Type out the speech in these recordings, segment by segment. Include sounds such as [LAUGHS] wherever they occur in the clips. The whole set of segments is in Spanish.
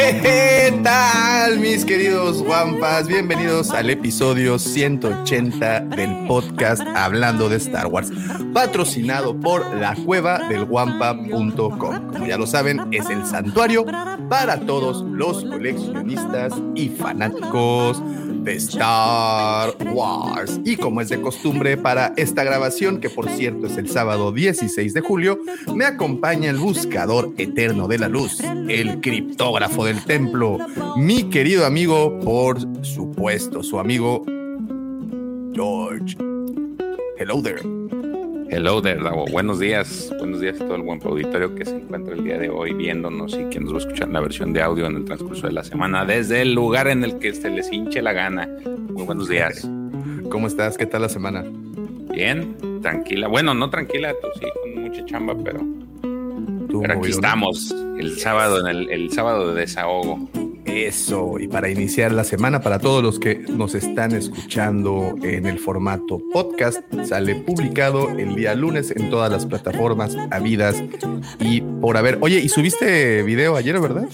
¿Qué tal, mis queridos guampas? Bienvenidos al episodio 180 del podcast Hablando de Star Wars, patrocinado por la cueva del guampa.com. Como ya lo saben, es el santuario para todos los coleccionistas y fanáticos de Star Wars. Y como es de costumbre para esta grabación, que por cierto es el sábado 16 de julio, me acompaña el buscador eterno de la luz, el criptógrafo del templo, mi querido amigo, por supuesto, su amigo George. Hello there. Hello there, Davo. Buenos días. Buenos días a todo el buen auditorio que se encuentra el día de hoy viéndonos y que nos va a escuchar la versión de audio en el transcurso de la semana desde el lugar en el que se les hinche la gana. Muy buenos días. ¿Cómo estás? ¿Qué tal la semana? Bien, tranquila. Bueno, no tranquila, tú sí, con mucha chamba, pero, ¿Tú, pero aquí estamos el sábado, en el, el sábado de desahogo. Eso, y para iniciar la semana, para todos los que nos están escuchando en el formato podcast, sale publicado el día lunes en todas las plataformas habidas y por haber. Oye, ¿y subiste video ayer, verdad?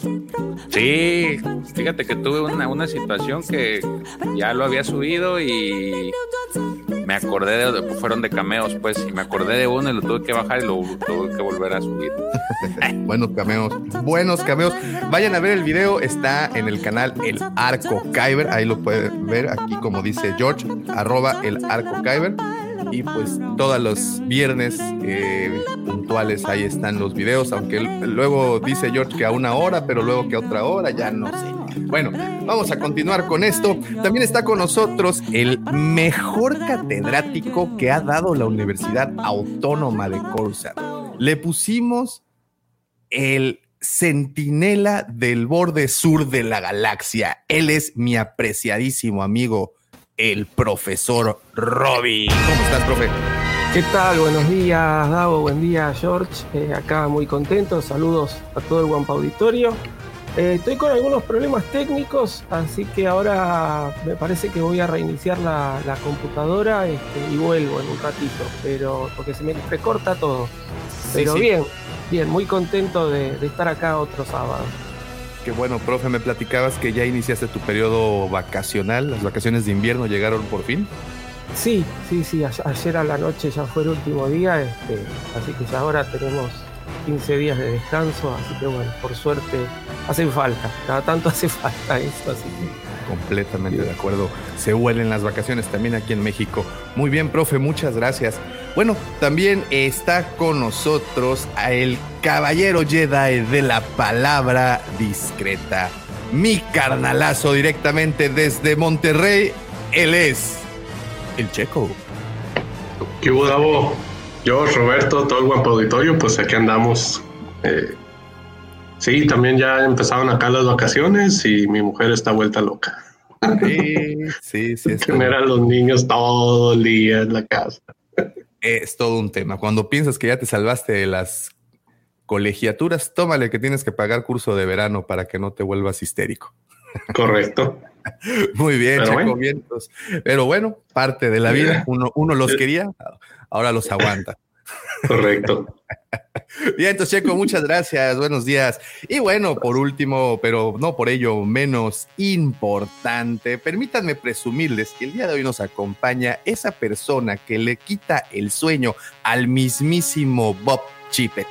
Sí, fíjate que tuve una, una situación que ya lo había subido y me acordé de, fueron de cameos, pues, y me acordé de uno y lo tuve que bajar y lo tuve que volver a subir. [LAUGHS] Buenos cameos, buenos cameos. Vayan a ver el video, está en el canal El Arco Kyber, ahí lo pueden ver, aquí como dice George, arroba el Arco Kyber. Y pues todos los viernes eh, puntuales ahí están los videos, aunque luego dice George que a una hora, pero luego que a otra hora, ya no sé. Bueno, vamos a continuar con esto. También está con nosotros el mejor catedrático que ha dado la Universidad Autónoma de Corsa. Le pusimos el centinela del borde sur de la galaxia. Él es mi apreciadísimo amigo, el profesor Robbie. ¿Cómo estás, profe? ¿Qué tal? Buenos días, Davo. Buen día, George. Eh, acá muy contento. Saludos a todo el Guampa Auditorio. Eh, estoy con algunos problemas técnicos, así que ahora me parece que voy a reiniciar la, la computadora este, y vuelvo en un ratito, pero porque se me recorta todo. Pero sí. bien, bien, muy contento de, de estar acá otro sábado. Qué bueno, profe, me platicabas que ya iniciaste tu periodo vacacional, las vacaciones de invierno llegaron por fin. Sí, sí, sí, ayer a la noche ya fue el último día, este, así que ya ahora tenemos 15 días de descanso, así que bueno, por suerte hacen falta, cada tanto [LAUGHS] hace falta eso, así que Completamente de acuerdo. Se huelen las vacaciones también aquí en México. Muy bien, profe, muchas gracias. Bueno, también está con nosotros a el caballero Jedi de la palabra discreta. Mi carnalazo directamente desde Monterrey. Él es el Checo. ¿Qué hubo, Davo? Yo, Roberto, todo el guapo auditorio, pues aquí andamos. Eh, sí, también ya empezaron acá las vacaciones y mi mujer está vuelta loca. Sí, [LAUGHS] sí, sí. Es, Tener a los niños todo el día en la casa. es todo un tema. Cuando piensas que ya te salvaste de las colegiaturas, tómale que tienes que pagar curso de verano para que no te vuelvas histérico. Correcto. [LAUGHS] Muy bien, bueno. Vientos. Pero bueno, parte de la vida. Uno, uno los quería, ahora los aguanta. Correcto. [LAUGHS] Bien, entonces, Checo, muchas gracias. Buenos días. Y bueno, por último, pero no por ello menos importante, permítanme presumirles que el día de hoy nos acompaña esa persona que le quita el sueño al mismísimo Bob Chippett.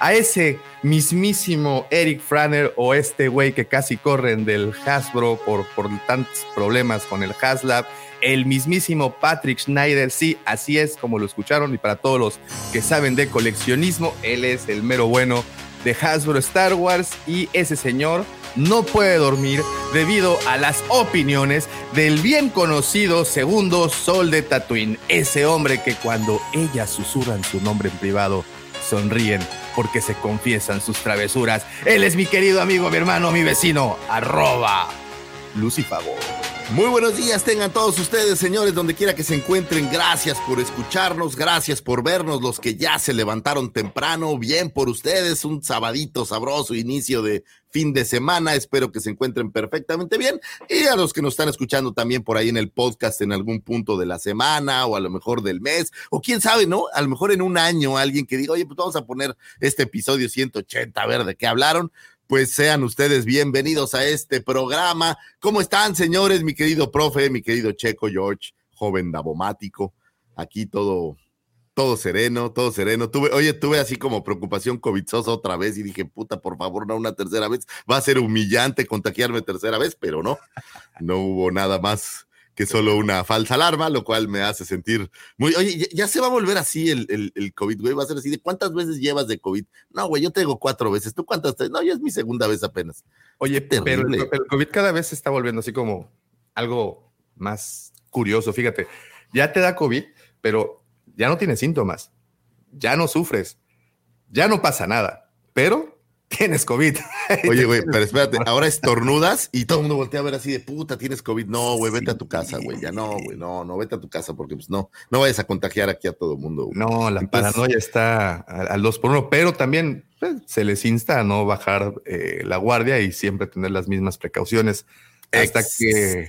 A ese mismísimo Eric Franner o este güey que casi corren del Hasbro por, por tantos problemas con el Haslab, el mismísimo Patrick Schneider, sí, así es como lo escucharon y para todos los que saben de coleccionismo, él es el mero bueno de Hasbro Star Wars y ese señor no puede dormir debido a las opiniones del bien conocido segundo sol de Tatooine, ese hombre que cuando ellas susurran su nombre en privado, sonríen porque se confiesan sus travesuras. Él es mi querido amigo, mi hermano, mi vecino, arroba Lucifago. Muy buenos días tengan todos ustedes, señores, donde quiera que se encuentren. Gracias por escucharnos, gracias por vernos, los que ya se levantaron temprano. Bien por ustedes, un sabadito sabroso, inicio de fin de semana. Espero que se encuentren perfectamente bien. Y a los que nos están escuchando también por ahí en el podcast en algún punto de la semana o a lo mejor del mes, o quién sabe, ¿no? A lo mejor en un año alguien que diga, oye, pues vamos a poner este episodio 180, a ver de qué hablaron pues sean ustedes bienvenidos a este programa. ¿Cómo están, señores? Mi querido profe, mi querido Checo George, joven davomático. Aquí todo, todo sereno, todo sereno. Oye, tuve así como preocupación covidosa otra vez y dije, puta, por favor, no una tercera vez. Va a ser humillante contagiarme tercera vez, pero no, no hubo nada más que solo una falsa alarma, lo cual me hace sentir muy, oye, ya, se va a volver así el, el, el, COVID, güey, va a ser así de cuántas veces llevas de COVID. No, güey, yo tengo cuatro veces, ¿tú cuántas? No, ya es mi segunda vez apenas. Oye, pero, pero, el COVID cada vez se está volviendo así como algo más curioso, fíjate, ya te da COVID, pero ya no tienes síntomas, ya no sufres, ya no pasa nada, pero tienes COVID. [LAUGHS] Oye, güey, pero espérate, ahora estornudas y todo el mundo voltea a ver así de puta, tienes COVID. No, güey, vete a tu casa, güey. Ya no, güey, no, no, vete a tu casa porque pues no, no vayas a contagiar aquí a todo el mundo. Güey. No, la Entonces, paranoia está al dos por uno, pero también pues, se les insta a no bajar eh, la guardia y siempre tener las mismas precauciones hasta que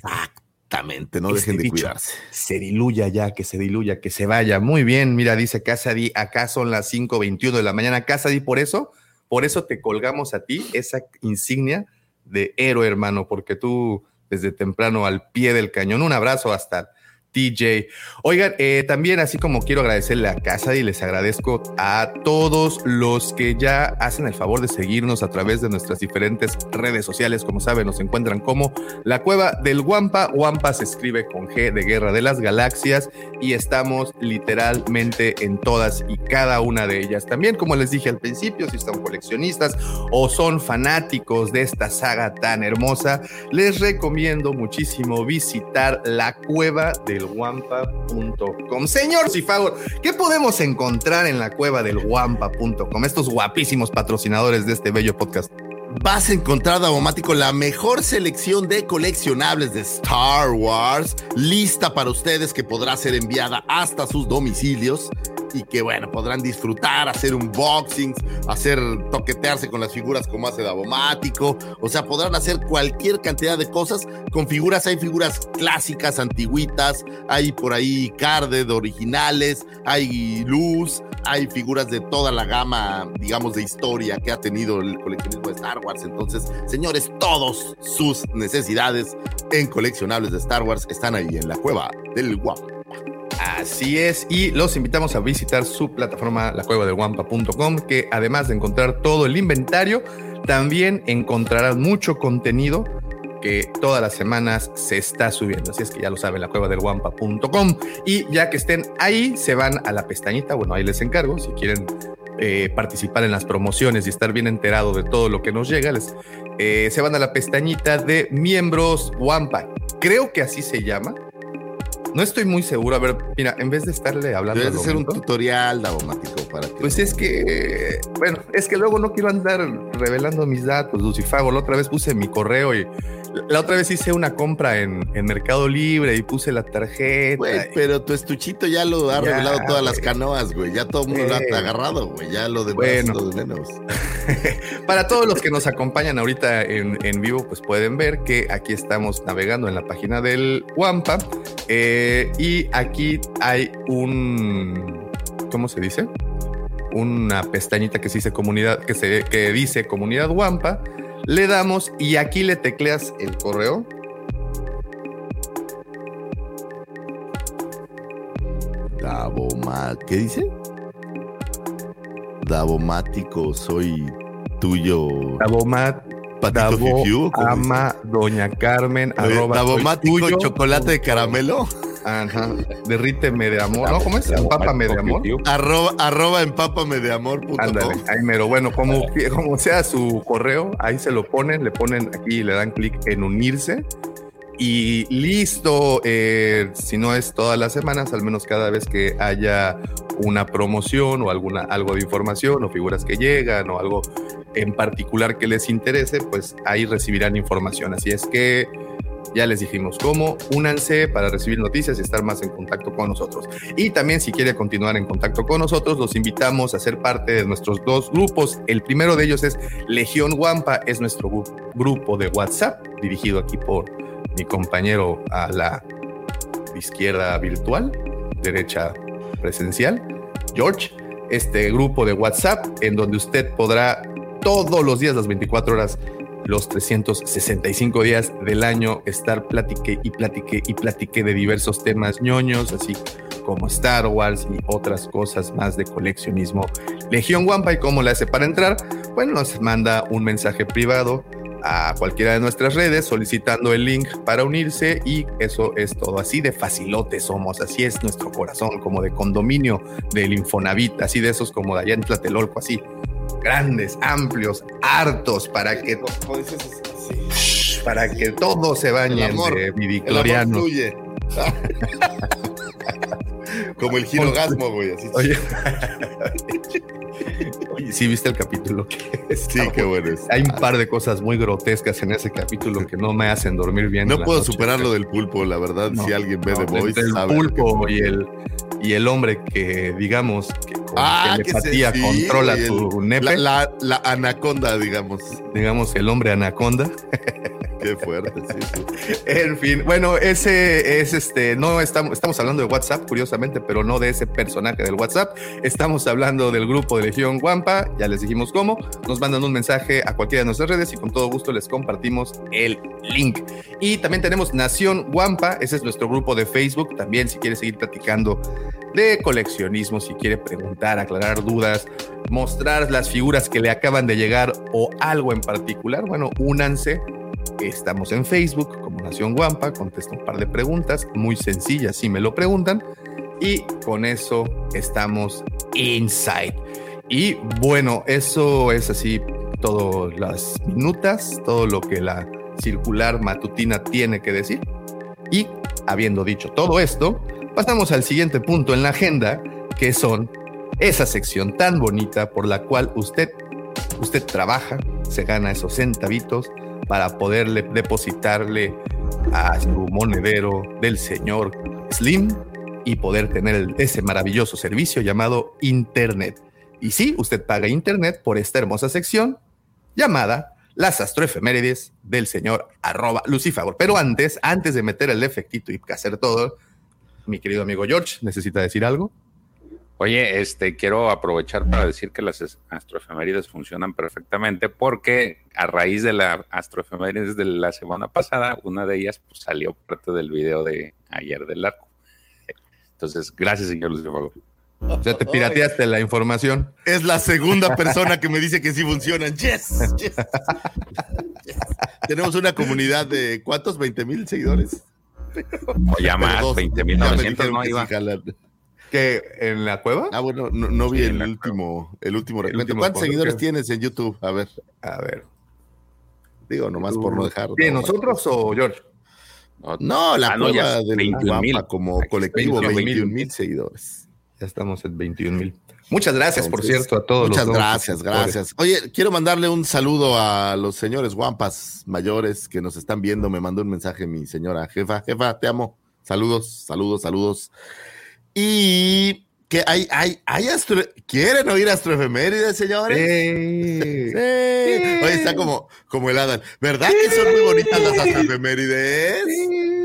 Exactamente, no dejen de cuidarse. Se diluya ya, que se diluya, que se vaya. Muy bien, mira, dice Casady, acá son las 5.21 de la mañana. Casady, por eso por eso te colgamos a ti esa insignia de héroe, hermano, porque tú desde temprano al pie del cañón. Un abrazo hasta TJ. Oigan, eh, también así como quiero agradecerle a Casa y les agradezco a todos los que ya hacen el favor de seguirnos a través de nuestras diferentes redes sociales. Como saben, nos encuentran como la cueva del Guampa. Guampa se escribe con G de Guerra de las Galaxias y estamos literalmente en todas y cada una de ellas. También, como les dije al principio, si son coleccionistas o son fanáticos de esta saga tan hermosa, les recomiendo muchísimo visitar la cueva del guampa.com. Señor Cifago, ¿qué podemos encontrar en la cueva del guampa.com? Estos guapísimos patrocinadores de este bello podcast. Vas a encontrar, Davomático, la mejor selección de coleccionables de Star Wars, lista para ustedes que podrá ser enviada hasta sus domicilios y que, bueno, podrán disfrutar, hacer unboxings, hacer toquetearse con las figuras como hace Davomático, o sea, podrán hacer cualquier cantidad de cosas con figuras. Hay figuras clásicas, antiguitas, hay por ahí carded originales, hay luz, hay figuras de toda la gama, digamos, de historia que ha tenido el coleccionismo de Star Entonces, señores, todos sus necesidades en coleccionables de Star Wars están ahí en la cueva del guapo. Así es, y los invitamos a visitar su plataforma, lacuevadelguampa.com, que además de encontrar todo el inventario, también encontrarán mucho contenido que todas las semanas se está subiendo. Así es que ya lo saben, la cueva del guampa.com. Y ya que estén ahí, se van a la pestañita. Bueno, ahí les encargo. Si quieren eh, participar en las promociones y estar bien enterado de todo lo que nos llega, les, eh, se van a la pestañita de miembros Wampa. Creo que así se llama. No estoy muy seguro. A ver, mira, en vez de estarle hablando. Debe de ser un tutorial davomático para que. Pues es que, bueno, es que luego no quiero andar revelando mis datos, Lucifago. La otra vez puse mi correo y la otra vez hice una compra en, en Mercado Libre y puse la tarjeta. Güey, pero tu estuchito ya lo ha Ya, revelado todas las canoas, güey. Ya todo el mundo lo ha agarrado, güey. Ya lo Bueno. de menos. [LAUGHS] Para todos los que nos acompañan ahorita en, en vivo, pues pueden ver que aquí estamos navegando en la página del Wampa eh, y aquí hay un, ¿cómo se dice? Una pestañita que se dice comunidad, que se que dice comunidad Wampa. Le damos y aquí le tecleas el correo. Davoma, ¿qué dice? Davomático, soy tuyo. Davomat, Patito Davo Fifiu, ¿cómo ama Doña Carmen, Oye, arroba Davomático, tuyo. chocolate de caramelo. Ajá. Derríteme de amor. ¿No? ¿Cómo es? Empápame de amor. Arroba, arroba empápame de amor. Ándale, ahí mero. Bueno, como, como sea su correo, ahí se lo ponen, le ponen aquí, le dan clic en unirse y listo. Eh, si no es todas las semanas, al menos cada vez que haya una promoción o alguna algo de información o figuras que llegan o algo en particular que les interese, pues ahí recibirán información. Así es que ya les dijimos cómo, únanse para recibir noticias y estar más en contacto con nosotros. Y también si quiere continuar en contacto con nosotros, los invitamos a ser parte de nuestros dos grupos. El primero de ellos es Legión Guampa, es nuestro gru- grupo de WhatsApp, dirigido aquí por mi compañero a la izquierda virtual, derecha presencial, George. Este grupo de WhatsApp en donde usted podrá todos los días, las 24 horas, los 365 días del año estar platique y platique y platique de diversos temas ñoños, así como Star Wars y otras cosas más de coleccionismo. Legión Wampa, ¿y cómo le hace para entrar? Bueno, nos manda un mensaje privado a cualquiera de nuestras redes solicitando el link para unirse y eso es todo. Así de facilote somos, así es nuestro corazón, como de condominio del Infonavit, así de esos como de allá en así grandes, amplios, hartos para que para que todos se bañen amor, de el amor midiclorianos. fluye. [LAUGHS] Como el girogasmo, güey. Así. Oye, [LAUGHS] Oye, sí viste el capítulo. sí, qué bueno es. Hay un par de cosas muy grotescas en ese capítulo que no me hacen dormir bien. No puedo noche. superar lo del pulpo, la verdad. No, si alguien ve no, The Voice, el pulpo y el, y el hombre que, digamos, que Ah, que se- telepatía sí, controla güey, tu el- nepe, La, la, la anaconda, digamos. digamos, el hombre anaconda. [LAUGHS] Qué fuerte, sí, sí. [LAUGHS] En fin, bueno, ese es este, no estamos, estamos hablando de WhatsApp, curiosamente, pero no de ese personaje del WhatsApp. Estamos hablando del grupo de Legión Guampa, ya les dijimos cómo. Nos mandan un mensaje a cualquiera de nuestras redes y con todo gusto les compartimos el link. Y también tenemos Nación Guampa, ese es nuestro grupo de Facebook. También, si quiere seguir platicando de coleccionismo, si quiere preguntar, aclarar dudas, mostrar las figuras que le acaban de llegar o algo en particular, bueno, únanse. Estamos en Facebook como Nación Guampa, contesto un par de preguntas muy sencillas si me lo preguntan y con eso estamos inside. Y bueno, eso es así todas las minutas, todo lo que la circular matutina tiene que decir. Y habiendo dicho todo esto, pasamos al siguiente punto en la agenda, que son esa sección tan bonita por la cual usted, usted trabaja, se gana esos centavitos para poderle depositarle a su monedero del señor Slim y poder tener ese maravilloso servicio llamado Internet. Y sí, usted paga Internet por esta hermosa sección llamada las astroefemérides del señor arroba Lucifagor. Pero antes, antes de meter el efectito y hacer todo, mi querido amigo George, ¿necesita decir algo? Oye, este, quiero aprovechar para decir que las es- astroefemérides funcionan perfectamente porque a raíz de la astroefemérides de la semana pasada, una de ellas pues, salió parte del video de ayer del arco. Entonces, gracias, señor Lucio Fago. O sea, te pirateaste la información. Es la segunda persona que me dice que sí funcionan. Yes, yes. Yes. Tenemos una comunidad de ¿cuántos? ¿20 mil seguidores? O ya más, Dos. 20.900, Ya me dijeron no que iba. ¿Que en la cueva? Ah, bueno, no, no vi Sí, el último, el último El último ¿Cuántos seguidores tienes en YouTube? A ver, A ver. digo, nomás por no dejar. ¿Quién, no, nosotros o George? No, la Ah, cueva del 21,000. Guampa como Aquí está, colectivo, 21,000. 21 mil seguidores. Ya estamos en 21 mil. Muchas gracias, por cierto, a todos Muchas los gracias, gracias. Oye, quiero mandarle un saludo a los señores guampas mayores que nos están viendo. Me mandó un mensaje mi señora jefa. Jefa, te amo. Saludos, saludos, saludos. Y que hay, hay, hay astro... ¿Quieren oír astroefemérides, señores? ¡Eh! [LAUGHS] Sí. Oye, está como, como el Adán. ¿Verdad que son muy bonitas las astroefemérides?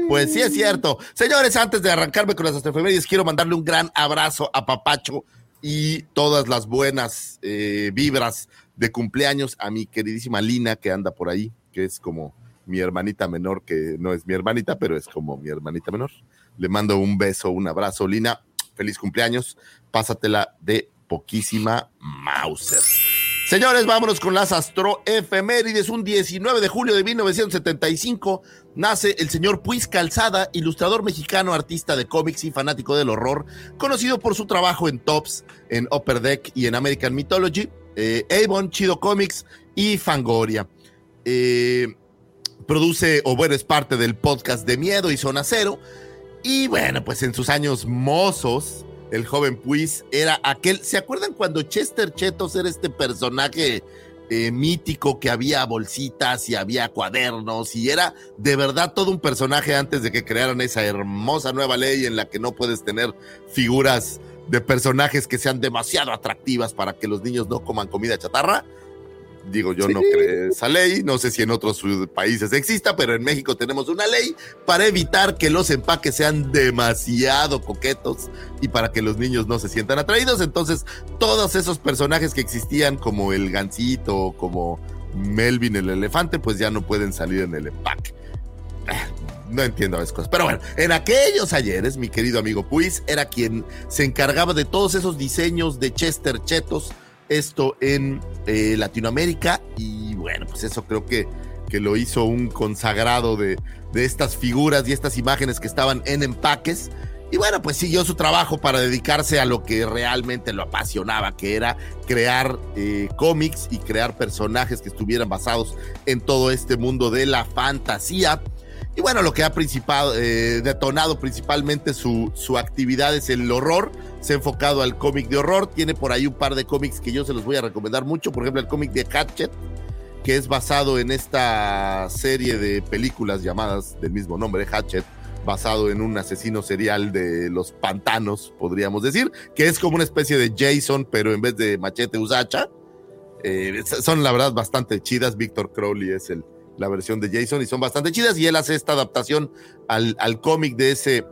Pues sí, es cierto. Señores, antes de arrancarme con las astroefemérides, quiero mandarle un gran abrazo a Papacho y todas las buenas eh, vibras de cumpleaños a mi queridísima Lina, que anda por ahí, que es como mi hermanita menor, que no es mi hermanita, pero es como mi hermanita menor. Le mando un beso, un abrazo, Lina. Feliz cumpleaños. Pásatela de poquísima Mauser. Señores, vámonos con las astroefemérides. Un 19 de julio de 1975 nace el señor Puis Calzada, ilustrador mexicano, artista de cómics y fanático del horror, conocido por su trabajo en Tops, en Upper Deck y en American Mythology, eh, Avon, Chido Comics y Fangoria. Eh, produce, o bueno, es parte del podcast de Miedo y Zona Cero. Y bueno, pues en sus años mozos, el joven Puis era aquel. ¿Se acuerdan cuando Chester Chetos era este personaje eh, mítico que había bolsitas y había cuadernos y era de verdad todo un personaje antes de que crearan esa hermosa nueva ley en la que no puedes tener figuras de personajes que sean demasiado atractivas para que los niños no coman comida chatarra? Digo, yo no creo esa ley, no sé si en otros países exista, pero en México tenemos una ley para evitar que los empaques sean demasiado coquetos y para que los niños no se sientan atraídos. Entonces, todos esos personajes que existían, como el gancito, como Melvin el elefante, pues ya no pueden salir en el empaque. Ah, no entiendo esas cosas. Pero bueno, en aquellos ayeres, mi querido amigo Puis era quien se encargaba de todos esos diseños de Chester Chetos esto en eh, Latinoamérica y bueno, pues eso creo que, que lo hizo un consagrado de, de, estas figuras y estas imágenes que estaban en empaques. Y bueno, pues siguió su trabajo para dedicarse a lo que realmente lo apasionaba, que era crear eh, cómics y crear personajes que estuvieran basados en todo este mundo de la fantasía. Y bueno, lo que ha eh, detonado principalmente su, su actividad es el horror. Se ha enfocado al cómic de horror. Tiene por ahí un par de cómics que yo se los voy a recomendar mucho. Por ejemplo, el cómic de Hatchet, que es basado en esta serie de películas llamadas del mismo nombre, Hatchet, basado en un asesino serial de los pantanos, podríamos decir, que es como una especie de Jason, pero en vez de machete usacha. Eh, son la verdad bastante chidas. Victor Crowley es el, la versión de Jason y son bastante chidas y él hace esta adaptación al, al cómic de ese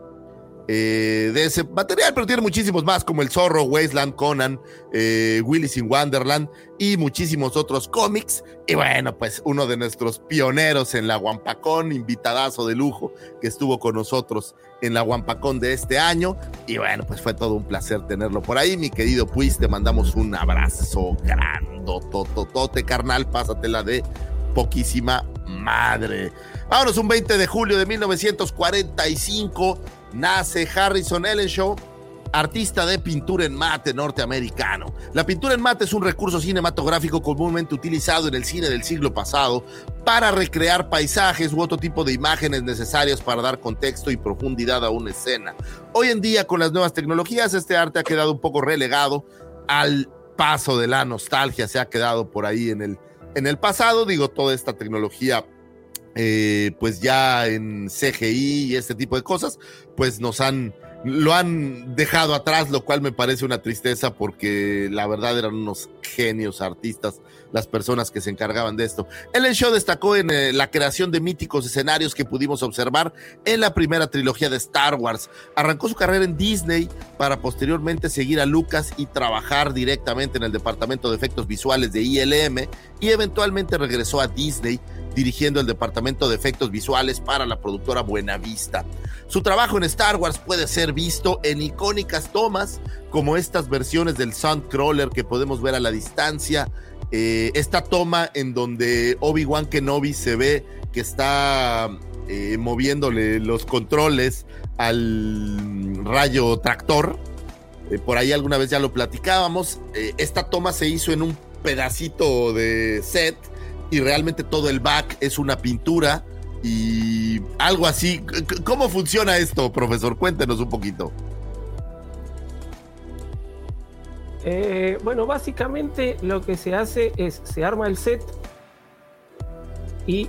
eh, de ese material, pero tiene muchísimos más como El Zorro, Wasteland, Conan, eh, Willis in Wonderland y muchísimos otros cómics. Y bueno, pues uno de nuestros pioneros en la Guampacón, invitadazo de lujo que estuvo con nosotros en la Guampacón de este año. Y bueno, pues fue todo un placer tenerlo por ahí. Mi querido Puis, te mandamos un abrazo grandotototote, carnal. Pásatela de poquísima madre. Vámonos, un 20 de julio de 1945 nace Harrison Ellenshaw, artista de pintura en mate norteamericano. La pintura en mate es un recurso cinematográfico comúnmente utilizado en el cine del siglo pasado para recrear paisajes u otro tipo de imágenes necesarias para dar contexto y profundidad a una escena. Hoy en día, con las nuevas tecnologías, este arte ha quedado un poco relegado al paso de la nostalgia, se ha quedado por ahí en el en el pasado, digo, toda esta tecnología, eh, pues ya en CGI y este tipo de cosas, pues nos han lo han dejado atrás, lo cual me parece una tristeza porque la verdad eran unos genios artistas las personas que se encargaban de esto. Ellen Show destacó en eh, la creación de míticos escenarios que pudimos observar en la primera trilogía de Star Wars. Arrancó su carrera en Disney para posteriormente seguir a Lucas y trabajar directamente en el departamento de efectos visuales de ILM y eventualmente regresó a Disney dirigiendo el departamento de efectos visuales para la productora Buenavista. Su trabajo en Star Wars puede ser visto en icónicas tomas como estas versiones del Soundcrawler que podemos ver a la distancia, eh, esta toma en donde Obi-Wan Kenobi se ve que está eh, moviéndole los controles al rayo tractor. Eh, por ahí alguna vez ya lo platicábamos. esta toma se hizo en un pedacito de set y realmente todo el back es una pintura y algo así. ¿Cómo funciona esto, profesor? Cuéntenos un poquito. Eh, bueno, básicamente lo que se hace es se arma el set y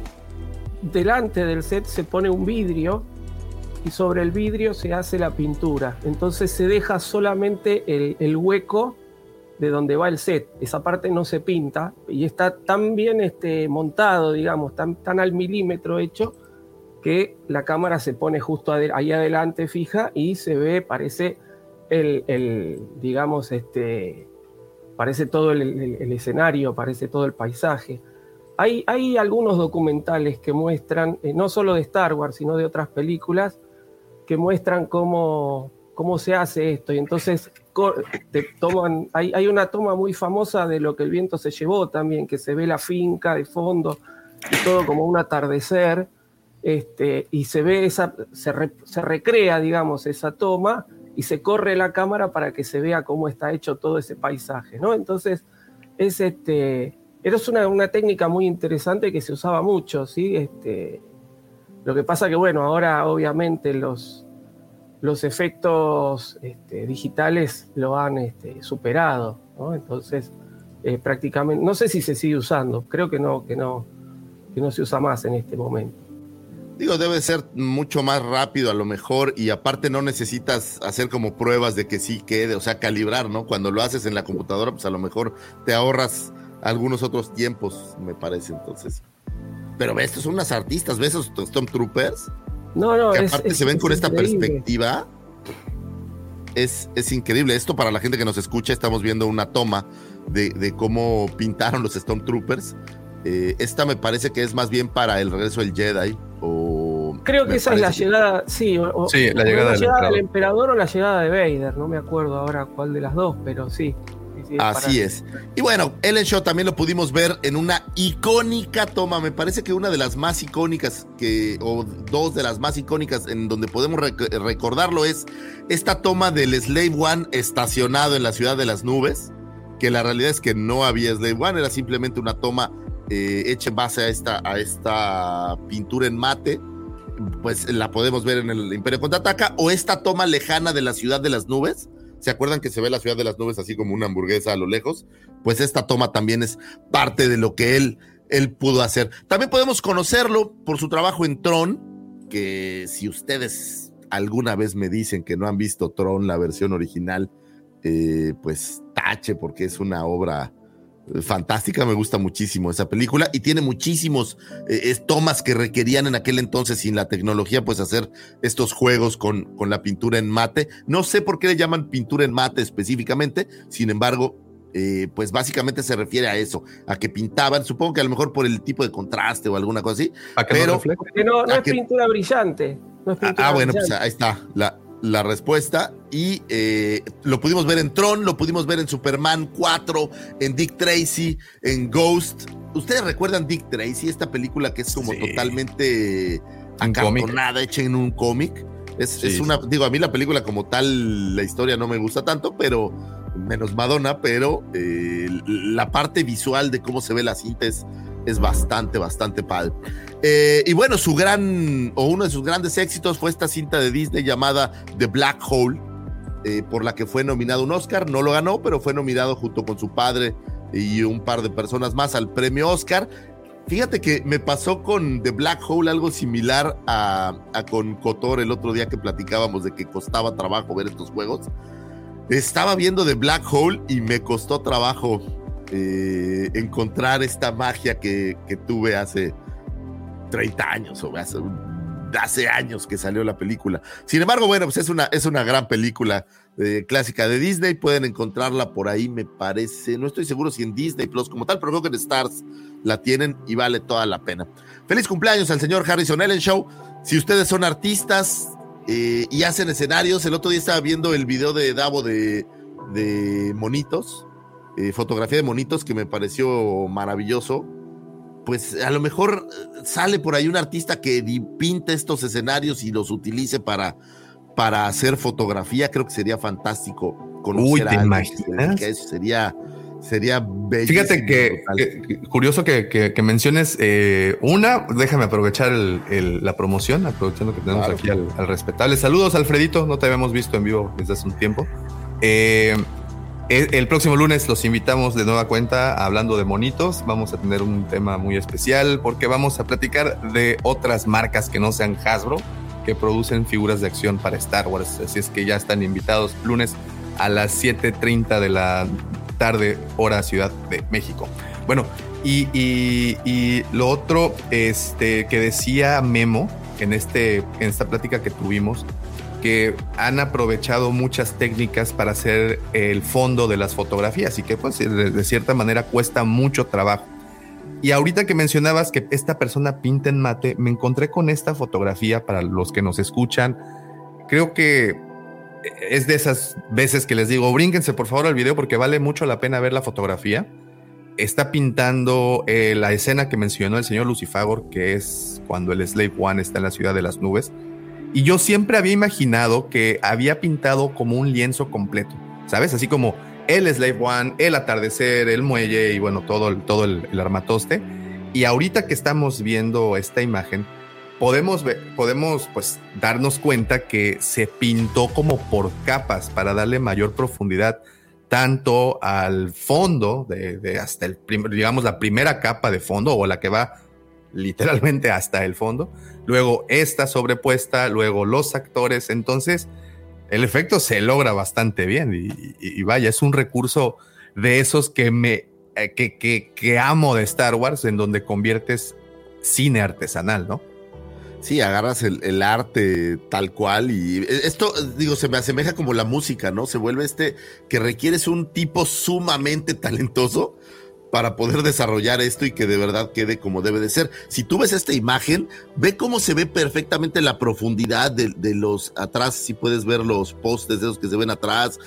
delante del set se pone un vidrio y sobre el vidrio se hace la pintura. Entonces se deja solamente el hueco de donde va el set. Esa parte no se pinta y está tan bien este, montado, digamos, tan, tan al milímetro hecho, que la cámara se pone justo ahí adelante fija y se ve, parece el, digamos, este, parece todo el, escenario, parece todo el paisaje. Hay, hay algunos documentales que muestran, eh, no solo de Star Wars, sino de otras películas, que muestran cómo cómo se hace esto. Y entonces toman, hay, hay, una toma muy famosa de lo que el viento se llevó también, que se ve la finca de fondo y todo como un atardecer. Este, y se ve esa, se, se recrea, digamos, esa toma y se corre la cámara para que se vea cómo está hecho todo ese paisaje, ¿no? Entonces, es este, era una, una técnica muy interesante que se usaba mucho, ¿sí? Este, lo que pasa que, bueno, ahora obviamente los, los efectos este, digitales lo han este, superado, ¿no? Entonces, eh, prácticamente, no sé si se sigue usando, creo que no, que no, que no se usa más en este momento. Digo, debe ser mucho más rápido a lo mejor y aparte no necesitas hacer como pruebas de que sí quede, o sea, calibrar, ¿no? Cuando lo haces en la computadora, pues a lo mejor te ahorras algunos otros tiempos, me parece, entonces. Pero ves, estos son unas artistas, ¿ves esos Stormtroopers? No, no, que aparte se ven con esta perspectiva. Es, es, increíble. Esto para la gente que nos escucha, estamos viendo una toma de, de cómo pintaron los Stormtroopers. Eh, esta me parece que es más bien para el regreso del Jedi. O Creo que esa es la llegada, sí, o, sí la llegada, la del, llegada emperador. del emperador o la llegada de Vader. No me acuerdo ahora cuál de las dos, pero sí. sí, sí, Así es. Y bueno, Ellen Shaw también lo pudimos ver en una icónica toma. Me parece que una de las más icónicas, que, o dos de las más icónicas en donde podemos rec- recordarlo es esta toma del Slave One estacionado en la ciudad de las nubes. Que la realidad es que no había Slave One, era simplemente una toma eh, hecha en base a esta, a esta pintura en mate. Pues la podemos ver en el Imperio Contraataca. O esta toma lejana de la ciudad de las nubes. ¿Se acuerdan que se ve la ciudad de las nubes así como una hamburguesa a lo lejos? Pues esta toma también es parte de lo que él, él pudo hacer. También podemos conocerlo por su trabajo en Tron, que si ustedes alguna vez me dicen que no han visto Tron, la versión original, eh, pues tache, porque es una obra fantástica, me gusta muchísimo esa película y tiene muchísimos eh, tomas que requerían en aquel entonces sin la tecnología, pues hacer estos juegos con, con la pintura en mate. No sé por qué le llaman pintura en mate específicamente, sin embargo, eh, pues básicamente se refiere a eso, a que pintaban, supongo que a lo mejor por el tipo de contraste o alguna cosa así. ¿A que no Pero- no, no Ah, es que- pintura brillante. No es Ah, pintura ah, bueno, pues ahí está la, la respuesta. Y eh, lo pudimos ver en Tron, lo pudimos ver en Superman 4, en Dick Tracy, en Ghost. ¿Ustedes recuerdan Dick Tracy, esta película que es como Sí. totalmente acartonada, hecha en un cómic? Es, Sí, es una, digo, a mí la película como tal, la historia no me gusta tanto, pero menos Madonna, pero eh, la parte visual de cómo se ve la cinta es, es bastante, bastante padre. Eh, y bueno, su gran, o uno de sus grandes éxitos fue esta cinta de Disney llamada The Black Hole, eh, por la que fue nominado un Oscar. No lo ganó, pero fue nominado junto con su padre y un par de personas más al premio Oscar. Fíjate que me pasó con The Black Hole algo similar a, a con Cotor el otro día que platicábamos de que costaba trabajo ver estos juegos. Estaba viendo The Black Hole y me costó trabajo eh, encontrar esta magia que, que tuve hace 30 años o hace, hace años que salió la película. Sin embargo, bueno, pues es una, es una gran película eh, clásica de Disney. Pueden encontrarla por ahí, me parece. No estoy seguro si en Disney Plus como tal, pero creo que en Stars la tienen y vale toda la pena. Feliz cumpleaños al señor Harrison Ellen Show. Si ustedes son artistas eh, y hacen escenarios, el otro día estaba viendo el video de Davo de, de monitos, eh, fotografía de monitos que me pareció maravilloso. Pues a lo mejor eh, sale por ahí un artista que pinte estos escenarios y los utilice para, para hacer fotografía. Creo que sería fantástico conocer Uy, ¿te imaginas? Eso sería, sería bello. Fíjate que, que- curioso que, que- que menciones eh, una, déjame aprovechar el- el- la promoción, aprovechando que tenemos Claro. aquí al, al respetable. Saludos, Alfredito, no te habíamos visto en vivo desde hace un tiempo. Eh, el, el próximo lunes los invitamos de nueva cuenta hablando de monitos. Vamos a tener un tema muy especial porque vamos a platicar de otras marcas que no sean Hasbro que producen figuras de acción para Star Wars. Así es que ya están invitados lunes a las 7:30 de la tarde, hora Ciudad de México. Bueno, y lo otro este, que decía Memo en, este, en esta plática que tuvimos, que han aprovechado muchas técnicas para hacer el fondo de las fotografías y que pues de, cierta manera cuesta mucho trabajo. Y ahorita que mencionabas que esta persona pinta en mate, me encontré con esta fotografía para los que nos escuchan. Creo que es de esas veces que les digo, brínquense por favor al video porque vale mucho la pena ver la fotografía. Está pintando eh, la escena que mencionó el señor Lucifagor, que es cuando el Slave One está en la ciudad de las nubes. Y yo siempre había imaginado que había pintado como un lienzo completo, ¿sabes? Así como el Slave One, el atardecer, el muelle y bueno, todo, el, todo el, armatoste. Y ahorita que estamos viendo esta imagen, podemos, ver, podemos pues darnos cuenta que se pintó como por capas para darle mayor profundidad tanto al fondo de, hasta el digamos la primera capa de fondo o la que va literalmente hasta el fondo, luego esta sobrepuesta, luego los actores, entonces el efecto se logra bastante bien y, vaya, es un recurso de esos que me eh, que, que, que amo de Star Wars en donde conviertes cine artesanal, ¿no? Sí, agarras el, el, arte tal cual y esto, digo, se me asemeja como la música, ¿no? Se vuelve este que requieres un tipo sumamente talentoso para poder desarrollar esto y que de verdad quede como debe de ser. Si tú ves esta imagen, ve cómo se ve perfectamente la profundidad de, de los atrás, si puedes ver los postes de esos que se ven atrás,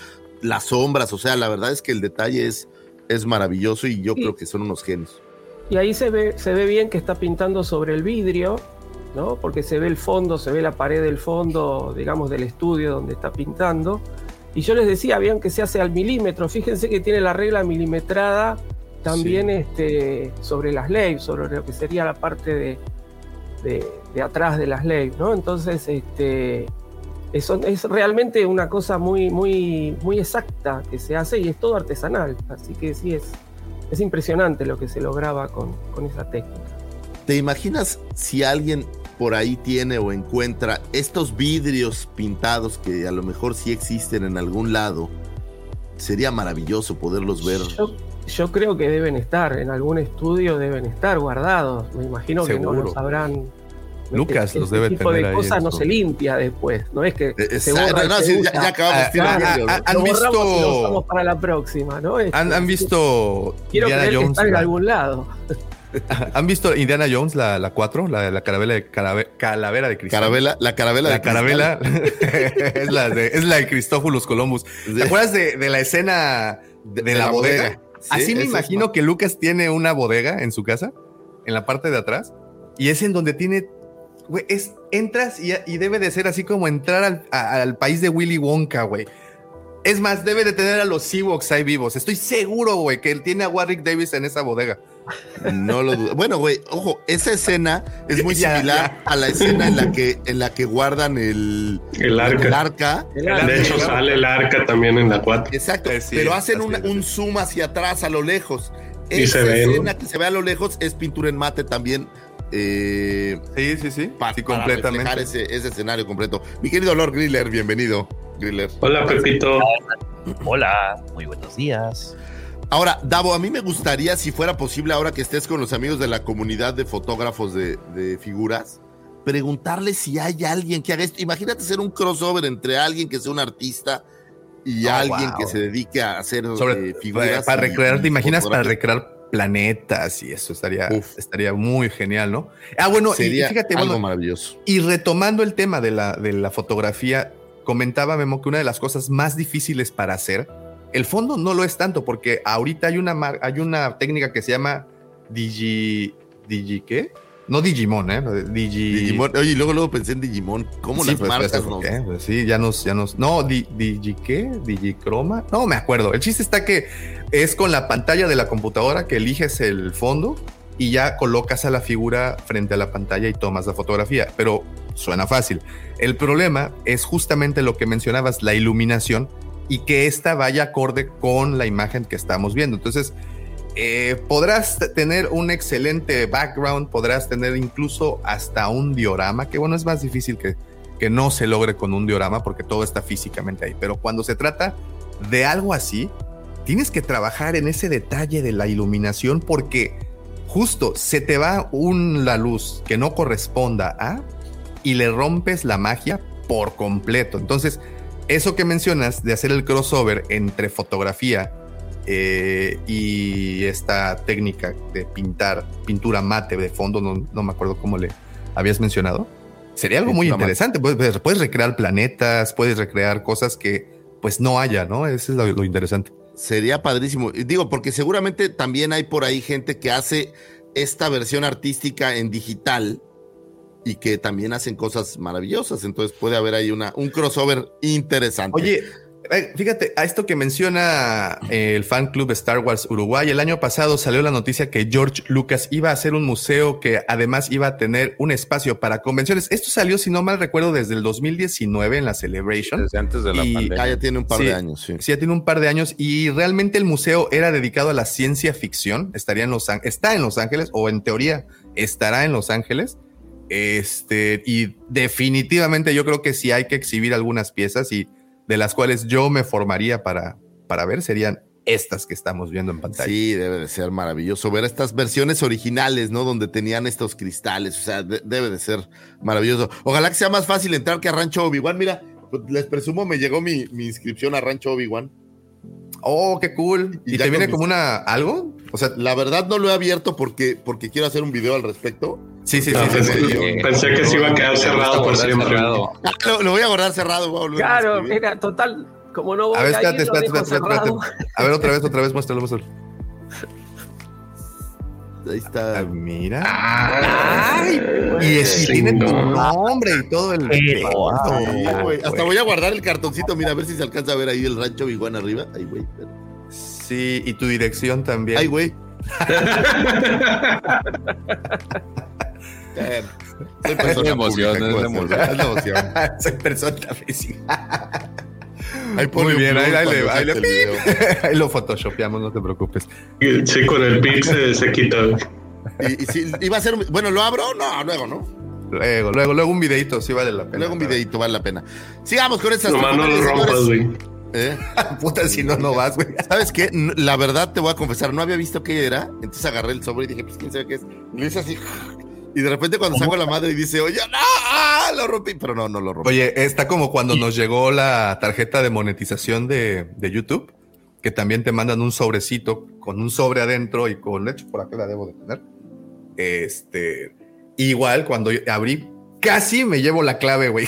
las sombras, o sea, la verdad es que el detalle es, es maravilloso y yo sí. creo que son unos genios. Y ahí se ve, se ve bien que está pintando sobre el vidrio, ¿no? Porque se ve el fondo, se ve la pared del fondo, digamos, del estudio donde está pintando. Y yo les decía, vean que se hace al milímetro. Fíjense que tiene la regla milimetrada también sí. este, sobre las leyes, sobre lo que sería la parte de, de, de atrás de las leyes, ¿no? Entonces, este, eso es realmente una cosa muy, muy, muy exacta que se hace y es todo artesanal. Así que sí, es, es impresionante lo que se lograba con, con esa técnica. ¿Te imaginas si alguien por ahí tiene o encuentra estos vidrios pintados que a lo mejor sí existen en algún lado, sería maravilloso poderlos ver. Yo, yo creo que deben estar, en algún estudio deben estar guardados. Me imagino Seguro. que no los sabrán. Lucas este, los debe tipo tener de cosas no se limpia después, no es que Eh, se borra no, y se ya, ya acabamos Ah, tirando ah, vidrio, ah, ¿no? ¿Han visto- y lo usamos para la próxima, ¿no? Este, ¿Han, han visto Quiero Indiana creer que Jones? está en la- algún lado. [LAUGHS] ¿Han visto Indiana Jones, la, la 4? La, la carabela de carabe- calavera de cristal. Carabela, la carabela La de carabela [LAUGHS] [LAUGHS] es, la de, es la de Cristófulos Columbus. ¿Te acuerdas de, de la escena de, de la, bodega? Sí, Así me imagino ma- que Lucas tiene una bodega en su casa, en la parte de atrás, y es en donde tiene. Güey, es, entras y, y debe de ser así como entrar al, a- al país de Willy Wonka, güey. Es más, debe de tener a los Ewoks ahí vivos. Estoy seguro, güey, que él tiene a Warwick Davis en esa bodega. No lo dudo. Bueno, güey, ojo, esa escena es muy [LAUGHS] Ya, similar a la escena en la que en la que guardan el, El arca. el arca. De hecho, sale el arca también en la 4. Exacto, Eh, sí, pero hacen un zoom hacia atrás, a lo lejos. Y Esa se ve, ¿no? escena que se ve a lo lejos es pintura en mate también. eh, Sí, sí, sí. pa- sí, para completamente. reflejar ese, ese escenario completo. Mi querido Lord Griller, bienvenido, Griller. Hola, Pepito. Hola, muy buenos días. Ahora, Davo, a mí me gustaría, si fuera posible, ahora que estés con los amigos de la comunidad de fotógrafos de, de figuras, preguntarle si hay alguien que haga esto. Imagínate hacer un crossover entre alguien que sea un artista y Oh, alguien wow. que se dedique a hacer Sobre, eh, figuras. para y- recrear, ¿te imaginas? Para recrear planetas y eso estaría, Uf. estaría muy genial, ¿no? Ah, bueno, y- Sería y fíjate, algo bueno, maravilloso. y retomando el tema de la, de la fotografía, comentaba Memo que una de las cosas más difíciles para hacer, el fondo no lo es tanto, porque ahorita hay una, hay una técnica que se llama Digi. ¿Digi qué? No Digimon, ¿eh? Digi. Digimon. Oye, y luego, luego pensé en Digimon. ¿Cómo Sí, las pues, marcas pues. Pues sí, ya nos, ya nos. No, di, Digi qué, Digicroma. No me acuerdo. El chiste está que es con la pantalla de la computadora que eliges el fondo y ya colocas a la figura frente a la pantalla y tomas la fotografía. Pero suena fácil. El problema es justamente lo que mencionabas, la iluminación y que esta vaya acorde con la imagen que estamos viendo. Entonces, eh, podrás tener un excelente background, podrás tener incluso hasta un diorama, que bueno, es más difícil que, que no se logre con un diorama porque todo está físicamente ahí. Pero cuando se trata de algo así, tienes que trabajar en ese detalle de la iluminación porque justo se te va un, la luz que no corresponda a y le rompes la magia por completo. Entonces, eso que mencionas de hacer el crossover entre fotografía eh, y esta técnica de pintar pintura mate de fondo, no, no me acuerdo cómo le habías mencionado. Sería algo muy interesante. Puedes, puedes- puedes recrear planetas, puedes recrear cosas que pues no haya, ¿no? Eso es lo, lo interesante. Sería padrísimo. Digo, porque seguramente también hay por ahí gente que hace esta versión artística en digital y que también hacen cosas maravillosas. Entonces puede haber ahí una, un crossover interesante. Oye, eh, fíjate, a esto que menciona eh, el fan club Star Wars Uruguay, el año pasado salió la noticia que George Lucas iba a hacer un museo que además iba a tener un espacio para convenciones. Esto salió, si no mal recuerdo, desde el 2019 en la Celebration. Desde antes de la Y- pandemia. Ah, ya tiene un par Sí. de años, sí. Sí, ya tiene un par de años y realmente el museo era dedicado a la ciencia ficción. Estaría en Los Ángeles, está en Los Ángeles o en teoría estará en Los Ángeles. Este, y definitivamente yo creo que si hay que exhibir algunas piezas y de las cuales yo me formaría para, para ver serían estas que estamos viendo en pantalla. Sí, debe de ser maravilloso ver estas versiones originales, ¿no? Donde tenían estos cristales, o sea, de- debe de ser maravilloso. Ojalá que sea más fácil entrar que a Rancho Obi-Wan. Mira, pues, les presumo, me llegó mi, mi inscripción a Rancho Obi-Wan. Oh, qué cool. Y ¿Y, ya te viene mis- como una algo? O sea, La verdad no lo he abierto porque, porque quiero hacer un video al respecto. Sí, sí, sí. Sí, pensé, sí. sí. pensé que se iba a quedar cerrado por siempre. cerrado. Lo, lo voy a guardar cerrado. voy a volver a Claro, mira, total, como no voy A ver, a espérate, espérate, espérate, espérate. A ver, otra vez, otra vez, muéstralo, muéstralo. [LAUGHS] Ahí está. Ah, mira. Ay, Y, es, y sí, tiene tu no. nombre y todo el. Pero, güey. güey. Hasta voy a guardar el cartoncito, mira, a ver si se alcanza a ver ahí el rancho Obi-Wan arriba. Ay, güey. Sí, y tu dirección también. Ay, güey. [LAUGHS] Eh, soy Es persona emoción, pública, es la ¿qué emoción. Es [LAUGHS] emoción. Soy persona física. Ahí pone Muy bien, ahí, ahí le- ahí le-. Ahí lo photoshopeamos, no te preocupes. Sí, con el pic se, se quita. Y, y sí, iba a ser. Bueno, ¿lo abro? No, luego, ¿no? Luego, luego, luego un videito, sí vale la pena. Luego un videito, vale la pena. Sigamos con estas. Nomás no lo rompas, güey. ¿Eh? [LAUGHS] Puta, si no, no vas, güey. ¿Sabes qué? La verdad te voy a confesar, no había visto qué era. Entonces agarré el sobre y dije, pues quién sabe qué es. Y le hice así. Y de repente cuando saco a la madre y dice, oye, no, ah, lo rompí. Pero no, no lo rompí. Oye, está como cuando nos llegó la tarjeta de monetización de, de YouTube, que también te mandan un sobrecito con un sobre adentro y con leche, por acá la debo de tener. Este, igual cuando yo abrí, casi me llevo la clave, güey.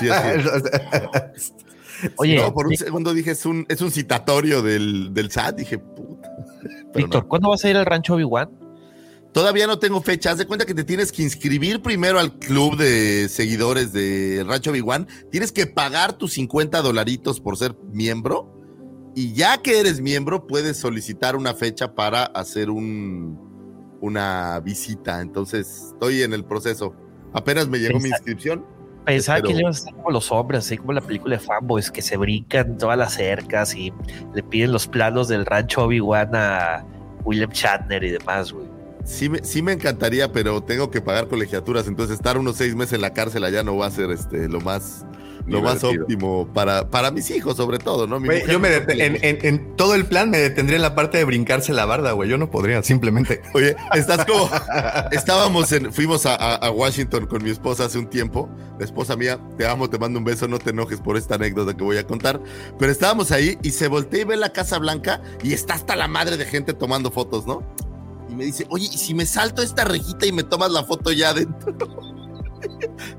Sí, así es. [LAUGHS] [LAUGHS] Oye, No, por un segundo dije, es un, es un citatorio del, del SAT. Dije, puta. Víctor, no. ¿cuándo vas a ir al rancho Obi-Wan? Todavía no tengo fecha. Haz de cuenta que te tienes que inscribir primero al club de seguidores de Rancho Biguan. Tienes que pagar tus 50 dolaritos por ser miembro. Y ya que eres miembro, puedes solicitar una fecha para hacer un, una visita. Entonces, estoy en el proceso. Apenas me llegó mi inscripción. Pensaba Pero- que le ibas a estar como los hombres, así como la película de Fanboys, que se brincan todas las cercas y le piden los planos del rancho Obi-Wan a William Shatner y demás, güey. Sí me, sí me encantaría, pero tengo que pagar colegiaturas. Entonces, estar unos seis meses en la cárcel allá no va a ser este, lo más... Lo más óptimo para, para mis hijos, sobre todo, ¿no? Mi yo me en, en- en todo el plan me detendría en la parte de brincarse la barda, güey. Yo no podría, simplemente. [LAUGHS] Oye, estás como. [LAUGHS] Estábamos en. Fuimos a Washington con mi esposa hace un tiempo. La esposa mía, te amo, te mando un beso, no te enojes por esta anécdota que voy a contar. Pero estábamos ahí y se voltea y ve la Casa Blanca y está hasta la madre de gente tomando fotos, ¿no? Me dice, oye, ¿y si me salto esta rejita y me tomas la foto ya adentro? [LAUGHS]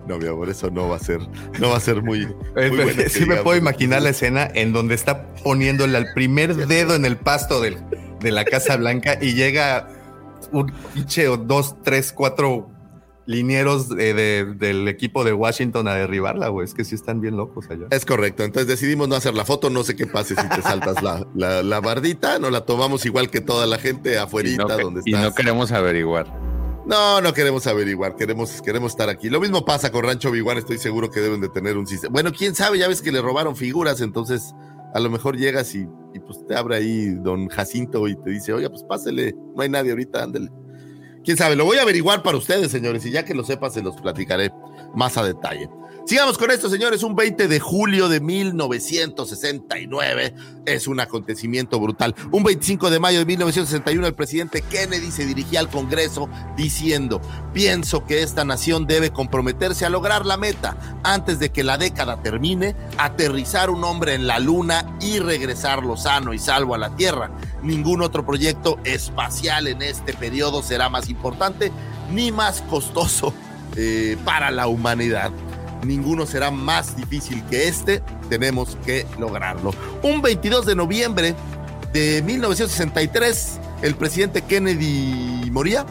No, mi amor, eso no va a ser, no va a ser muy. muy bueno que sí me puedo imaginar la escena en donde está poniéndole al primer [LAUGHS] dedo en el pasto del- de la Casa Blanca y llega un pinche o dos, tres, cuatro linieros de- de- del equipo de Washington a derribarla, güey. Es que sí están bien locos allá. Es correcto, entonces decidimos no hacer la foto, no sé qué pase si te saltas la, la, la bardita, no la tomamos igual que toda la gente Y afuerita no, donde y estás. no queremos averiguar. No, no queremos averiguar, queremos, queremos estar aquí. Lo mismo pasa con Rancho Biguan, estoy seguro que deben de tener un sistema. Bueno, quién sabe, ya ves que le robaron figuras, entonces a lo mejor llegas y, y, pues te abre ahí don Jacinto y te dice, oiga, pues pásele, no hay nadie ahorita, ándele. Quién sabe, lo voy a averiguar para ustedes, señores, y ya que lo sepa, se los platicaré más a detalle. Sigamos con esto, señores. Un 20 de julio de 1969 es un acontecimiento brutal. Un 25 de mayo de 1961 el presidente Kennedy se dirigía al Congreso diciendo, pienso que esta nación debe comprometerse a lograr la meta antes de que la década termine, aterrizar un hombre en la luna y regresarlo sano y salvo a la Tierra. Ningún otro proyecto espacial en este periodo será más importante ni más costoso eh, para la humanidad. Ninguno será más difícil que este. Tenemos que lograrlo. Un 22 de noviembre de 1963, el presidente Kennedy moría.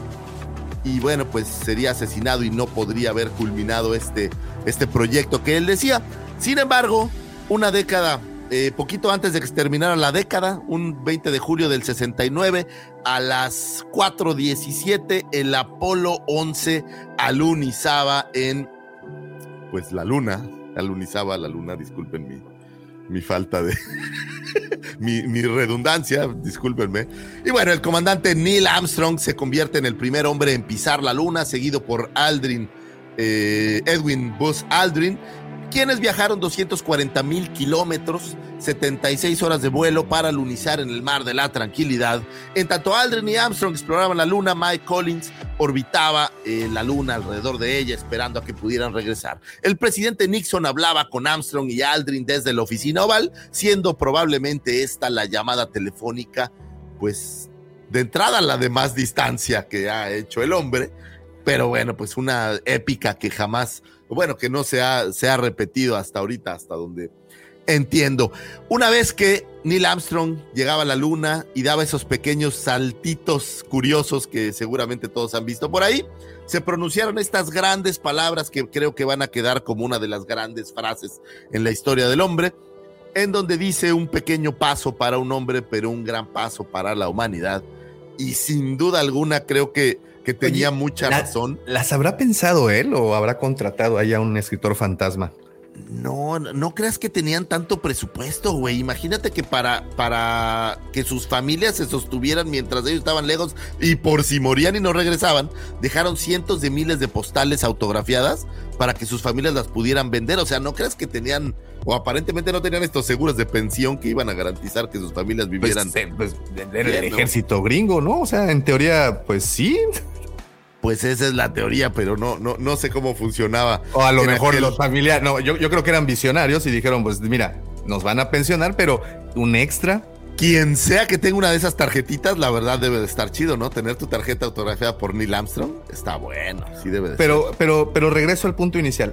Y bueno, pues sería asesinado y no podría haber culminado este, este proyecto que él decía. Sin embargo, una década, eh, poquito antes de que terminara la década, un 20 de julio del 69, a las 4.17, el Apolo 11 alunizaba en, pues la luna, alunizaba la luna, disculpen mi, falta de, [LAUGHS] mi, mi, redundancia, discúlpenme. Y bueno, el comandante Neil Armstrong se convierte en el primer hombre en pisar la luna, seguido por Aldrin, eh, Edwin Buzz Aldrin, quienes viajaron 240 mil kilómetros, 76 horas de vuelo para lunizar en el mar de la tranquilidad. En tanto Aldrin y Armstrong exploraban la luna, Mike Collins orbitaba eh, la luna alrededor de ella, esperando a que pudieran regresar. El presidente Nixon hablaba con Armstrong y Aldrin desde la oficina oval, siendo probablemente esta la llamada telefónica, pues de entrada la de más distancia que ha hecho el hombre, pero bueno, pues una épica que jamás bueno, que no se ha, se ha repetido hasta ahorita, hasta donde entiendo. Una vez que Neil Armstrong llegaba a la luna y daba esos pequeños saltitos curiosos que seguramente todos han visto por ahí, se pronunciaron estas grandes palabras que creo que van a quedar como una de las grandes frases en la historia del hombre, en donde dice un pequeño paso para un hombre, pero un gran paso para la humanidad. Y sin duda alguna creo que que tenía mucha razón. ¿Las habrá pensado él o habrá contratado ahí a un escritor fantasma? No, no creas que tenían tanto presupuesto, güey. Imagínate que para, para que sus familias se sostuvieran mientras ellos estaban lejos y por si morían y no regresaban, dejaron cientos de miles de postales autografiadas para que sus familias las pudieran vender. O sea, no creas que tenían, o aparentemente no tenían estos seguros de pensión que iban a garantizar que sus familias pues, vivieran. Pues, pues el ejército gringo, ¿no? O sea, en teoría, pues sí. Pues esa es la teoría, pero no, no, no sé cómo funcionaba. O a lo mejor los familiares, no, yo, yo creo que eran visionarios y dijeron, pues mira, nos van a pensionar, pero un extra quien sea que tenga una de esas tarjetitas, la verdad debe de estar chido, ¿no? Tener tu tarjeta autografiada por Neil Armstrong está bueno, sí debe de pero, Pero, pero regreso al punto inicial.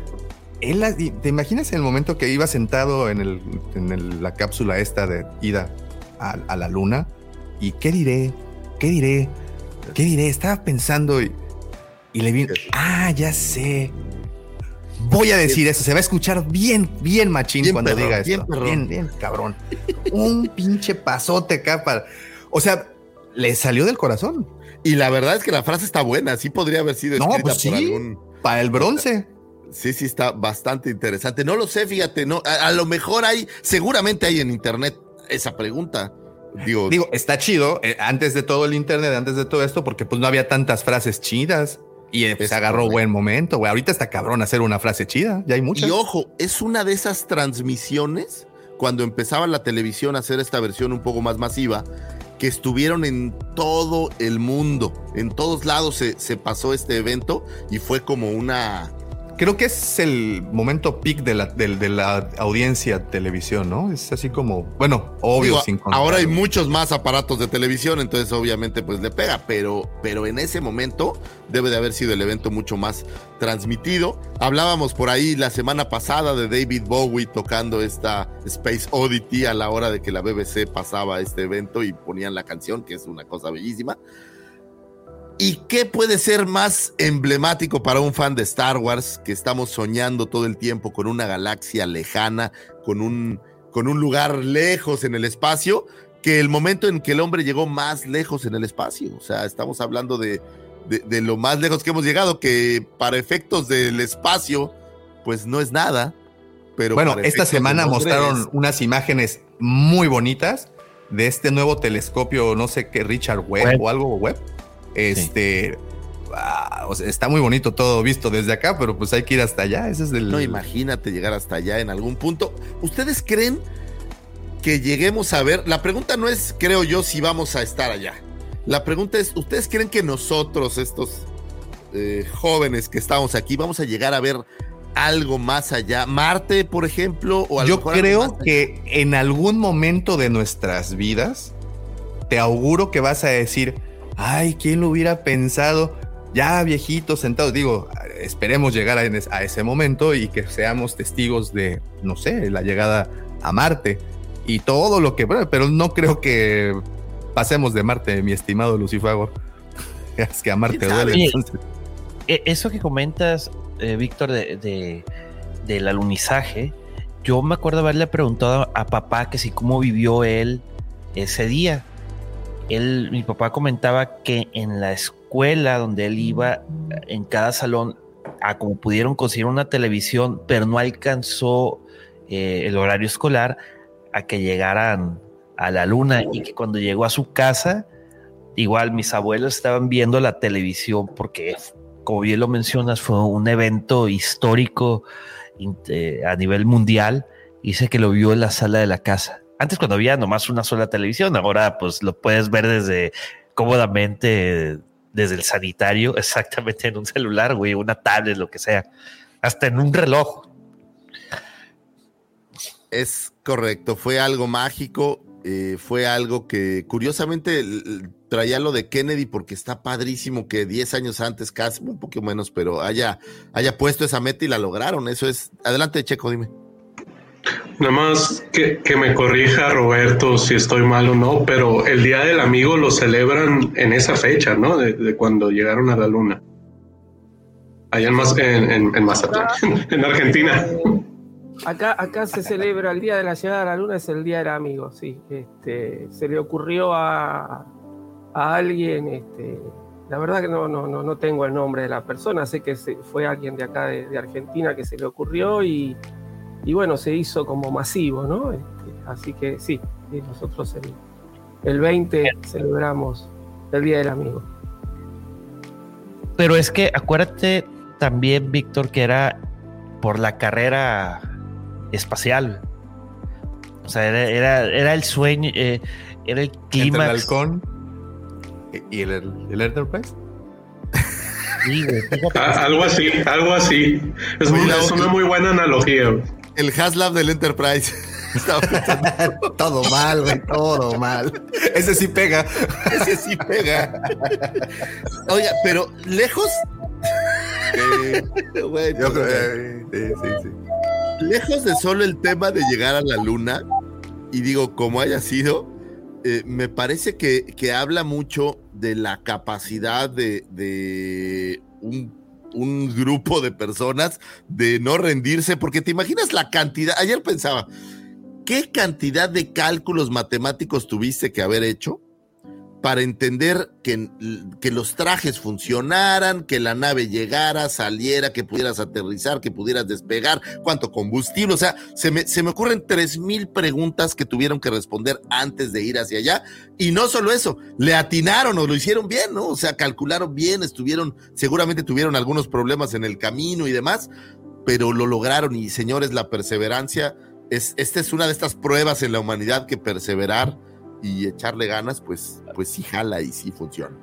Él, ¿Te imaginas en el momento que iba sentado en, el, en la cápsula esta de ida a, a, la luna? ¿Y qué diré? ¿Qué diré? ¿Qué diré? Estaba pensando y y le vi, ah, ya sé. Voy a decir eso, se va a escuchar bien, bien machín cuando diga esto. Bien, bien, cabrón. Un pinche pasote acá para. O sea, le salió del corazón. Y la verdad es que la frase está buena, sí podría haber sido escrita no, pues sí, por algún. Para el bronce. Sí, sí, está bastante interesante. No lo sé, fíjate, no, a, lo mejor hay, seguramente hay en internet esa pregunta. Digo, Digo está chido eh, antes de todo el internet, antes de todo esto, porque pues no había tantas frases chidas. Y se pues, agarró buen momento, güey. Ahorita está cabrón hacer una frase chida. Ya hay muchas. Y ojo, es una de esas transmisiones cuando empezaba la televisión a hacer esta versión un poco más masiva, que estuvieron en todo el mundo. En todos lados se, se pasó este evento y fue como una creo que es el momento peak de la, de, la audiencia televisión, ¿no? Es así como, bueno, obvio. sin ahora hay muchos más aparatos de televisión, entonces obviamente pues le pega, pero, pero en ese momento debe de haber sido el evento mucho más transmitido. Hablábamos por ahí la semana pasada de David Bowie tocando esta Space Oddity a la hora de que la BBC pasaba este evento y ponían la canción, que es una cosa bellísima. ¿Y qué puede ser más emblemático para un fan de Star Wars que estamos soñando todo el tiempo con una galaxia lejana, con un, con un lugar lejos en el espacio, que el momento en que el hombre llegó más lejos en el espacio? O sea, estamos hablando de, de, lo más lejos que hemos llegado, que para efectos del espacio, pues no es nada. Pero bueno, esta semana mostraron unas imágenes muy bonitas de este nuevo telescopio, no sé qué, Richard Webb o algo Webb este. Ah, está muy bonito todo visto desde acá, pero pues hay que ir hasta allá. Ese es el. No, imagínate llegar hasta allá en algún punto. ¿Ustedes creen que lleguemos a ver? La pregunta no es, creo yo, si vamos a estar allá. La pregunta es, ¿ustedes creen que nosotros, estos eh, jóvenes que estamos aquí, vamos a llegar a ver algo más allá? Marte, por ejemplo, o Yo creo que en algún momento de nuestras vidas, te auguro que vas a decir ay, ¿quién lo hubiera pensado? Ya viejito, sentado, digo, esperemos llegar a, ese momento y que seamos testigos de, no sé, la llegada a Marte y todo lo que, pero no creo que pasemos de Marte, mi estimado Lucifagor. [LAUGHS] Es que a Marte duele. Entonces. Eh, Eso que comentas, eh, Víctor, de, de- del alunizaje, yo me acuerdo haberle preguntado a papá que si cómo vivió él ese día. Él, mi papá comentaba que en la escuela donde él iba, en cada salón, a como pudieron conseguir una televisión, pero no alcanzó eh, el horario escolar a que llegaran a la luna y que cuando llegó a su casa, igual mis abuelos estaban viendo la televisión porque, como bien lo mencionas, fue un evento histórico eh, a nivel mundial. Dice que lo vio en la sala de la casa. Antes cuando había nomás una sola televisión, ahora pues lo puedes ver desde cómodamente desde el sanitario, [LAUGHS] exactamente en un celular, güey, una tablet, lo que sea, hasta en un reloj. Es correcto, fue algo mágico, eh, fue algo que curiosamente traía lo de Kennedy porque está padrísimo que 10 años antes, casi un poco menos, pero haya, haya puesto esa meta y la lograron. Eso es. Adelante, Checo, dime. Nada más que, que me corrija Roberto si estoy mal o no, pero el Día del Amigo lo celebran en esa fecha, ¿no? De, de cuando llegaron a la Luna. Allá en, en, en- en Mazatlán, [LAUGHS] en Argentina. Acá, acá se celebra el día de la llegada a la luna, es el día del amigo, sí. Este, se le ocurrió a, a alguien, este, la verdad que no, no, no, no tengo el nombre de la persona, sé que se- fue alguien de acá de, de Argentina que se le ocurrió y, y bueno, se hizo como masivo, ¿no? Este, así que sí, nosotros el, el 20 celebramos el día del amigo. Pero es que acuérdate también, Víctor, que era por la carrera espacial. O sea, era, era, era el sueño, eh, era el Entre el clima. halcón y el, el Enterprise. Ah, algo así, algo así. Es, muy- es una muy buena analogía. El Haslab del Enterprise. [LAUGHS] [LAUGHS] Todo mal, güey, todo mal. Ese sí pega. Ese sí pega. Oiga, pero lejos. Bueno, [LAUGHS] Yo creo- eh, sí, sí. lejos de solo el tema de llegar a la luna, y digo, como haya sido, eh, me parece que, que habla mucho de la capacidad de, de un, un grupo de personas de no rendirse, porque te imaginas la cantidad, ayer pensaba, ¿qué cantidad de cálculos matemáticos tuviste que haber hecho? Para entender que, que, los trajes funcionaran, que la nave llegara, saliera, que pudieras aterrizar, que pudieras despegar, cuánto combustible. O sea, se me, se me ocurren tres mil preguntas que tuvieron que responder antes de ir hacia allá. Y no solo eso, le atinaron o lo hicieron bien, ¿no? O sea, calcularon bien, estuvieron, seguramente tuvieron algunos problemas en el camino y demás, pero lo lograron. Y señores, la perseverancia, es, esta es una de estas pruebas en la humanidad que perseverar y echarle ganas, pues, pues sí jala y sí funciona.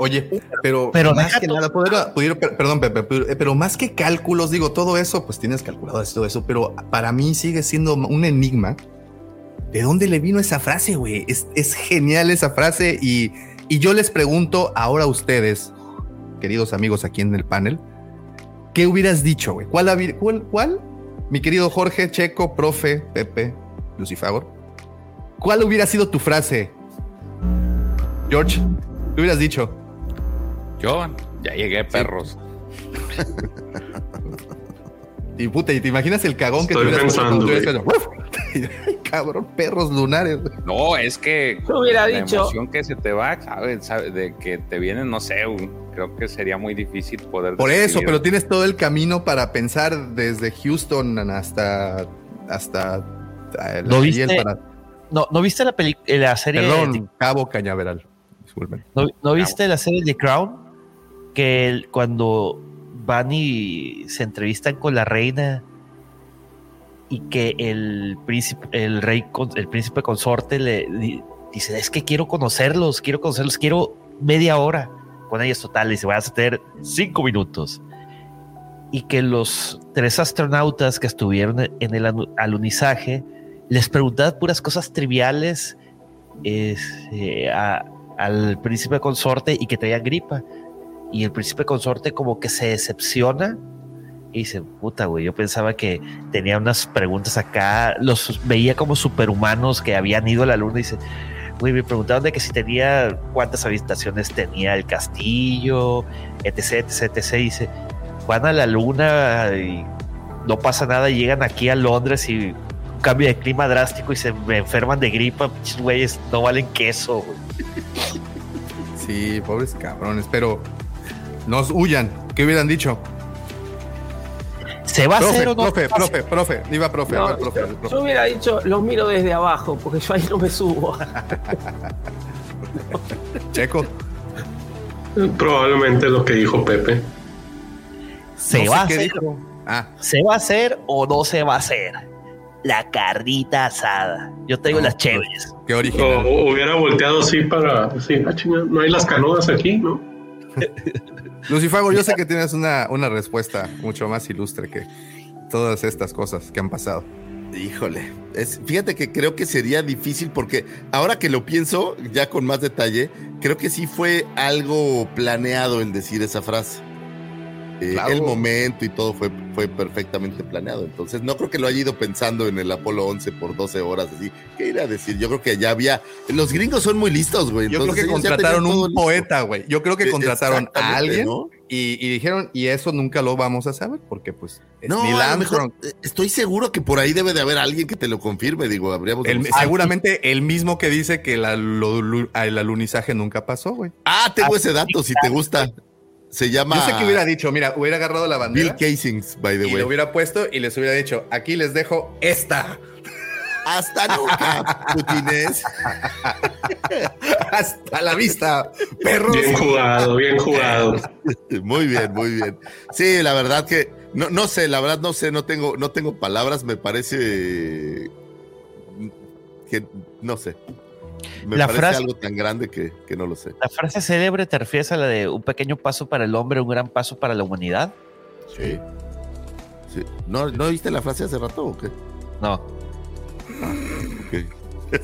Oye, pero, Pero más que nada, poder- pudiera- per- perdón, Pepe, pero, pero más que cálculos, digo, todo eso, pues tienes calculado todo eso, pero para mí sigue siendo un enigma. ¿De dónde le vino esa frase, güey? Es, es genial esa frase y, y yo les pregunto ahora a ustedes, queridos amigos aquí en el panel, ¿qué hubieras dicho, güey? ¿Cuál, cuál, cuál? Mi querido Jorge, Checo, profe, Pepe, Lucifagor. ¿Cuál hubiera sido tu frase? George, ¿qué hubieras dicho? Yo ya llegué, perros. Y puta, y te imaginas el cagón que te hubieras pensando, cuando te hubieras hecho, Ay, cabrón, perros lunares. No, es que hubiera la dicho- emoción que se te va, ¿sabes? ¿Sabes? De que te vienen, no sé, un- creo que sería muy difícil poder. Por eso, pero tienes todo el camino para pensar desde Houston hasta hasta eh, ¿Lo viste? para- No, ¿no viste la, peli- eh, la serie? de- Perdón, Cabo Cañaveral. Disculpen. ¿No, no viste la serie de Crown? Que el- cuando van y se entrevistan con la reina y que el príncipe, el rey, el príncipe consorte le di- dice, es que quiero conocerlos, quiero conocerlos, quiero media hora con ellos total, y se vas a tener cinco minutos. Y que los tres astronautas que estuvieron en el alunizaje les preguntaban puras cosas triviales es, eh, al príncipe consorte y que traían gripa. y el príncipe consorte como que se decepciona y dice, puta, güey, yo pensaba que tenía unas preguntas acá, los veía como superhumanos que habían ido a la luna y dice, güey, me preguntaron de que si tenía, cuántas habitaciones tenía el castillo, etc, etc, etc, y dice, van a la luna y no pasa nada, llegan aquí a Londres y cambio de clima drástico y se me enferman de gripa, pinches güeyes, no valen queso, güey. Sí, pobres cabrones, pero nos huyan. ¿Qué hubieran dicho? ¿Se va a hacer o no? profe, profe, profe, iba profe, No, profe, yo, profe. yo hubiera dicho, los miro desde abajo, porque yo ahí no me subo. [LAUGHS] Checo. Probablemente lo que dijo Pepe. ¿Se No va a hacer? Ah, ¿Se va a hacer o no se va a hacer? La carnita asada. Yo tengo No, las chéveres. qué original. o hubiera volteado así para. Sí, ah, no hay las canoas aquí, ¿no? [LAUGHS] Lucifago, yo sé que tienes una, una respuesta mucho más ilustre que todas estas cosas que han pasado. Híjole, es, fíjate que creo que sería difícil porque ahora que lo pienso ya con más detalle, creo que sí fue algo planeado el decir esa frase. Eh, Claro. El momento y todo fue, fue perfectamente planeado. Entonces no creo que lo haya ido pensando en el Apolo 11 por 12 horas así. ¿Qué irá a decir? Yo creo que ya había... Los gringos son muy listos, güey. Yo creo entonces que contrataron un listo. poeta, güey. Yo creo que Eh, contrataron a alguien ¿no? y, y dijeron, y eso nunca lo vamos a saber porque pues es No, Neil a lo mejor, eh, estoy seguro que por ahí debe de haber alguien que te lo confirme. Digo, habríamos... El- seguramente el mismo que dice que la- lo- el alunizaje nunca pasó, güey. Ah, tengo ese dato, si te gusta. Se llama Yo sé que hubiera dicho, mira, hubiera agarrado la Bill bandera Casings, by the y way. lo hubiera puesto y les hubiera dicho, aquí les dejo esta. Hasta nunca, [LAUGHS] Putines. Hasta la vista, perros. Bien jugado, bien jugado. [LAUGHS] Muy bien, muy bien. Sí, la verdad que no, no sé, la verdad no sé, no tengo, no tengo palabras, me parece que no sé. Me La parece frase- algo tan grande que, que no lo sé. La frase célebre te refieres a la de un pequeño paso para el hombre, un gran paso para la humanidad. Sí. Sí. ¿No, ¿No viste la frase hace rato o qué? No. Ok.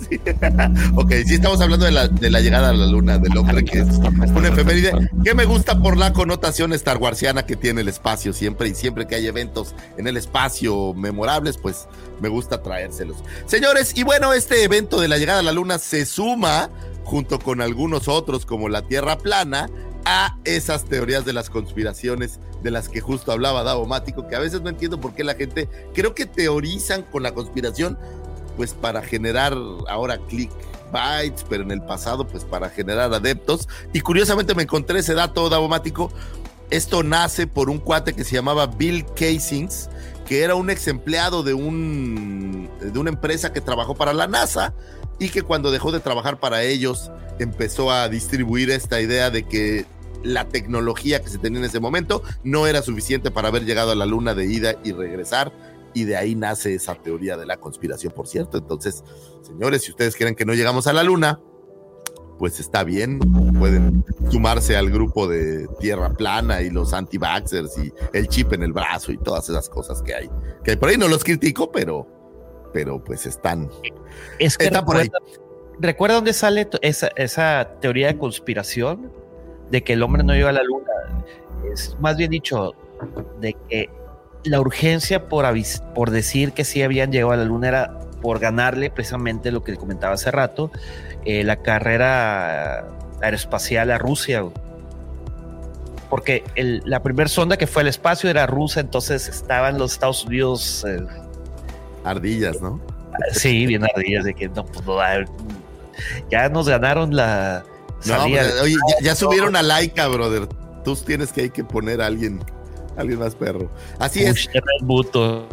Sí. [LAUGHS] ok, sí estamos hablando de la, de la llegada a la luna del hombre, que es una efeméride que me gusta por la connotación starwarsiana que tiene el espacio siempre y siempre que hay eventos en el espacio memorables, pues me gusta traérselos. Señores, y bueno, este evento de la llegada a la luna se suma junto con algunos otros como la Tierra plana a esas teorías de las conspiraciones de las que justo hablaba Davo Mático, que a veces no entiendo por qué la gente creo que teorizan con la conspiración pues para generar ahora click bytes, pero en el pasado pues para generar adeptos. Y curiosamente me encontré ese dato davomático. Esto nace por un cuate que se llamaba Bill Casings, que era un ex empleado de, un, de una empresa que trabajó para la NASA y que cuando dejó de trabajar para ellos empezó a distribuir esta idea de que la tecnología que se tenía en ese momento no era suficiente para haber llegado a la luna de ida y regresar y de ahí nace esa teoría de la conspiración, por cierto. Entonces, señores, si ustedes creen que no llegamos a la luna, pues está bien, pueden sumarse al grupo de Tierra Plana y los anti-vaxxers y el chip en el brazo y todas esas cosas que hay. Que por ahí no los critico, pero, pero pues están. Es que Está por ahí. recuerda, recuerda dónde sale esa, esa teoría de conspiración de que el hombre no llegó a la luna. Es más bien dicho, de que la urgencia por, por decir que sí habían llegado a la luna era por ganarle precisamente lo que comentaba hace rato, eh, la carrera aeroespacial a Rusia. Porque el- la primera sonda que fue al espacio era rusa, entonces estaban los Estados Unidos eh, Ardillas, ¿no? Sí, bien ardillas de que no, pues no, ya nos ganaron la No, salida. oye, ya, ya subieron a Laika, brother. Tú tienes que hay que poner a alguien, alguien más perro. Así es. Buto.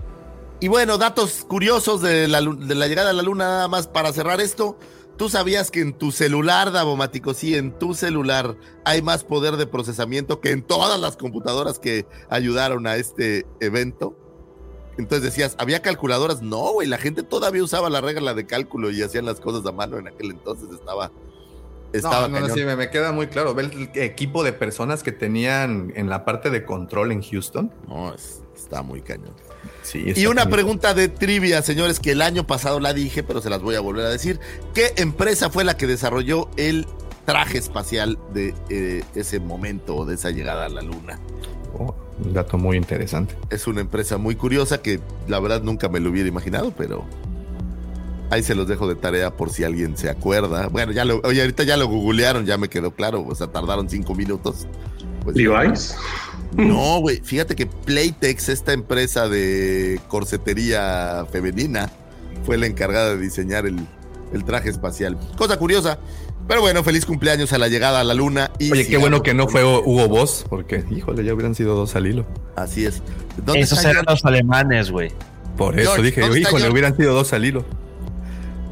Y bueno, datos curiosos de la, de la llegada a la luna, nada más para cerrar esto. ¿Tú sabías que en tu celular, Davomático, sí, en tu celular hay más poder de procesamiento que en todas las computadoras que ayudaron a este evento? Entonces decías, ¿había calculadoras? No, güey, la gente todavía usaba la regla de cálculo y hacían las cosas a mano en aquel entonces. Estaba, estaba no, no, no, sí, me, me queda muy claro. Ve el equipo de personas que tenían en la parte de control en Houston. No, es- está muy cañón. Sí, Y una cañón. pregunta de trivia, señores, que el año pasado la dije, pero se las voy a volver a decir. ¿Qué empresa fue la que desarrolló el traje espacial de eh, ese momento o de esa llegada a la luna. Oh, un dato muy interesante. Es una empresa muy curiosa que la verdad nunca me lo hubiera imaginado, pero ahí se los dejo de tarea por si alguien se acuerda. Bueno, ya lo, oye, ahorita ya lo googlearon, ya me quedó claro, o sea, tardaron cinco minutos. Pues, ¿Levi's? No, güey, fíjate que Playtex, esta empresa de corsetería femenina, fue la encargada de diseñar el, el traje espacial. Cosa curiosa. Pero bueno, feliz cumpleaños a la llegada a la luna. Y Oye, qué bueno que no fue Hugo Boss, porque, híjole, ya hubieran sido dos al hilo. Así es. Esos eran los alemanes, güey. Por eso George, dije, ¿dónde está híjole, George? hubieran sido dos al hilo.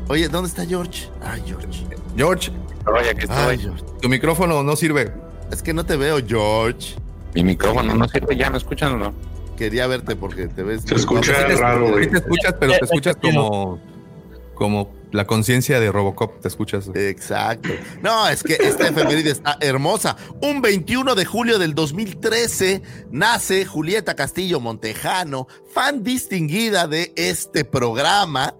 Oye, ¿dónde está George? Ay, George. George, Oye, aquí estoy. Ay, George. tu micrófono no sirve. Es que no te veo, George. Mi micrófono no sirve, ¿ya me escuchan o no? Quería verte porque te ves. Se escucha Sí te- raro, sí güey. te escuchas, pero Eh, te escuchas eh, como, como la conciencia de Robocop, te escuchas. Exacto. No, es que esta efeméride está hermosa. Un 21 de julio del 2013 nace Julieta Castillo Montejano, fan distinguida de este programa.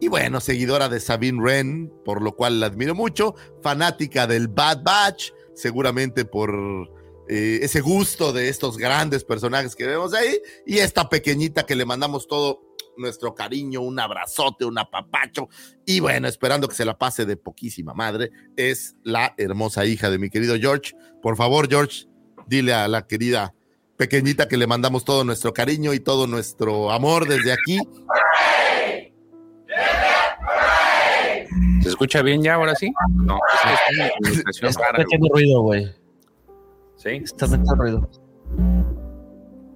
Y bueno, seguidora de Sabine Wren, por lo cual la admiro mucho. Fanática del Bad Batch, seguramente por eh, ese gusto de estos grandes personajes que vemos ahí. Y esta pequeñita que le mandamos todo nuestro cariño, un abrazote, un apapacho. Y bueno, esperando que se la pase de poquísima madre, es la hermosa hija de mi querido George. Por favor, George, dile a la querida pequeñita que le mandamos todo nuestro cariño y todo nuestro amor desde aquí. ¿Se escucha bien ya ahora sí? No, es que [LAUGHS] es una comunicación Está rara, metiendo ruido, güey. ¿Sí? Está metiendo ruido.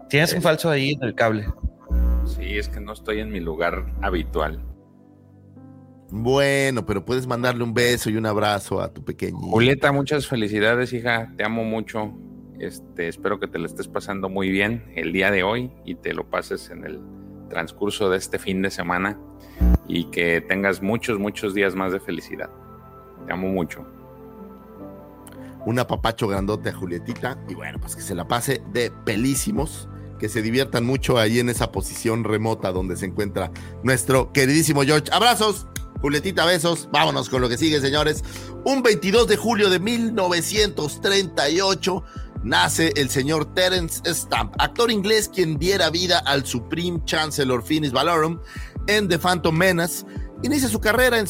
Tienes un falso ahí en el cable. Sí, es que no estoy en mi lugar habitual. Bueno, pero puedes mandarle un beso y un abrazo a tu pequeñita. Julieta, muchas felicidades, hija. Te amo mucho. Este, espero que te lo estés pasando muy bien el día de hoy y te lo pases en el transcurso de este fin de semana y que tengas muchos, muchos días más de felicidad. Te amo mucho. un apapacho grandote a Julietita y bueno, pues que se la pase de pelísimos, que se diviertan mucho ahí en esa posición remota donde se encuentra nuestro queridísimo George. Abrazos, Julietita, besos. Vámonos con lo que sigue, señores. Un 22 de julio de 1938 nace el señor Terence Stamp, actor inglés quien diera vida al Supreme Chancellor Finis Valorum en The Phantom Menace. Inicia su carrera en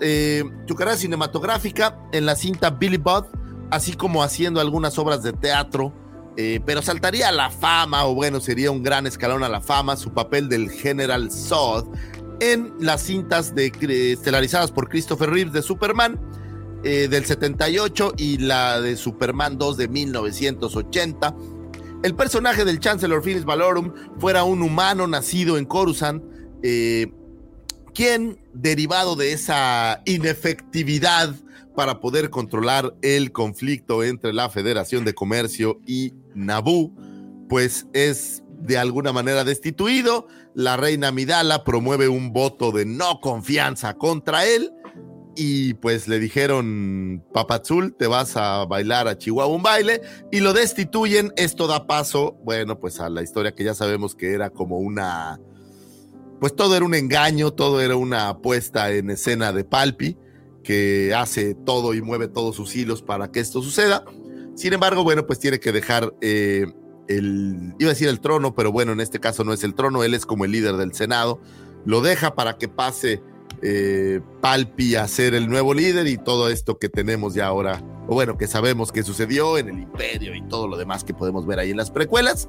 eh, su carrera cinematográfica en la cinta Billy Budd, así como haciendo algunas obras de teatro, eh, pero saltaría a la fama, o bueno, sería un gran escalón a la fama, su papel del General Zod en las cintas estelarizadas por Christopher Reeves de Superman eh, del 78 y la de Superman 2 de 1980. El personaje del Chancellor Finis Valorum fuera un humano nacido en Coruscant, eh, quien, derivado de esa inefectividad para poder controlar el conflicto entre la Federación de Comercio y Naboo, pues es de alguna manera destituido. La reina Midala promueve un voto de no confianza contra él y pues le dijeron, Papazul, te vas a bailar a Chihuahua un baile y lo destituyen. Esto da paso, bueno, pues a la historia que ya sabemos que era como una, pues todo era un engaño, todo era una puesta en escena de Palpi que hace todo y mueve todos sus hilos para que esto suceda. Sin embargo, bueno, pues tiene que dejar eh, el, iba a decir el trono, pero bueno, en este caso no es el trono, él es como el líder del Senado. Lo deja para que pase eh, Palpi a ser el nuevo líder y todo esto que tenemos ya ahora, o bueno, que sabemos que sucedió en el imperio y todo lo demás que podemos ver ahí en las precuelas.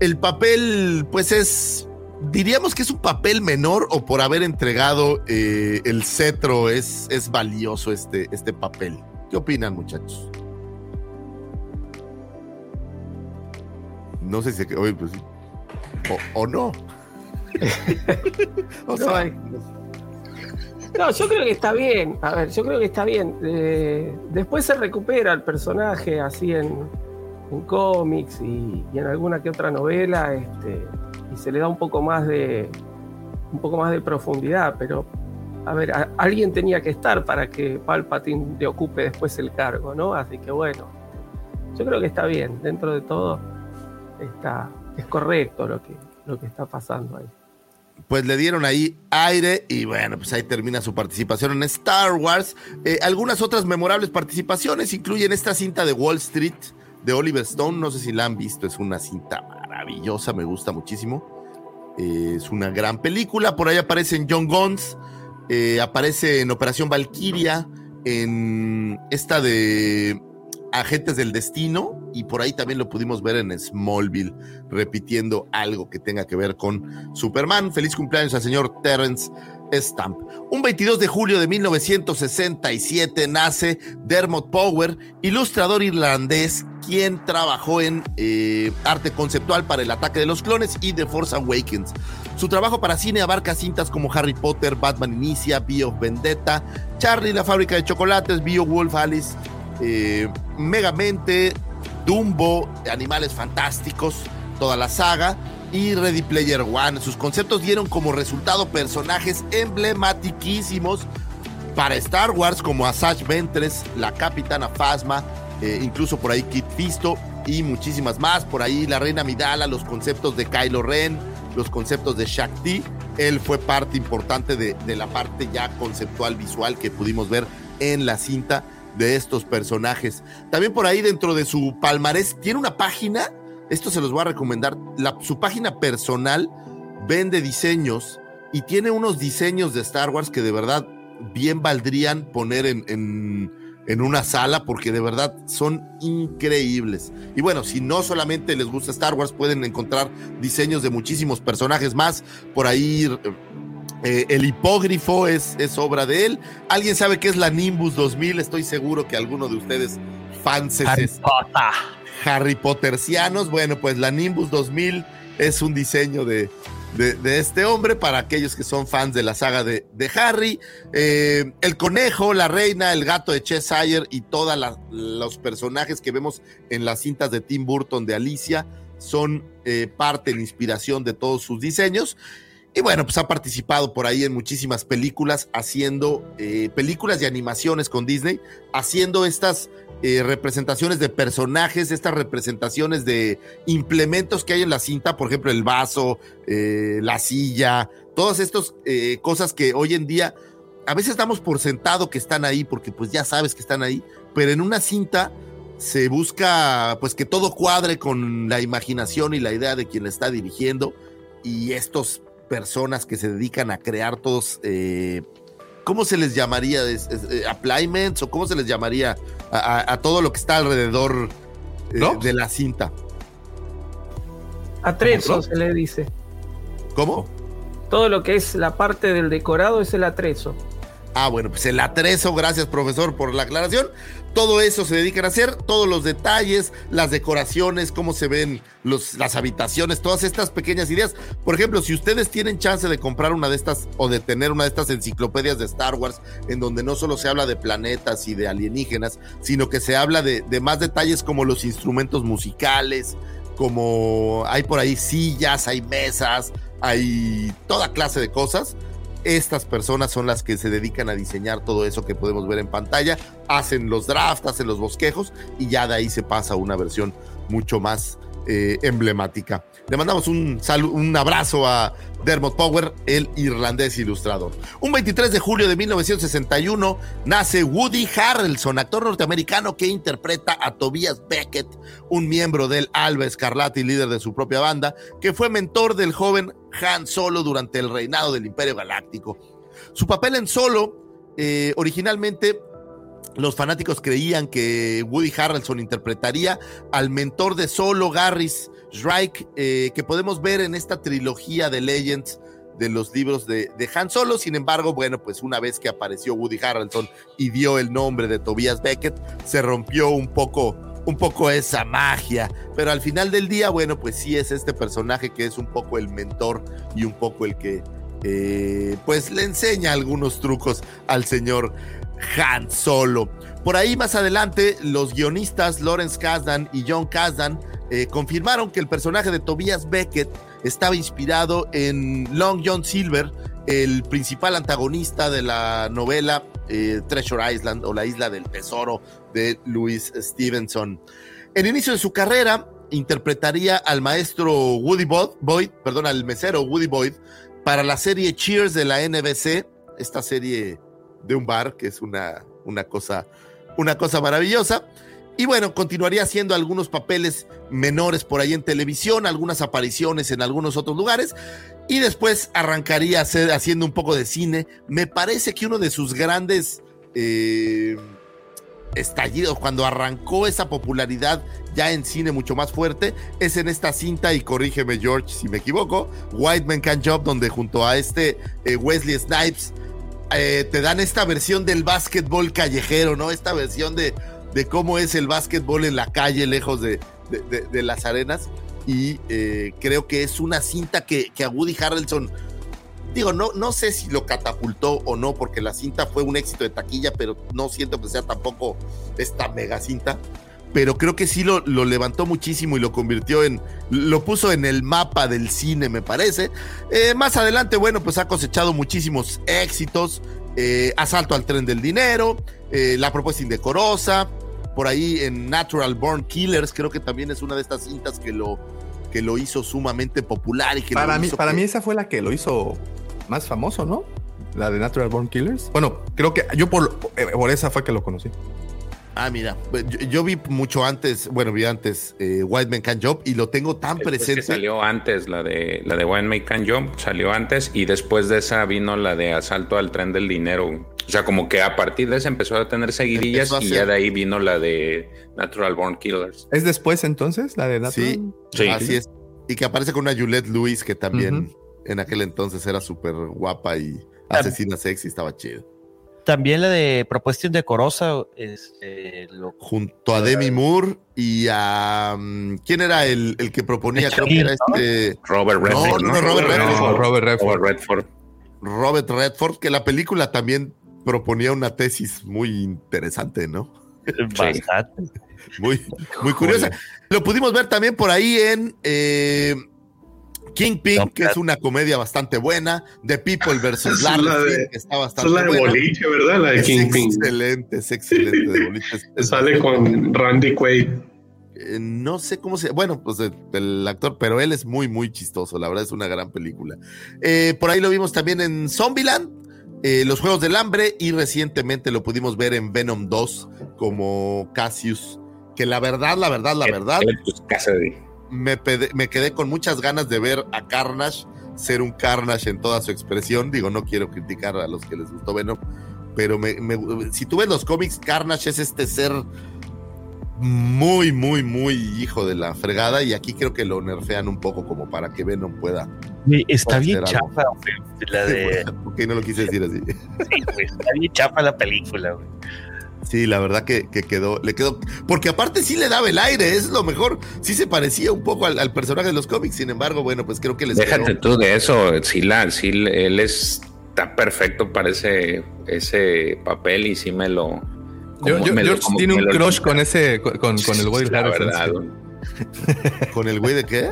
El papel, pues es, diríamos que es un papel menor o por haber entregado eh, el cetro es, es valioso este, este papel. ¿Qué opinan muchachos? No sé si, oye, pues, o, o no. [LAUGHS] o No, sea, hay- No, yo creo que está bien. A ver, yo creo que está bien. Eh, después se recupera el personaje así en, en cómics y, y en alguna que otra novela, este, y se le da un poco más de un poco más de profundidad, pero a ver, alguien tenía que estar para que Palpatine le ocupe después el cargo, ¿no? Así que bueno, yo creo que está bien, dentro de todo está, es correcto lo que, lo que está pasando ahí. pues le dieron ahí aire y bueno, pues ahí termina su participación en Star Wars. Eh, algunas otras memorables participaciones incluyen esta cinta de Wall Street de Oliver Stone, no sé si la han visto, es una cinta maravillosa, me gusta muchísimo. Es una gran película, por ahí aparece en John Guns, eh, aparece en Operación Valkyria, en esta de Agentes del Destino y por ahí también lo pudimos ver en Smallville, repitiendo algo que tenga que ver con Superman. Feliz cumpleaños al señor Terrence Stamp. Un 22 de julio de 1967 nace Dermot Power, ilustrador irlandés, quien trabajó en eh, arte conceptual para El ataque de los clones y The Force Awakens. Su trabajo para cine abarca cintas como Harry Potter, Batman Inicia, Bio Vendetta, Charlie la fábrica de chocolates, Bio Wolf Alice, eh, Megamente, Dumbo, Animales Fantásticos, toda la saga y Ready Player One. Sus conceptos dieron como resultado personajes emblematiquísimos para Star Wars como Asajj Ventress, la Capitana Phasma, eh, incluso por ahí Kit Fisto y muchísimas más. Por ahí la Reina Midala, los conceptos de Kylo Ren, los conceptos de Shakti. Él fue parte importante de la parte ya conceptual visual que pudimos ver en la cinta de estos personajes. También por ahí dentro de su palmarés tiene una página, esto se los voy a recomendar, la, su página personal vende diseños y tiene unos diseños de Star Wars que de verdad bien valdrían poner en, en, en una sala porque de verdad son increíbles. Y bueno, si no solamente les gusta Star Wars, pueden encontrar diseños de muchísimos personajes más por ahí eh, el hipógrifo es, es, obra de él. ¿Alguien sabe qué es la Nimbus 2000? Estoy seguro que alguno de ustedes fans Harry Potter. Harry Pottercianos. Bueno, pues la Nimbus 2000 es un diseño de, de, este hombre para aquellos que son fans de la saga de, de Harry. Eh, el conejo, la reina, el gato de Cheshire y todos los personajes que vemos en las cintas de Tim Burton de Alicia son eh, parte, la inspiración de todos sus diseños. Y bueno, pues ha participado por ahí en muchísimas películas, haciendo eh, películas y animaciones con Disney, haciendo estas eh, representaciones de personajes, estas representaciones de implementos que hay en la cinta, por ejemplo, el vaso, eh, la silla, todas estas eh, cosas que hoy en día a veces damos por sentado que están ahí, porque pues ya sabes que están ahí, pero en una cinta se busca pues que todo cuadre con la imaginación y la idea de quien está dirigiendo y estos personas que se dedican a crear todos, eh, ¿cómo se les llamaría? ¿Es, es, eh, ¿Appliments o cómo se les llamaría a, a, a todo lo que está alrededor eh, ¿No? de la cinta? Atrezo se le dice. ¿Cómo? Todo lo que es la parte del decorado es el atrezo. Ah, bueno, pues el atrezo, gracias profesor por la aclaración. Todo eso se dedican a hacer, todos los detalles, las decoraciones, cómo se ven los, las habitaciones, todas estas pequeñas ideas. Por ejemplo, si ustedes tienen chance de comprar una de estas o de tener una de estas enciclopedias de Star Wars, en donde no solo se habla de planetas y de alienígenas, sino que se habla de, de más detalles como los instrumentos musicales, como hay por ahí sillas, hay mesas, hay toda clase de cosas estas personas son las que se dedican a diseñar todo eso que podemos ver en pantalla, hacen los drafts, hacen los bosquejos y ya de ahí se pasa a una versión mucho más eh, emblemática. Le mandamos un, un abrazo a Dermot Power, el irlandés ilustrador. Un 23 de julio de 1961 nace Woody Harrelson, actor norteamericano que interpreta a Tobias Beckett, un miembro del Alba Escarlata líder de su propia banda, que fue mentor del joven Han Solo durante el reinado del Imperio Galáctico. Su papel en Solo, eh, originalmente los fanáticos creían que Woody Harrelson interpretaría al mentor de Solo, Garris Shrike, eh, que podemos ver en esta trilogía de Legends de los libros de, de, Han Solo. Sin embargo, bueno, pues una vez que apareció Woody Harrelson y dio el nombre de Tobias Beckett, se rompió un poco, un poco esa magia. Pero al final del día, bueno, pues sí es este personaje que es un poco el mentor y un poco el que, eh, pues le enseña algunos trucos al señor Han Solo. Por ahí más adelante, los guionistas Lawrence Kasdan y John Kasdan eh, confirmaron que el personaje de Tobias Beckett estaba inspirado en Long John Silver, el principal antagonista de la novela eh, Treasure Island o la Isla del Tesoro de Louis Stevenson. En inicio de su carrera, interpretaría al maestro Woody Boyd, perdón, al mesero Woody Boyd, para la serie Cheers de la NBC, esta serie de un bar que es una, una, cosa, una cosa maravillosa. Y bueno, continuaría haciendo algunos papeles menores por ahí en televisión, algunas apariciones en algunos otros lugares. Y después arrancaría haciendo un poco de cine. Me parece que uno de sus grandes eh, estallidos, cuando arrancó esa popularidad ya en cine mucho más fuerte, es en esta cinta, y corrígeme George si me equivoco, White Man Can Job, donde junto a este eh, Wesley Snipes eh, te dan esta versión del básquetbol callejero, ¿no? Esta versión de, de cómo es el básquetbol en la calle, lejos de, de, las arenas. Y eh, creo que es una cinta que, que, a Woody Harrelson, digo, no, no sé si lo catapultó o no, porque la cinta fue un éxito de taquilla, pero no siento que sea tampoco esta mega cinta pero creo que sí lo, lo, levantó muchísimo y lo convirtió en, lo puso en el mapa del cine, me parece. Eh, más adelante, bueno, pues ha cosechado muchísimos éxitos. Eh, Asalto al tren del dinero, eh, La propuesta indecorosa, por ahí en Natural Born Killers, creo que también es una de estas cintas que lo, que lo hizo sumamente popular y que para mí, para mí esa fue la que lo hizo más famoso, ¿no? La de Natural Born Killers. Bueno, creo que yo por, por esa fue que lo conocí. Ah, mira, pues, yo, vi mucho antes, bueno, vi antes eh, White Man Can Jump y lo tengo tan presente. Que salió antes, la de la de White Man Can Jump salió antes y después de esa vino la de Asalto al Tren del Dinero. O sea, como que a partir de esa empezó a tener seguidillas y ya de ahí vino la de Natural Born Killers. ¿Es después entonces la de Natural? Sí, así es. Y que aparece con una Juliette Lewis que también en aquel entonces era súper guapa y asesina sexy, estaba chido. También la de Propuesta Indecorosa. Este, Junto a Demi Moore y a. Mm, ¿Quién era el, el que proponía? Creo que era este. Robert Redford. No, no, Robert Redford. Robert Redford. Robert Redford. que la película también proponía una tesis muy interesante, ¿no? [LAUGHS] Bastante. Muy, muy curiosa. Lo pudimos ver también por ahí en eh, Kingpin, que es una comedia bastante buena, The People versus [LAUGHS] Larry, que está bastante es la de boliche, ¿verdad? La de es Kingpin. Excelente, es excelente de boliche. [LAUGHS] Sale con Randy Quaid. Eh, no sé cómo se. Bueno, pues el, el, actor, pero él es muy, muy chistoso. La verdad es una gran película. Eh, por ahí lo vimos también en Zombieland, eh, Los Juegos del Hambre, y recientemente lo pudimos ver en Venom 2 como Cassius. Que la verdad, la verdad, la verdad. Me, me, quedé con muchas ganas de ver a Carnage ser un Carnage en toda su expresión. Digo, no quiero criticar a los que les gustó Venom, pero me, si tú ves los cómics, Carnage es este ser muy, muy, muy hijo de la fregada y aquí creo que lo nerfean un poco como para que Venom pueda. Está bien chafa, la de... [LAUGHS] Ok, no lo quise decir así. Sí, está bien chafa la película, güey. Sí, la verdad que, que, quedó, le quedó, porque aparte sí le daba el aire, es lo mejor, sí se parecía un poco al, al personaje de los cómics, sin embargo, bueno, pues creo que les Déjate tú de eso, sí, la, sí, él es, está perfecto para ese, ese papel y sí me lo... Yo, yo, me George lo, tiene un crush con ese, con, con, el güey [LAUGHS] la verdad. ¿Con el güey de qué?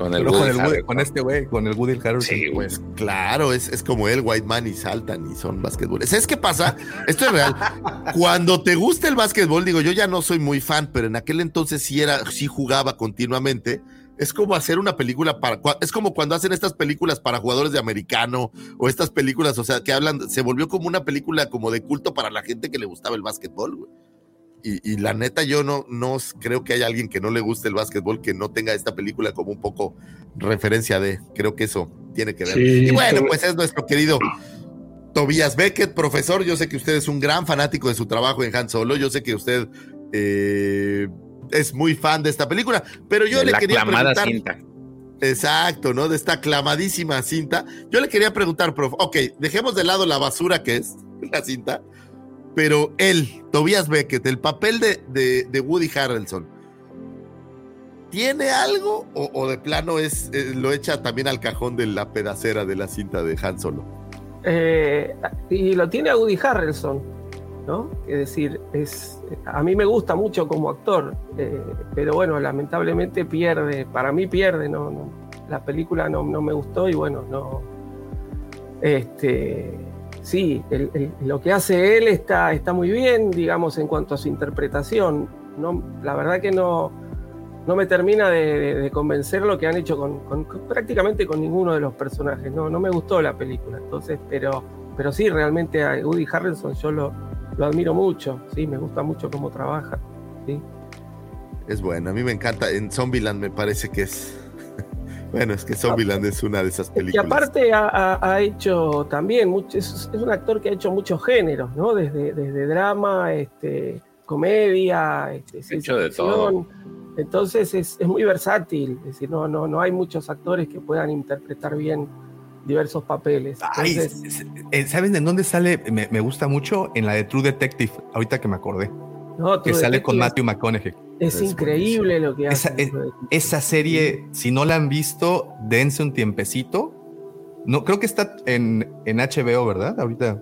Con, el con, el Woody, con este güey, con el Woody Harrelson. Sí, pues claro, es, es como él, White Man, y saltan y son básquetboles. ¿Sabes qué pasa? Esto es real. Cuando te gusta el básquetbol, digo, yo ya no soy muy fan, pero en aquel entonces sí era, sí jugaba continuamente. Es como hacer una película para, es como cuando hacen estas películas para jugadores de americano o estas películas, o sea, que hablan, se volvió como una película como de culto para la gente que le gustaba el básquetbol, güey. Y, y, la neta, yo no, no creo que haya alguien que no le guste el básquetbol que no tenga esta película como un poco referencia de. Creo que eso tiene que ver. Sí, y bueno, pues es nuestro querido Tobias Beckett, profesor. Yo sé que usted es un gran fanático de su trabajo en Han Solo. Yo sé que usted eh, es muy fan de esta película, pero yo de le la quería preguntar. Cinta. Exacto, ¿no? De esta aclamadísima cinta. Yo le quería preguntar, prof. Ok, dejemos de lado la basura que es [LAUGHS] la cinta pero él, Tobias Beckett, el papel de, de, Woody Harrelson, ¿tiene algo o, o de plano es eh, lo echa también al cajón de la pedacera de la cinta de Han Solo? Eh, y lo tiene a Woody Harrelson, ¿no? Es decir, es, a mí me gusta mucho como actor, eh, pero bueno, lamentablemente pierde, para mí pierde, no, no la película no, no, me gustó y bueno, no. Este, sí, el, el, lo que hace él está, está muy bien, digamos, en cuanto a su interpretación. No, la verdad que no, no me termina de, convencer lo que han hecho con- prácticamente con ninguno de los personajes. No, no me gustó la película. Entonces, pero, pero sí, realmente a Woody Harrelson yo lo, lo admiro mucho. Sí, me gusta mucho cómo trabaja. Sí. Es bueno, a mí me encanta. En Zombieland me parece que es. Bueno, es que Zombieland es una de esas Y películas. aparte ha, ha- ha hecho también, mucho, es, es un actor que ha hecho muchos géneros, ¿no? Desde, desde drama, este, comedia, este, ciencia hecho de ficción. todo. Entonces es, es muy versátil, es decir, no, no, no hay muchos actores que puedan interpretar bien diversos papeles. Ay, Entonces, eh, ¿Sabes de dónde sale? Me, me gusta mucho en la de True Detective, ahorita que me acordé. No, Que sale con Matthew McConaughey. Es, es increíble lo que hace. Esa, es- esa serie, si no la han visto, dense un tiempecito. No, creo que está en, en HBO, ¿verdad? Ahorita.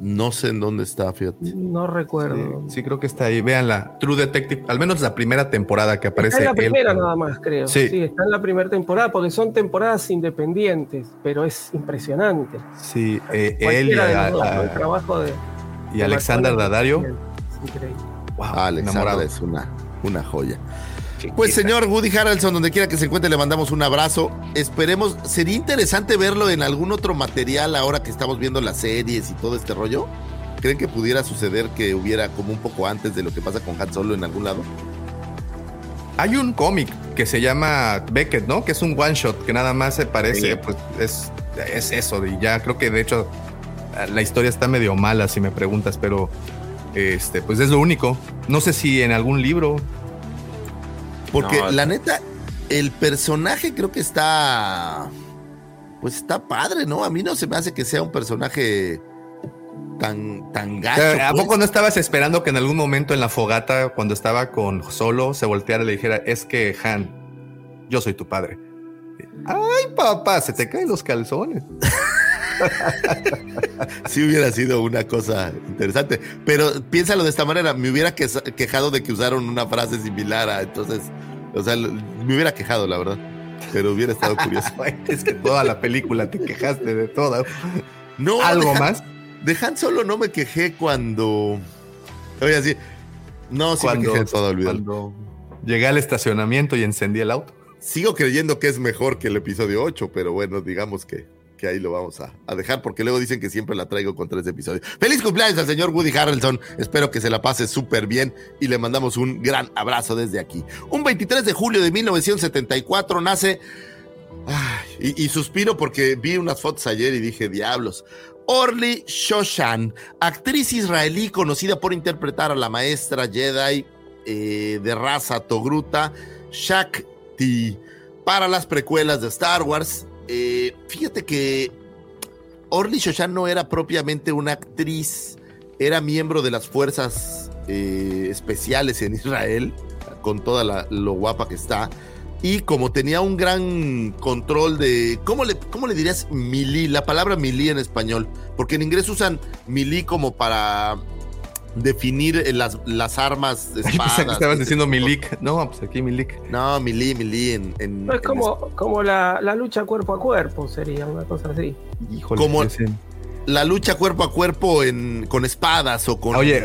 No sé en dónde está, fíjate. No recuerdo. Sí, creo que está ahí. Véanla. True Detective, al menos la primera temporada que aparece. Está en la él primera nada más, creo. Sí. Sí. está en la primera temporada, porque son temporadas independientes, pero es impresionante. Sí, eh, él y, a- a- el trabajo de, y de Alexander increíble. Wow, Alexander enamorado. es una, una joya. Pues señor Woody Harrelson, donde quiera que se encuentre, le mandamos un abrazo. Esperemos, sería interesante verlo en algún otro material ahora que estamos viendo las series y todo este rollo. ¿Creen que pudiera suceder que hubiera como un poco antes de lo que pasa con Han Solo en algún lado? Hay un cómic que se llama Beckett, ¿no? Que es un one shot que nada más se parece, Sí. pues es, es eso. Y ya creo que de hecho la historia está medio mala si me preguntas, pero este, pues es lo único. No sé si en algún libro. Porque No, la neta, el personaje creo que está. Pues está padre, ¿no? A mí no se me hace que sea un personaje tan, tan gacho. ¿A pues. poco no estabas esperando que en algún momento en la fogata, cuando estaba con Solo, se volteara y le dijera, es que Han, yo soy tu padre? Ay, papá, se te caen los calzones. [LAUGHS] [LAUGHS] Sí hubiera sido una cosa interesante. Pero piénsalo de esta manera, me hubiera quejado de que usaron una frase similar a entonces, o sea, me hubiera quejado, la verdad. Pero hubiera estado curioso. [LAUGHS] es que toda la película te quejaste de todo. No, ¿Algo de Han- más? De Han Solo no me quejé cuando. Oye, así. No, sí me Cuando, quejé de todo, olvídalo. cuando llegué al estacionamiento y encendí el auto. Sigo creyendo que es mejor que el episodio 8, pero bueno, digamos que, que ahí lo vamos a, dejar porque luego dicen que siempre la traigo con tres episodios. Feliz cumpleaños al señor Woody Harrelson. Espero que se la pase súper bien y le mandamos un gran abrazo desde aquí. Un 23 de julio de 1974 nace. Y suspiro porque vi unas fotos ayer y dije, diablos. Orly Shoshan, actriz israelí conocida por interpretar a la maestra Jedi eh, de raza Togruta, Shakti, para las precuelas de Star Wars. Eh, fíjate que Orly Shoshan no era propiamente una actriz, era miembro de las fuerzas eh, especiales en Israel, con toda la- lo guapa que está. Y como tenía un gran control de. ¿Cómo le, cómo le dirías milí? La palabra milí en español. Porque en inglés usan milí como para definir eh, las, las armas, [LAUGHS] Pensé espadas. que estabas diciendo Milik. No, pues aquí Milik. No, milí, milí en. en- No, es en como, como la, la lucha cuerpo a cuerpo, sería una cosa así. Híjole. Como- la lucha cuerpo a cuerpo en, con espadas o con Oye,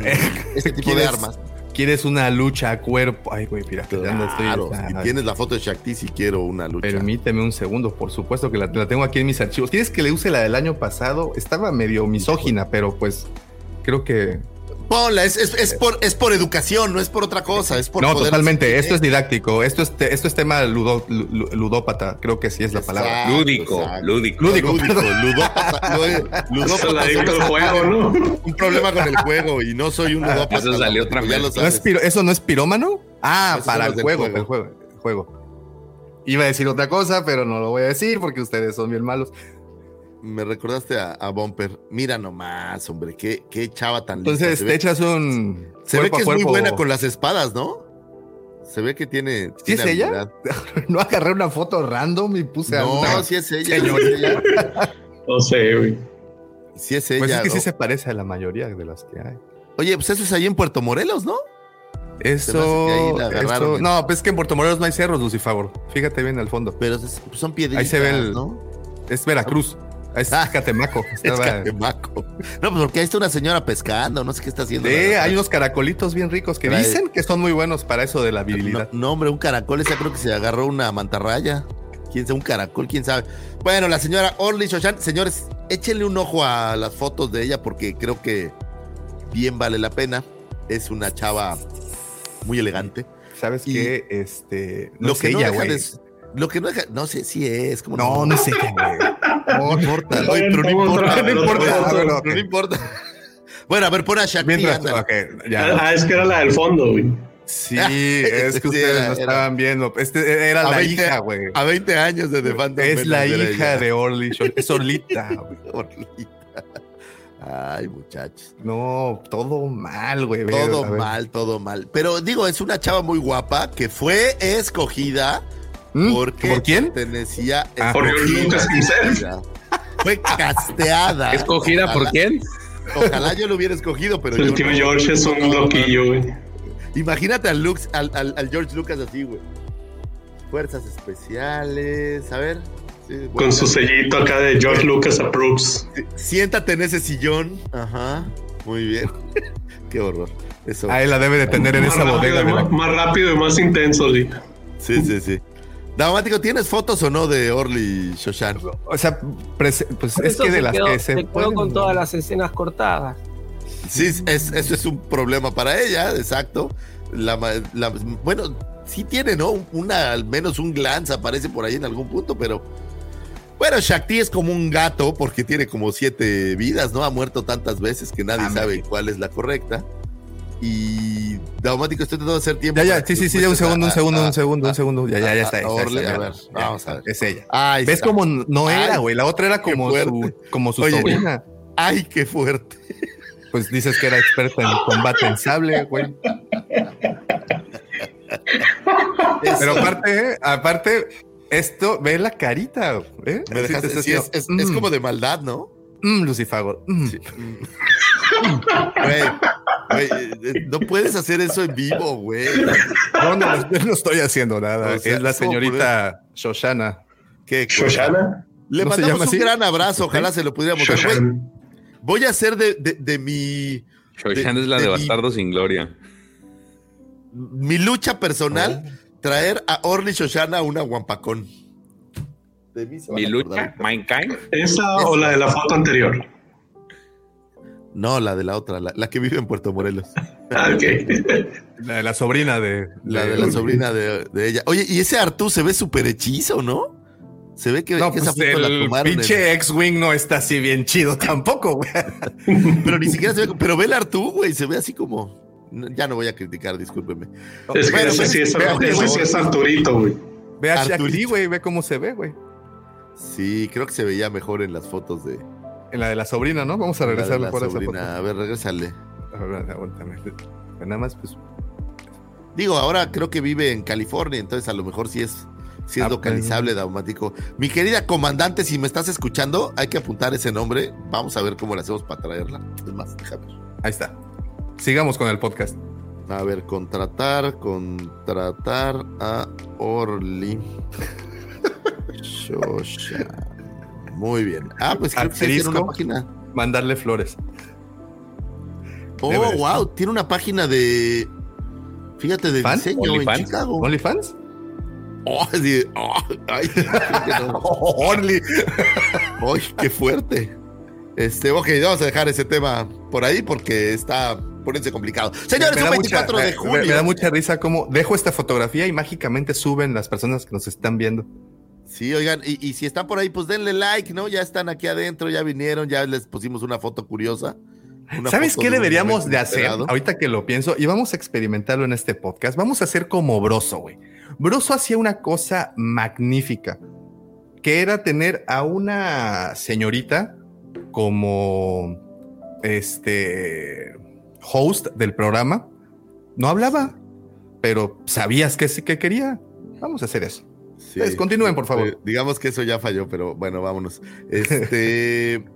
este [LAUGHS] tipo de ¿quieres- armas. ¿Quieres una lucha a cuerpo? Ay, güey, mira. estoy- Claro, ah, si tienes la foto de Shakti, si quiero una lucha. Permíteme un segundo, por supuesto que la, la tengo aquí en mis archivos. ¿Quieres que le use la del año pasado? Estaba medio misógina, pero pues creo que. Ponla, es, es, es por, es por educación, no es por otra cosa, es por no, poder- totalmente. Esto es didáctico. Esto es, esto es tema ludo- lu- ludópata. Creo que sí es la palabra. Exacto, Lúdico, exacto. lúdico. Lúdico. Lúdico, ludópata, [LAUGHS] ludópata el juego, ¿no? [LAUGHS] un problema con el juego y no soy un ludópata. Eso salió ¿no? otra vez. ¿No es piro- ¿Eso no es pirómano? Ah, para el juego. el juego, el juego. Iba a decir otra cosa, pero no lo voy a decir porque ustedes son bien malos. Me recordaste a, a Bumper. Mira nomás, hombre, qué, qué chava tan lista. Entonces te ve, echas un. se ve que a es muy buena con las espadas, ¿no? Se ve que tiene. ¿Sí es ella? [LAUGHS] No agarré una foto random y puse No, alguna- sí es ella. Señor. sí es ella. No sé, güey. Sí es ella. Pues es que sí O- se parece a la mayoría de las que hay. Oye, pues eso es ahí en Puerto Morelos, ¿no? Eso, eso- No, pues es que en Puerto Morelos no hay cerros, Lucifagor. Fíjate bien al fondo. Pero es- pues son piedritas, Ahí se ve el- ¿no? Es Veracruz. Es Catemaco. Es [LAUGHS] Estaba- Catemaco. No, pues porque ahí está una señora pescando, no sé qué está haciendo. Sí, hay unos caracolitos bien ricos que dicen que son muy buenos para eso de la No, virilidad. no, hombre, un caracol, esa creo que se agarró una mantarraya. ¿Quién sabe? Un caracol, quién sabe. Bueno, la señora Orly Shoshan, señores, échenle un ojo a las fotos de ella porque creo que bien vale la pena. Es una chava muy elegante. ¿Sabes Y qué? Este. No lo es que no ella, deja de- Lo que no deja, no sé si es, como No, no es ella, güey. No importa, oye, [LAUGHS] pero no importa, no importa, no importa. Bueno, a ver, pon a Shakti. Mientras, ándale. ok, ya. Ah, es que era la del fondo, güey. Sí, [LAUGHS] es que Sí, ustedes era- no era- estaban viendo. Este era A la 20 hija, güey. A 20 años de The Phantom Es la hija ella. de Orly Shore. Es Orlita, [LAUGHS] güey. Orlita. Ay, muchachos. No, todo mal, güey. Todo mal, todo mal. Pero digo, es una chava muy guapa que fue escogida. Porque ¿Por quién? pertenecía Ah. Por Lucas. [LAUGHS] Fue casteada. ¿Escogida por quién? Ojalá yo lo hubiera escogido, pero El tío no. George es un loquillo, güey. Imagínate al, Lux, al, al- al George Lucas así, güey. Fuerzas especiales, a ver. Sí, bueno, Con su sellito acá de George Lucas Approves. Siéntate en ese sillón. Ajá. Muy bien. [LAUGHS] Qué horror. Eso. Ahí la debe de tener en Más esa rápido, bodega. de más, más rápido y más intenso, sí. Sí, sí, sí. Daumático, ¿tienes fotos o no de Orly Shoshan? O sea, pues es que de las quedó- que se, se quedó pueden- con todas las escenas cortadas. Sí, es, eso es un problema para ella, exacto. La, ma- la- bueno, sí tiene, ¿no? Una, al menos un glance aparece por ahí en algún punto, pero. Bueno, Shakti es como un gato porque tiene como siete vidas, ¿no? Ha muerto tantas veces que nadie Ah, sabe cuál es la correcta. Y Daumático, estoy tratando de hacer tiempo. Ya, ya, sí, sí, sí, ya un segundo, un segundo, un segundo, a- un segundo. Ya, ya, ya está. a ya está, a ver, vamos a ver. Es ella. ¿Ves cómo no era, güey? La otra era como su, como su Oye. sobrina. [LAUGHS] Ay, qué fuerte. Pues dices que era experta en combate en sable, güey. Pero aparte, aparte, esto, ve la carita, ¿eh? Me dejas, Así te sí, es, es- mm, como de maldad, ¿no? mm, Lucifago. mm. [LAUGHS] Güey, güey, eh, no puedes hacer eso en vivo, güey. No, no, no, yo no estoy haciendo nada. O sea, es la ¿cómo señorita Shoshana. Qué. Shoshana. Le ¿No se mandamos un así? gran abrazo, ojalá se lo pudiéramos dar. Güey, voy a hacer de, de- de mi, Shoshan De- es la de, de mi- Bastardo sin Gloria. mi lucha personal, Oh. traer a Orly Shoshana una guampacón. De mí se van Mi a lucha, Kampf. ¿Esa o la de la foto anterior? No, la de la otra, la, la que vive en Puerto Morelos. [LAUGHS] Ah, ok. [LAUGHS] La de la sobrina de. La de la sobrina de, de ella. Oye, y ese Artú se ve súper hechizo, ¿no? Se ve que, No, que pues esa foto la el tomaron. en- pinche X-Wing no está así bien chido tampoco, güey. [LAUGHS] pero ni siquiera se ve. Pero ve el Artú, güey, se ve así como. no, Ya no voy a criticar, discúlpeme. Es que ese sí es, Arturito, güey. Ve a Shakti, Arturito. güey, ve cómo se ve, güey. Sí, creo que se veía mejor en las fotos de, En la de la sobrina, ¿no? Vamos a la de la por esa foto. sobrina. A ver, regrésale. A ver, aguántame. Nada más, pues. Digo, ahora creo que vive en California, entonces a lo mejor sí es, sí es Ah, localizable, Daumático. Mi querida comandante, si me estás escuchando, hay que apuntar ese nombre. Vamos a ver cómo le hacemos para traerla. Es más, déjame. Ahí está. Sigamos con el podcast. A ver, contratar, contratar a Orly. [LAUGHS] Shosha. Muy bien. Ah, pues creo que sí tiene Asterisco. una página. Mandarle flores. Oh, Debe de wow, tiene una página de. Fíjate, de ¿Fan? diseño en ¿OnlyFans? Chicago. ¿OnlyFans? Oh, sí, oh, ay, que no. [LAUGHS] Orly. Ay, qué fuerte. Este, ok, vamos a dejar ese tema por ahí porque está poniéndose complicado. Señores, Me un da 24 mucha- de me- julio. Me, da mucha risa cómo dejo esta fotografía y mágicamente suben las personas que nos están viendo. Sí, oigan, y, y si están por ahí, pues denle like, ¿no? Ya están aquí adentro, ya vinieron, ya les pusimos una foto curiosa. Una ¿Sabes foto qué de deberíamos de hacer? Ahorita que lo pienso, y vamos a experimentarlo en este podcast. Vamos a hacer como Broso, güey. Broso hacía una cosa magnífica, que era tener a una señorita como este host del programa. No hablaba, pero sabías que sí que quería. Vamos a hacer eso. Sí. Pues, continúen, por favor. Eh, digamos que eso ya falló, pero bueno, vámonos. Este. [LAUGHS]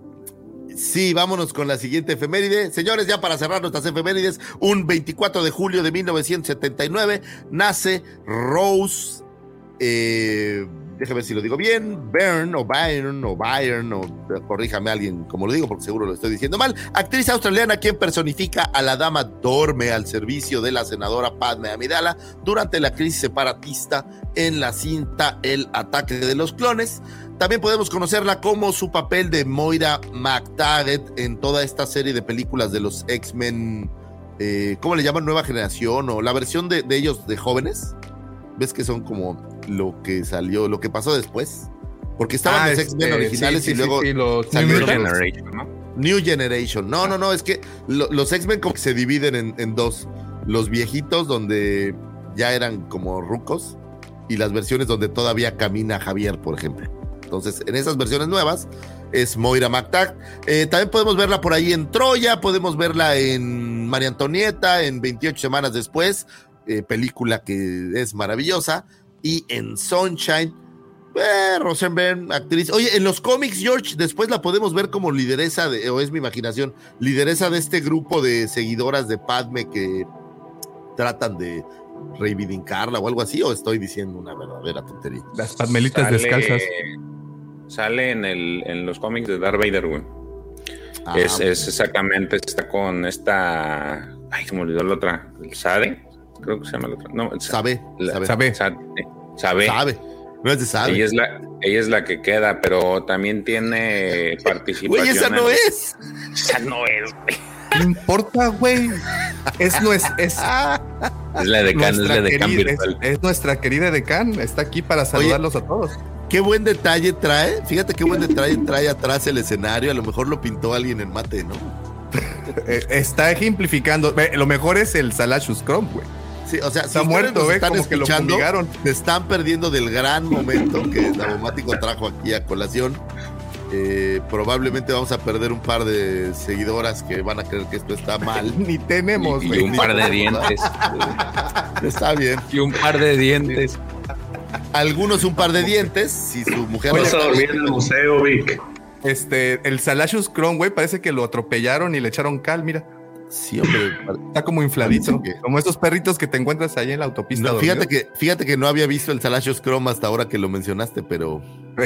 Sí, vámonos con la siguiente efeméride. Señores, ya para cerrar nuestras efemérides, un 24 de julio de 1979 nace Rose eh, déjame ver si lo digo bien, Byrne o Byron o Byron o corríjame alguien como lo digo porque seguro lo estoy diciendo mal, actriz australiana quien personifica a la dama Dorme al servicio de la senadora Padme Amidala durante la crisis separatista en la cinta El ataque de los clones. También podemos conocerla como su papel de Moira McTaggart en toda esta serie de películas de los X-Men, eh, ¿cómo le llaman? Nueva generación o la versión de ellos de jóvenes. ¿Ves que son como lo que salió, lo que pasó después? Porque estaban Ah, los este, X-Men originales sí, y sí, luego sí, los New Generation, ¿no? New Generation. No, no, no, es que lo- los X-Men como que se dividen en, en dos. Los viejitos donde ya eran como rucos y las versiones donde todavía camina Javier, por ejemplo. Entonces, en esas versiones nuevas es Moira McTaggart. Eh, también podemos verla por ahí en Troya, podemos verla en María Antonieta, en 28 semanas después, eh, película que es maravillosa, y en Sunshine. Eh, Rosenberg, actriz. Oye, en los cómics, George, después la podemos ver como lideresa de, o es mi imaginación, lideresa de este grupo de seguidoras de Padme que tratan de reivindicarla o algo así, o estoy diciendo una verdadera tontería. Las padmelitas Sale- descalzas. Sale en, el, en los cómics de Darth Vader, güey. Ah, es, es exactamente, está con esta. Ay, se me olvidó la otra. ¿El Sade? Creo que se llama la otra. No, sabe, la- sabe, Sabe. Sa- Sabe. sabe. No es de sabe. Ella es, la, ella es la que queda, pero también tiene [LAUGHS] participación. Güey, esa no en- es. Esa no es, güey. No importa, güey. Es, nues- es, [LAUGHS] Es la de Can, es nuestra la de Can querida, es, nuestra querida Decan. Está aquí para saludarlos a todos. Qué buen detalle trae. Fíjate qué buen detalle trae atrás el escenario. A lo mejor lo pintó alguien en mate, ¿no? [LAUGHS] Eh, está ejemplificando. Lo mejor es el Salashus Chrome, güey. Sí, o sea, Está muerto, están como que lo escuchando, se están perdiendo del gran momento que Davomático trajo aquí a colación. Eh, probablemente vamos a perder un par de seguidoras que van a creer que esto está mal. [LAUGHS] Ni tenemos, Y, y un par de dientes. [LAUGHS] Está bien. y un par de dientes. Algunos un par de dientes. Si su mujer Vas a dormir en el museo, Vic. Este, el Salashus Chrome, güey, parece que lo atropellaron y le echaron cal, mira. Sí, hombre. [LAUGHS] Está como infladito. Que- Como esos perritos que te encuentras ahí en la autopista. No, fíjate, que, fíjate que no había visto el Salacious Chrome hasta ahora que lo mencionaste, pero. [LAUGHS]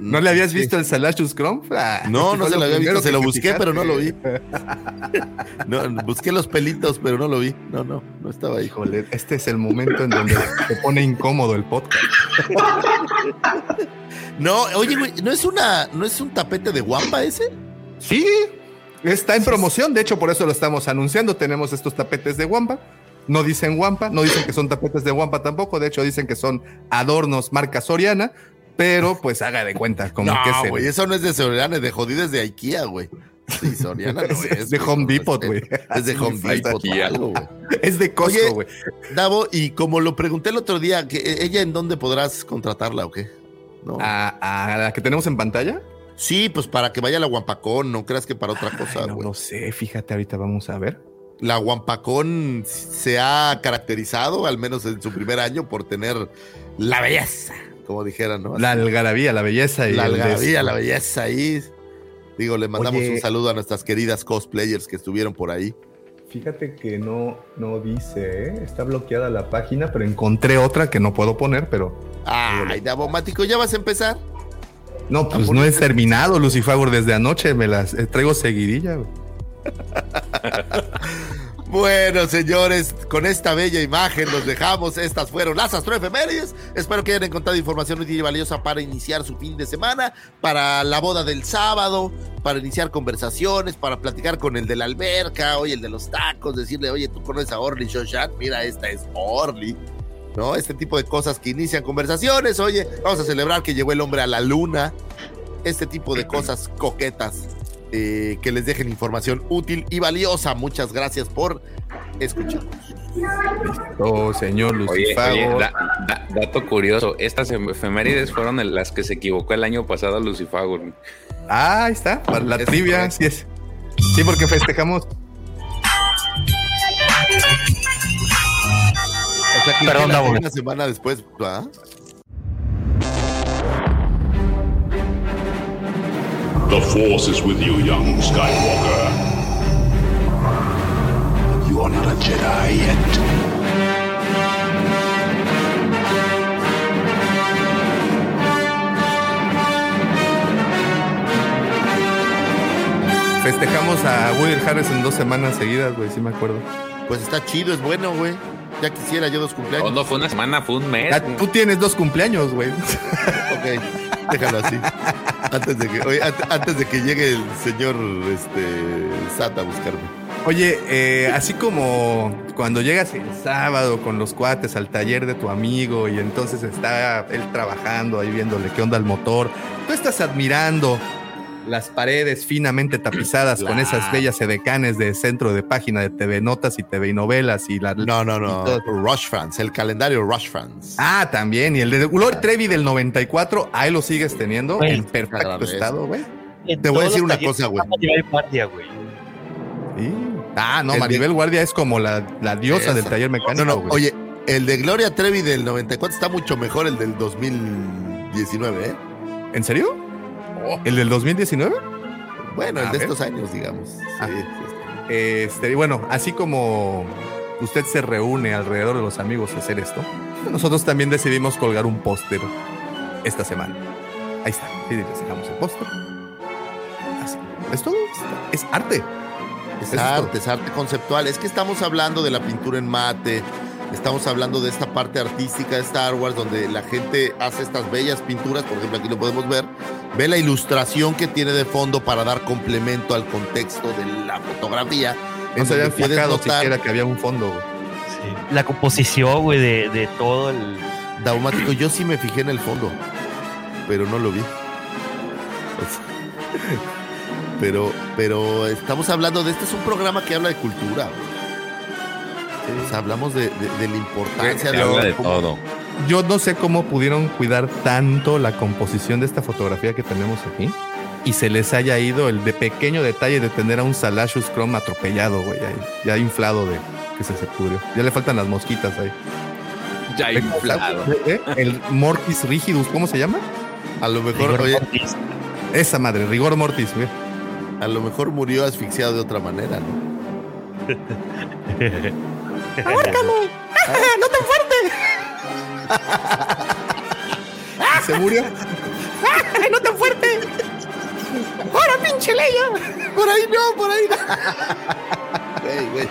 ¿No le habías visto el Salashus Chrome? Ah, No, no [LAUGHS] se lo había visto, se lo busqué, pero no lo vi. No, busqué los pelitos, pero no lo vi. No, no, no estaba ahí. Híjole, este es el momento en donde se pone incómodo el podcast. No, oye, güey, ¿no es una, no es un tapete de guampa ese? Sí, está en promoción, de hecho por eso lo estamos anunciando. Tenemos estos tapetes de Wampa. No dicen Wampa, no dicen que son tapetes de Wampa tampoco, de hecho dicen que son adornos marca Soriana, pero pues haga de cuenta como que No, el- güey, eso no es de Soriana, es de jodidas de IKEA, güey. Sí, Soriana no [LAUGHS] Es- de Home Depot, güey. Es de Home Depot algo, es de Costco, güey. Davo, y como lo pregunté el otro día, que eh, ¿ella en dónde podrás contratarla o qué? No. A, a la que tenemos en pantalla. Sí, pues para que vaya la Guampacón, no creas que para otra cosa, Ay, no lo sé, fíjate, ahorita vamos a ver. La Guampacón se ha caracterizado, al menos en su primer año, por tener la belleza, como dijeran, ¿no? La algarabía, la belleza y la algarabía, la belleza ahí. Digo, le mandamos Oye. un saludo a nuestras queridas cosplayers que estuvieron por ahí. Fíjate que no, no dice, ¿eh? está bloqueada la página, pero encontré otra que no puedo poner, pero Ay, Davomático, ¿ya vas a empezar? No, pues no he terminado, Lucifagur, desde anoche me las eh, traigo seguidilla. [LAUGHS] Bueno, señores, con esta bella imagen los dejamos. Estas fueron las astroefemérides. Espero que hayan encontrado información útil y valiosa para iniciar su fin de semana, para la boda del sábado, para iniciar conversaciones, para platicar con el de la alberca, oye, el de los tacos, decirle, oye, tú conoces a Orly Shoshat, mira, esta es Orly. ¿No? Este tipo de cosas que inician conversaciones. Oye, vamos a celebrar que llegó el hombre a la luna. Este tipo de cosas coquetas eh, que les dejen información útil y valiosa. Muchas gracias por escucharnos. Oh, señor Oye, Lucifagur. oye, da- da- dato curioso, estas em- efemérides fueron las que se equivocó el año pasado Lucifagur. Ah, ahí está, para la Es trivia, correcto. sí es. Sí, porque festejamos. O sea, Perdón, la, una semana después, ¿verdad? The Force is with you, young Skywalker. You are not a Jedi yet. Festejamos a Will Harris en dos semanas seguidas, güey, sí me acuerdo. Pues está chido, es bueno, güey. Ya quisiera yo dos cumpleaños. No, fue una semana, fue un mes. Ya, tú tienes dos cumpleaños, güey. [LAUGHS] Ok, déjalo así. Antes de que, oye, ant- antes de que llegue el señor este, Sat a buscarme. Oye, eh, así como cuando llegas el sábado con los cuates al taller de tu amigo y entonces está él trabajando ahí viéndole qué onda el motor, tú estás admirando las paredes finamente tapizadas con esas bellas edecanes de centro de página de TV Notas y TV Novelas y la... No, no, no. Rush Fans, el calendario Rush Fans. Ah, también. Y el de Gloria Trevi del 94, ahí lo sigues teniendo en perfecto estado, güey. Te voy a decir una cosa, güey. Sí. Ah, no, El de- Maribel Guardia es como la, la diosa Esa. del taller mecánico. No, no, oye, el de Gloria Trevi del 94 está mucho mejor el del 2019, ¿eh? ¿En serio? ¿El del 2019? Bueno, el A de ver. estos años, digamos. Sí, Ah. Este, y bueno, así como usted se reúne alrededor de los amigos a hacer esto, nosotros también decidimos colgar un póster esta semana. Ahí está. Sí, les dejamos el póster. Así. Es todo. Es, arte. Es es arte, es arte conceptual. Es que estamos hablando de la pintura en mate, estamos hablando de esta parte artística de Star Wars, donde la gente hace estas bellas pinturas, por ejemplo, aquí lo podemos ver. Ve la ilustración que tiene de fondo para dar complemento al contexto de la fotografía. No se puedes fijado notar- siquiera que había un fondo. Sí. La composición, güey, de, de todo el. Daumático, yo sí me fijé en el fondo, pero no lo vi. [LAUGHS] Pero, pero estamos hablando de este es un programa que habla de cultura. güey. O sea, hablamos de, de- de la importancia de, habla de todo. Yo no sé cómo pudieron cuidar tanto la composición de esta fotografía que tenemos aquí y se les haya ido el de pequeño detalle de tener a un Salashus Chrome atropellado, güey, ahí, ya inflado de que se se pudrió. Ya le faltan las mosquitas ahí. Ya inflado. ¿Eh? El Mortis Rigidus, ¿cómo se llama? A lo mejor, Rigor oye, mortis. Esa madre, Rigor Mortis, güey. a lo mejor murió asfixiado de otra manera, ¿no? [LAUGHS] Y [LAUGHS] [LAUGHS] se murió. [LAUGHS] Por ahí no, por ahí no. Güey, güey,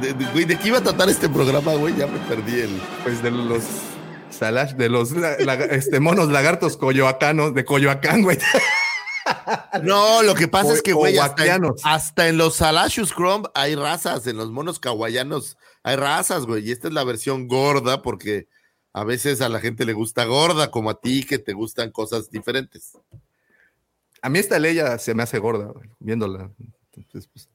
de, de- güey, ¿de qué iba a tratar este programa, güey? Ya me perdí el. Pues de los Salash, de los la- la- este, monos lagartos coyoacanos, de Coyoacán, güey. No, lo que pasa es que, güey, hasta, en- Oaxianos. hasta en los Salashus Chrome hay razas, en los monos kawayanos hay razas, güey, y esta es la versión gorda porque a veces a la gente le gusta gorda, como a ti, que te gustan cosas diferentes. A mí esta ley ya se me hace gorda, güey, viéndola. Entonces, pues,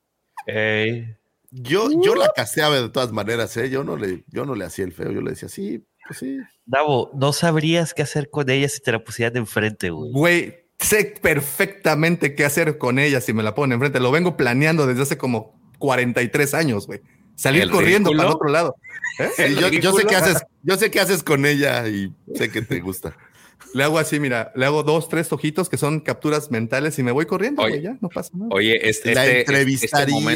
Ey. Yo, yo la caseaba de todas maneras, ¿eh? Yo no le, yo no le hacía el feo, yo le decía, sí, pues sí. Davo, no sabrías qué hacer con ella si te la pusieran de enfrente, güey. Güey, sé perfectamente qué hacer con ella si me la ponen enfrente. Lo vengo planeando desde hace como 43 años, güey. Salir ¿El corriendo ridículo? para el otro lado. [LAUGHS] ¿Eh? Sí, ¿El yo, yo sé qué haces, yo sé qué haces con ella y sé que te gusta. Le hago así, mira, le hago dos, tres ojitos que son capturas mentales y me voy corriendo, Oye. ya, no pasa nada. Oye, este, la este- este momento,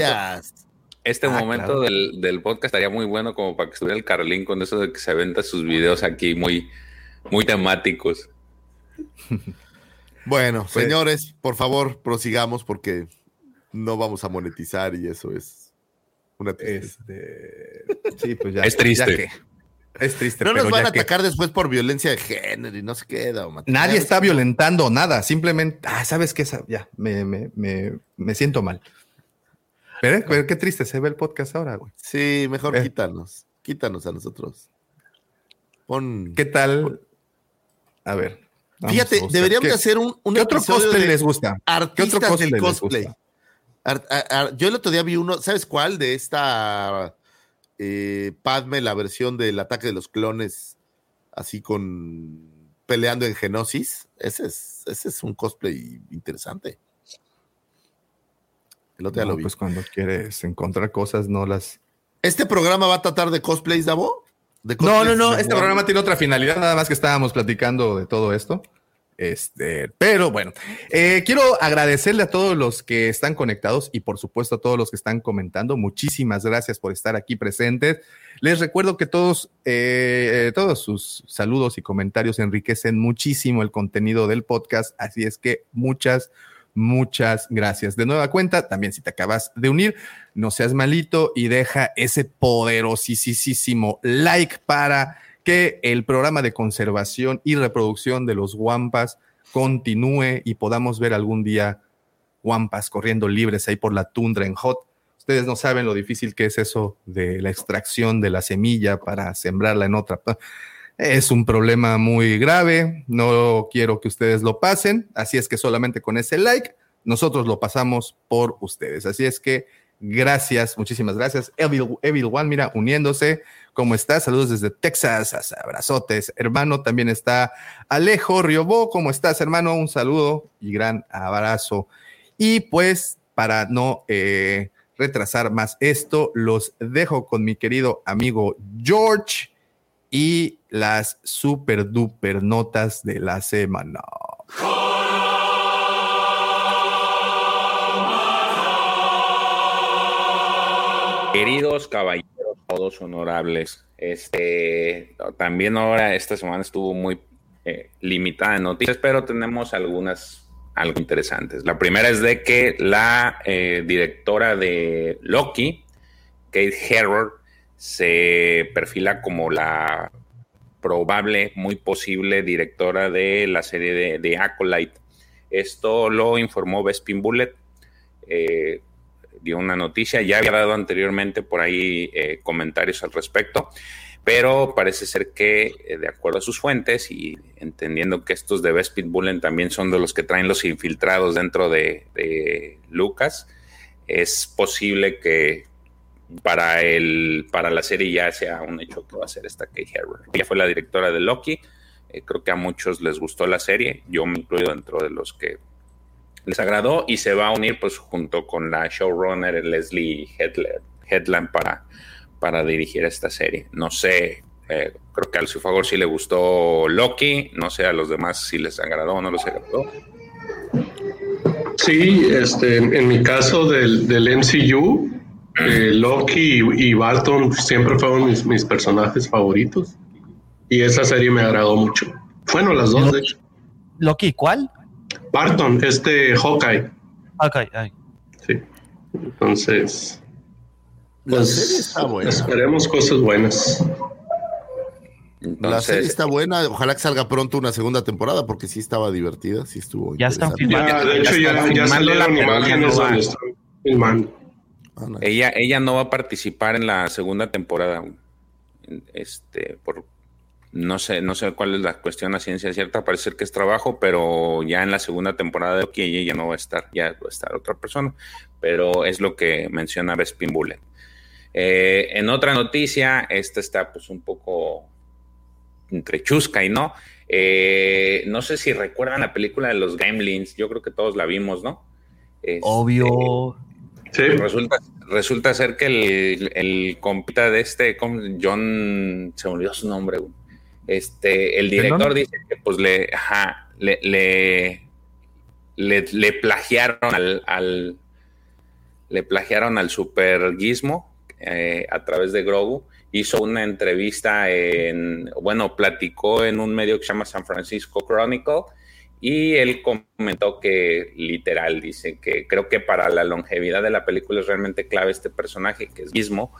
entrevistarías. este Ah, momento claro. del, del podcast estaría muy bueno como para que estuviera el Carlín con eso de que se aventa sus videos aquí muy, muy temáticos. [LAUGHS] Bueno, Sí. señores, por favor, prosigamos porque no vamos a monetizar y eso es una. Este, sí, pues ya. Es triste. ya que- es triste. No nos van ya a que- atacar después por violencia de género y no se queda. Nadie está violentando nada, simplemente, ah, ¿sabes qué? Ya, me, me, me, me siento mal. Pero, pero qué triste se ve el podcast ahora, güey. Sí, mejor Eh. quítanos. Quítanos a nosotros. Pon. ¿Qué tal? A ver. Fíjate, deberíamos ¿Qué- de hacer un, un ¿Qué otro cosplay de les gusta? ¿Qué artistas otro cosplay del les cosplay. gusta? Ar- ar- ar- yo el otro día vi uno, ¿sabes cuál? De esta eh, Padme, la versión del ataque de los clones, así con peleando en Genosis. Ese es, ese es un cosplay interesante. El otro día No, lo vi. pues cuando quieres encontrar cosas, no las. ¿Este programa va a tratar de cosplays, Davo? ¿De No, no, cosplays no. de Este programa tiene otra finalidad, nada más que estábamos platicando de todo esto. Este, pero bueno, eh, quiero agradecerle a todos los que están conectados y por supuesto a todos los que están comentando. Muchísimas gracias por estar aquí presentes. Les recuerdo que todos, eh, eh, todos sus saludos y comentarios enriquecen muchísimo el contenido del podcast, así es que muchas, Muchas gracias. De nueva cuenta, también si te acabas de unir, no seas malito y deja ese poderosísimo like para que el programa de conservación y reproducción de los guampas continúe y podamos ver algún día guampas corriendo libres ahí por la tundra en hot. Ustedes no saben lo difícil que es eso de la extracción de la semilla para sembrarla en otra. Es un problema muy grave, no quiero que ustedes lo pasen, así es que solamente con ese like nosotros lo pasamos por ustedes. Así es que gracias, muchísimas gracias. Evil, Evil One, mira, uniéndose. ¿Cómo estás? Saludos desde Texas, abrazotes. Hermano, también está Alejo Riobó. ¿Cómo estás, hermano? Un saludo y gran abrazo. Y pues, para no eh, retrasar más esto, los dejo con mi querido amigo George y las super duper notas de la semana. Queridos caballeros, todos honorables, este, también ahora esta semana estuvo muy eh, limitada en noticias, pero tenemos algunas algo interesantes. La primera es de que la eh, directora de Loki, Kate Herro, se perfila como la probable, muy posible directora de la serie de, de Acolyte. Esto lo informó Bespin Bullet. Eh, dio una noticia, ya había dado anteriormente por ahí eh, comentarios al respecto, pero parece ser que, eh, de acuerdo a sus fuentes y entendiendo que estos de Best Bullen también son de los que traen los infiltrados dentro de, Lucas, es posible que para, el, para la serie ya sea un hecho que va a ser esta Kay Herber. Ella fue la directora de Loki, eh, creo que a muchos les gustó la serie, yo me incluyo dentro de los que les agradó y se va a unir pues junto con la showrunner Leslie Headland para, para dirigir esta serie. No sé, eh, creo que al su favor sí le gustó Loki, no sé a los demás si les agradó o no les agradó. Sí, este, en mi caso del, del MCU, eh, Loki y, Barton siempre fueron mis, mis, personajes favoritos y esa serie me agradó mucho. Bueno, las dos, de hecho. ¿Loki cuál? Barton, este Hawkeye. Hawkeye, ay. Sí. Entonces. La pues, serie está buena. Esperemos cosas buenas. la serie está buena. Ojalá que salga pronto una segunda temporada porque sí estaba divertida, sí estuvo. Ya están filmando. de hecho, ya, ya salieron imágenes donde están filmando. Ah, ella, ella no va a participar en la segunda temporada. Este, por, no sé, no sé cuál es la cuestión a ciencia cierta, parece ser que es trabajo, pero ya en la segunda temporada de Loki ella no va a estar, ya va a estar otra persona, pero es lo que menciona Bespin Bullet. Eh, en otra noticia, esta está pues un poco entre chusca y no. Eh, no sé si recuerdan la película de los Gremlins, yo creo que todos la vimos, ¿no? Este, Obvio. Sí. Resulta, resulta ser que el, el compita de este, John, se me olvidó su nombre, este, el director dice que pues le, le, le, plagiaron al, le plagiaron al super Gizmo eh, a través de Grogu. Hizo una entrevista en, bueno, platicó en un medio que se llama San Francisco Chronicle y él comentó que literal dice que creo que para la longevidad de la película es realmente clave este personaje que es Gizmo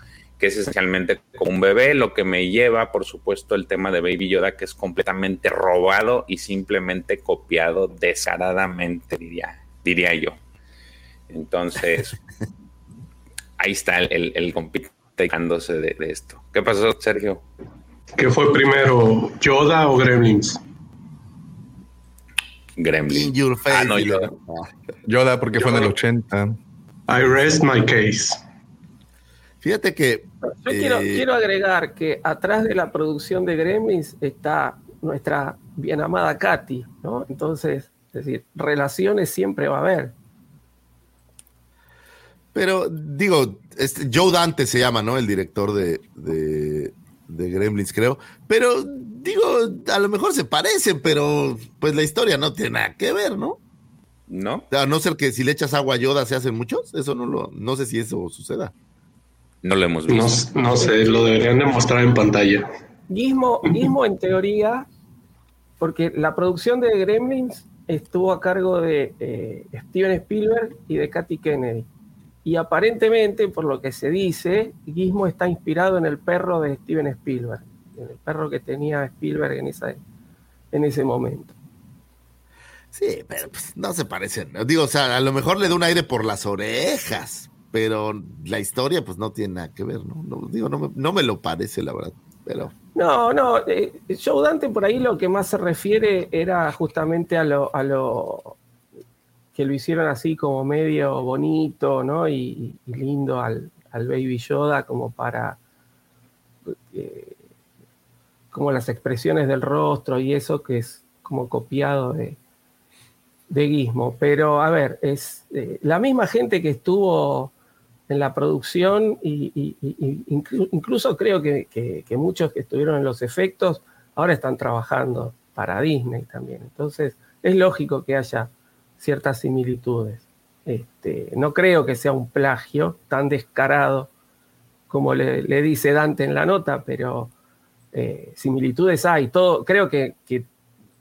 que es esencialmente como un bebé, lo que me lleva, por supuesto, el tema de Baby Yoda, que es completamente robado y simplemente copiado descaradamente, diría, diría yo. Entonces, [LAUGHS] ahí está el, el, de, esto. ¿Qué pasó, Sergio? ¿Qué fue primero, Yoda o Gremlins? Gremlins. Ah, no, Yoda. Yoda, porque fue en el 80. I rest my case. Fíjate que. Yo quiero, eh, quiero agregar que atrás de la producción de Gremlins está nuestra bien amada Katy, ¿no? Entonces, es decir, relaciones siempre va a haber. Pero digo, este, Joe Dante se llama, ¿no? El director de, de, Gremlins, creo. Pero digo, a lo mejor se parecen, pero pues la historia no tiene nada que ver, ¿no? No. A no ser que si le echas agua a Yoda se hacen muchos, eso no lo, no sé si eso suceda. No lo hemos visto. No, sé, lo deberían demostrar en pantalla. Gizmo, en teoría, porque la producción de Gremlins estuvo a cargo de eh, Steven Spielberg y de Katy Kennedy. Y aparentemente, por lo que se dice, Gizmo está inspirado en el perro de Steven Spielberg, en el perro que tenía Spielberg en, esa, en ese momento. Sí, pero pues, no se parecen. Digo, o sea, a lo mejor le da un aire por las orejas, pero la historia pues no tiene nada que ver, ¿no? no digo, no me, no me lo parece, la verdad, pero... No, no, eh, Joe Dante por ahí lo que más se refiere era justamente a lo, a lo que lo hicieron así como medio bonito, ¿no? Y, lindo al, Baby Yoda como para... Eh, como las expresiones del rostro y eso que es como copiado de, de Gizmo. Pero a ver, es eh, la misma gente que estuvo en la producción y, incluso creo que, muchos que estuvieron en los efectos ahora están trabajando para Disney también. Entonces es lógico que haya ciertas similitudes. Este, no creo que sea un plagio tan descarado como le, dice Dante en la nota, pero eh, similitudes hay. Todo, creo que, que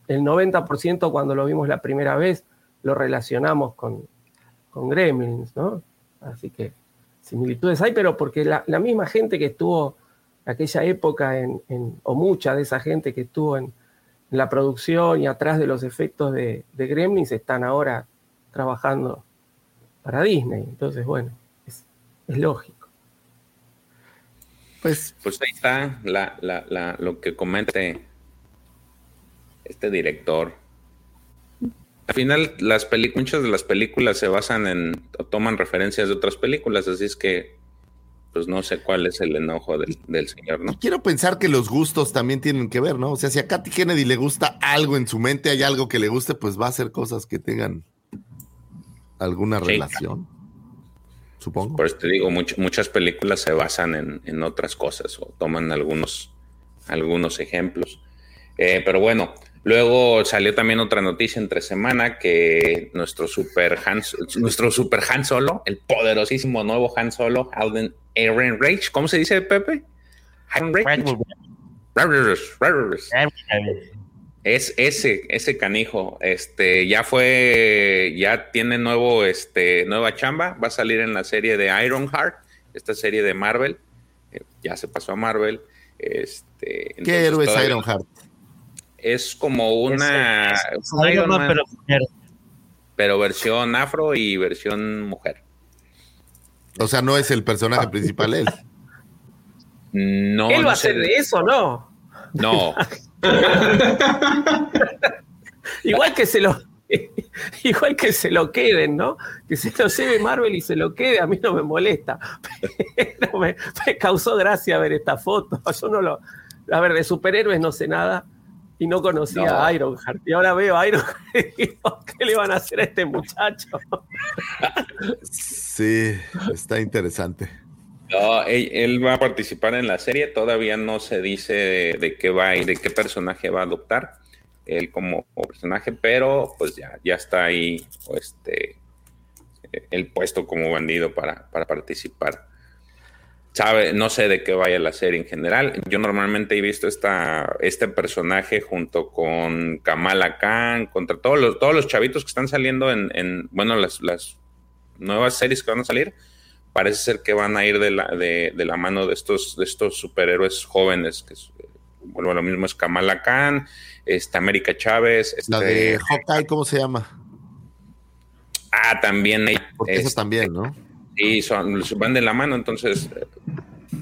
el 90% cuando lo vimos la primera vez lo relacionamos con, con Gremlins, ¿no? Así que similitudes hay, pero porque la, misma gente que estuvo en aquella época, en, o mucha de esa gente que estuvo en, la producción y atrás de los efectos de, de, Gremlins están ahora trabajando para Disney. Entonces, bueno, es, lógico. Pues, pues ahí está lo que comente este director. Al final, las muchas de las películas se basan en, o toman referencias de otras películas, así es que, pues no sé cuál es el enojo del, señor, ¿no? quiero pensar que los gustos también tienen que ver, ¿no? O sea, si a Katy Kennedy le gusta algo en su mente, hay algo que le guste, pues va a hacer cosas que tengan alguna relación. Supongo. Por eso te digo, muchas películas se basan en, otras cosas o toman algunos, algunos ejemplos. Eh, pero bueno, Luego salió también otra noticia entre semana que nuestro super Han, nuestro super Han Solo, el poderosísimo nuevo Han Solo, Alden Aaron Rage, ¿cómo se dice Pepe? Han Rage. Es ese, ese canijo, este, ya fue, ya tiene nuevo, este, nueva chamba, va a salir en la serie de Ironheart, esta serie de Marvel, eh, ya se pasó a Marvel, este. ¿Qué héroe es Ironheart? Es como una. pero, versión afro y versión mujer. O sea, no es el personaje principal él. No. ¿Él va a ser de eso, no? No. [LAUGHS] Igual que se lo. [LAUGHS] Igual que se lo queden, ¿no? Que se lo lleve Marvel y se lo quede, a mí no me molesta. [LAUGHS] Pero me, me causó gracia ver esta foto. Yo no lo. A ver, de superhéroes no sé nada y no conocía a Ironheart. Y ahora veo a Ironheart y digo, ¿qué le van a hacer a este muchacho? Sí, está interesante. No, él, va a participar en la serie, todavía no se dice de, qué va y de qué personaje va a adoptar él como, personaje, pero pues ya, ya está ahí este, el puesto como bandido para, para participar sabe, no sé de qué vaya la serie en general. Yo normalmente he visto esta, este personaje junto con Kamala Khan, contra todos los, todos los chavitos que están saliendo en, bueno, las, las, nuevas series que van a salir. Parece ser que van a ir de la, de, la mano de estos, de estos superhéroes jóvenes, que bueno, lo mismo es Kamala Khan, está América Chávez. la de este, Hawkeye, ¿cómo se llama? Ah, también. Porque eso también, ¿no? Sí, son, van de la mano, entonces,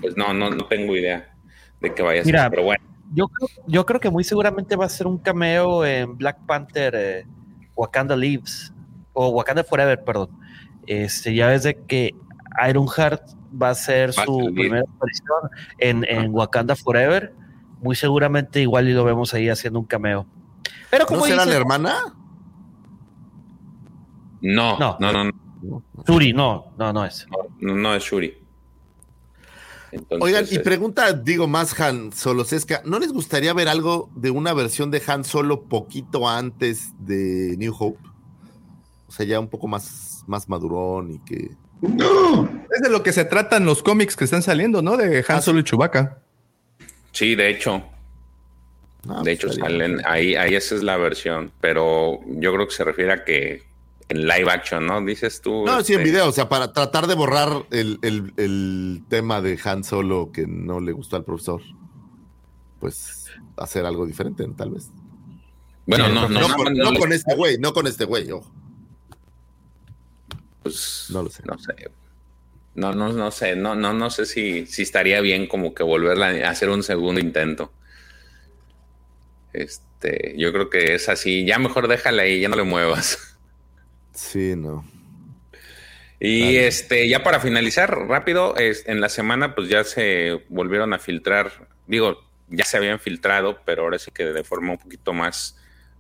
pues no, no, no tengo idea de qué vaya a ser, pero bueno. Yo creo, yo creo que muy seguramente va a ser un cameo en Black Panther eh, Wakanda Lives, o Wakanda Forever, perdón. Este, ya ves de que Ironheart va a ser su primera aparición en, en Wakanda Forever. Muy seguramente igual y lo vemos ahí haciendo un cameo. Pero como ¿No será la hermana? No, no, no, no. Shuri, no, no, no es. No, es Shuri. Oigan, y pregunta, digo más Han Solosesca, ¿no les gustaría ver algo de una versión de Han Solo poquito antes de New Hope? O sea, ya un poco más, más madurón y que... No, es de lo que se tratan los cómics que están saliendo, ¿no? De Han Solo y Chewbacca. Sí, de hecho. Ah, de hecho, pues, salen ahí, ahí esa es la versión, pero yo creo que se refiere a que en live action, ¿no? Dices tú. No, sí, en este, video, o sea, para tratar de borrar el, el- el tema de Han Solo que no le gustó al profesor. Pues hacer algo diferente, tal vez. Bueno, no, no, no, no, con, no no les- con este güey, no con este güey, ojo. pues, No lo sé. No sé. No, no, no sé, no, no, no sé si, si estaría bien como que volverla a hacer un segundo intento. Este, yo creo que es así. Ya mejor déjala ahí, ya no le muevas. Sí, no. Y este, ya para finalizar, rápido, es, en la semana, pues ya se volvieron a filtrar, digo, ya se habían filtrado, pero ahora sí que de forma un poquito más,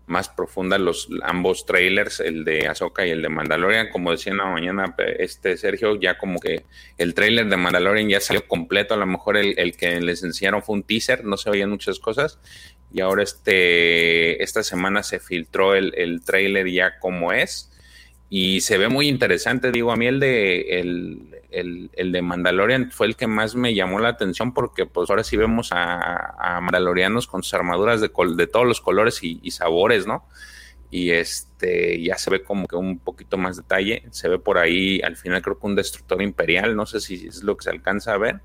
más profunda los ambos trailers, el de Ahsoka y el de Mandalorian. Como decía en la mañana, este Sergio, ya como que el trailer de Mandalorian ya salió completo. A lo mejor el, el que les enseñaron fue un teaser, no se veían muchas cosas. Y ahora este, esta semana se filtró el, el trailer ya como es y se ve muy interesante. Digo, a mí el de el, el, el de Mandalorian fue el que más me llamó la atención porque pues ahora sí vemos a, Mandalorianos con sus armaduras de, col- de todos los colores y, y sabores, ¿no? Y este ya se ve como que un poquito más detalle. Se ve por ahí al final creo que un destructor imperial, no sé si es lo que se alcanza a ver.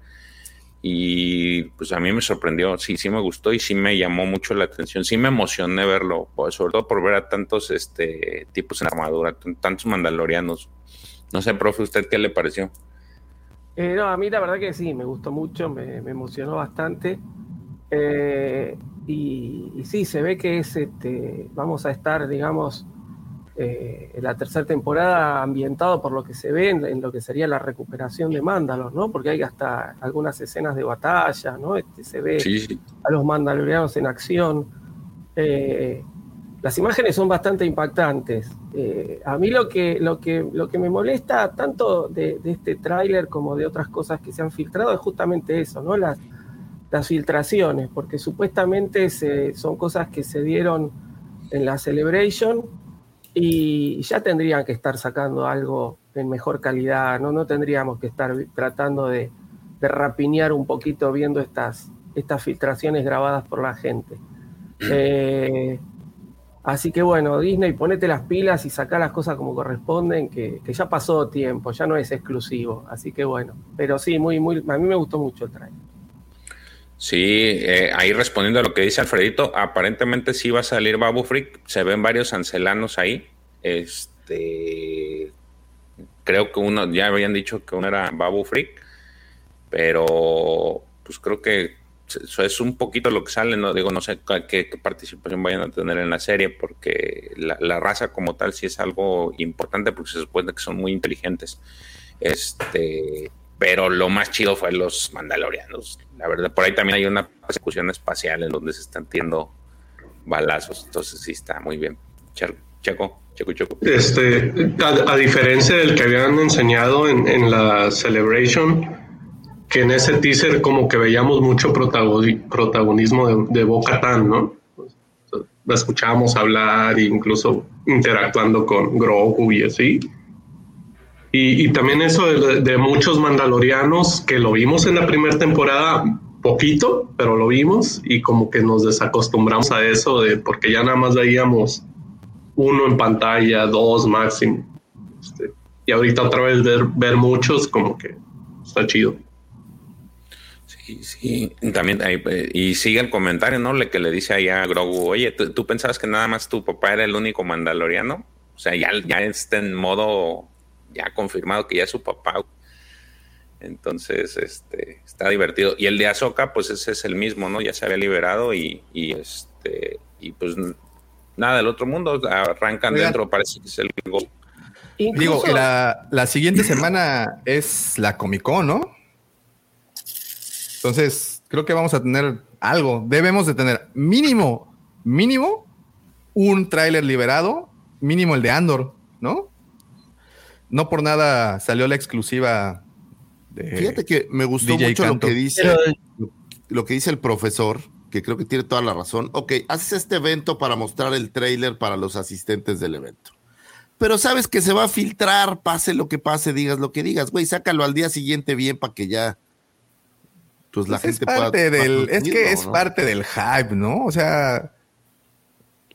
Y pues a mí me sorprendió, sí, sí me gustó y sí me llamó mucho la atención, sí me emocioné verlo, pues, sobre todo por ver a tantos este, tipos en armadura, tantos mandalorianos. No sé, profe, ¿usted qué le pareció? Eh, no, a mí la verdad que sí, me gustó mucho, me, me emocionó bastante. Eh, y, y sí, se ve que es, este, vamos a estar, digamos, eh, la tercera temporada ambientado por lo que se ve en, en lo que sería la recuperación de Mándalos, ¿no? Porque hay hasta algunas escenas de batalla, ¿no? Este, se ve sí. a los mandalorianos en acción. Eh, las imágenes son bastante impactantes. Eh, a mí lo que, lo, que, lo que me molesta tanto de, de este tráiler como de otras cosas que se han filtrado es justamente eso, ¿no? Las, las filtraciones, porque supuestamente se- son cosas que se dieron en la Celebration y ya tendrían que estar sacando algo en mejor calidad, no, no tendríamos que estar tratando de, de rapiñar un poquito viendo estas, estas filtraciones grabadas por la gente. Eh, así que bueno, Disney, ponete las pilas y saca las cosas como corresponden, que, que ya pasó tiempo, ya no es exclusivo. Así que bueno, pero sí, muy, muy, a mí me gustó mucho el trailer. Sí, eh, ahí respondiendo a lo que dice Alfredito, aparentemente sí va a salir Babu Freak, se ven varios ancelanos ahí. Este creo que uno, ya habían dicho que uno era Babu Freak, pero pues creo que eso es un poquito lo que sale, no digo, no sé qué, participación vayan a tener en la serie, porque la, la raza como tal sí es algo importante, porque se supone que son muy inteligentes. Este, pero lo más chido fue los mandalorianos. La verdad, por ahí también hay una persecución espacial en donde se están tirando balazos, entonces sí está muy bien. Checo, Checo, Checo. Este, a, diferencia del que habían enseñado en, la Celebration, que en ese teaser como que veíamos mucho protagoni- protagonismo de, de Boca ¿no? La escuchábamos hablar incluso interactuando con Grogu y así. Y, y también eso de, muchos mandalorianos que lo vimos en la primera temporada, poquito, pero lo vimos y como que nos desacostumbramos a eso de porque ya nada más veíamos uno en pantalla, dos máximo. Este, y ahorita otra vez ver, ver muchos como que está chido. Sí, sí, también eh, y sigue el comentario, ¿no? Le que le dice ahí a Grogu, oye, ¿tú, tú pensabas que nada más tu papá era el único mandaloriano? O sea, ya, ya está en modo, ya confirmado que ya es su papá. Entonces, este, está divertido. Y el de Ahsoka, pues ese es el mismo, ¿no? Ya se había liberado y, y este, y pues nada del otro mundo, arrancan Oigan. dentro, parece que es el Go. Digo, la, la siguiente semana es la Comic Con, ¿no? Entonces, creo que vamos a tener algo. Debemos de tener mínimo, mínimo, un tráiler liberado, mínimo el de Andor, ¿no? No por nada salió la exclusiva de... Fíjate que me gustó DJ mucho Canto. lo que dice Pero- lo que dice el profesor, que creo que tiene toda la razón. Ok, haces este evento para mostrar el trailer para los asistentes del evento. Pero sabes que se va a filtrar, pase lo que pase, digas lo que digas, güey, sácalo al día siguiente bien para que ya pues la Pues gente es parte pueda del, es que es ¿no? parte del hype, ¿no? O sea,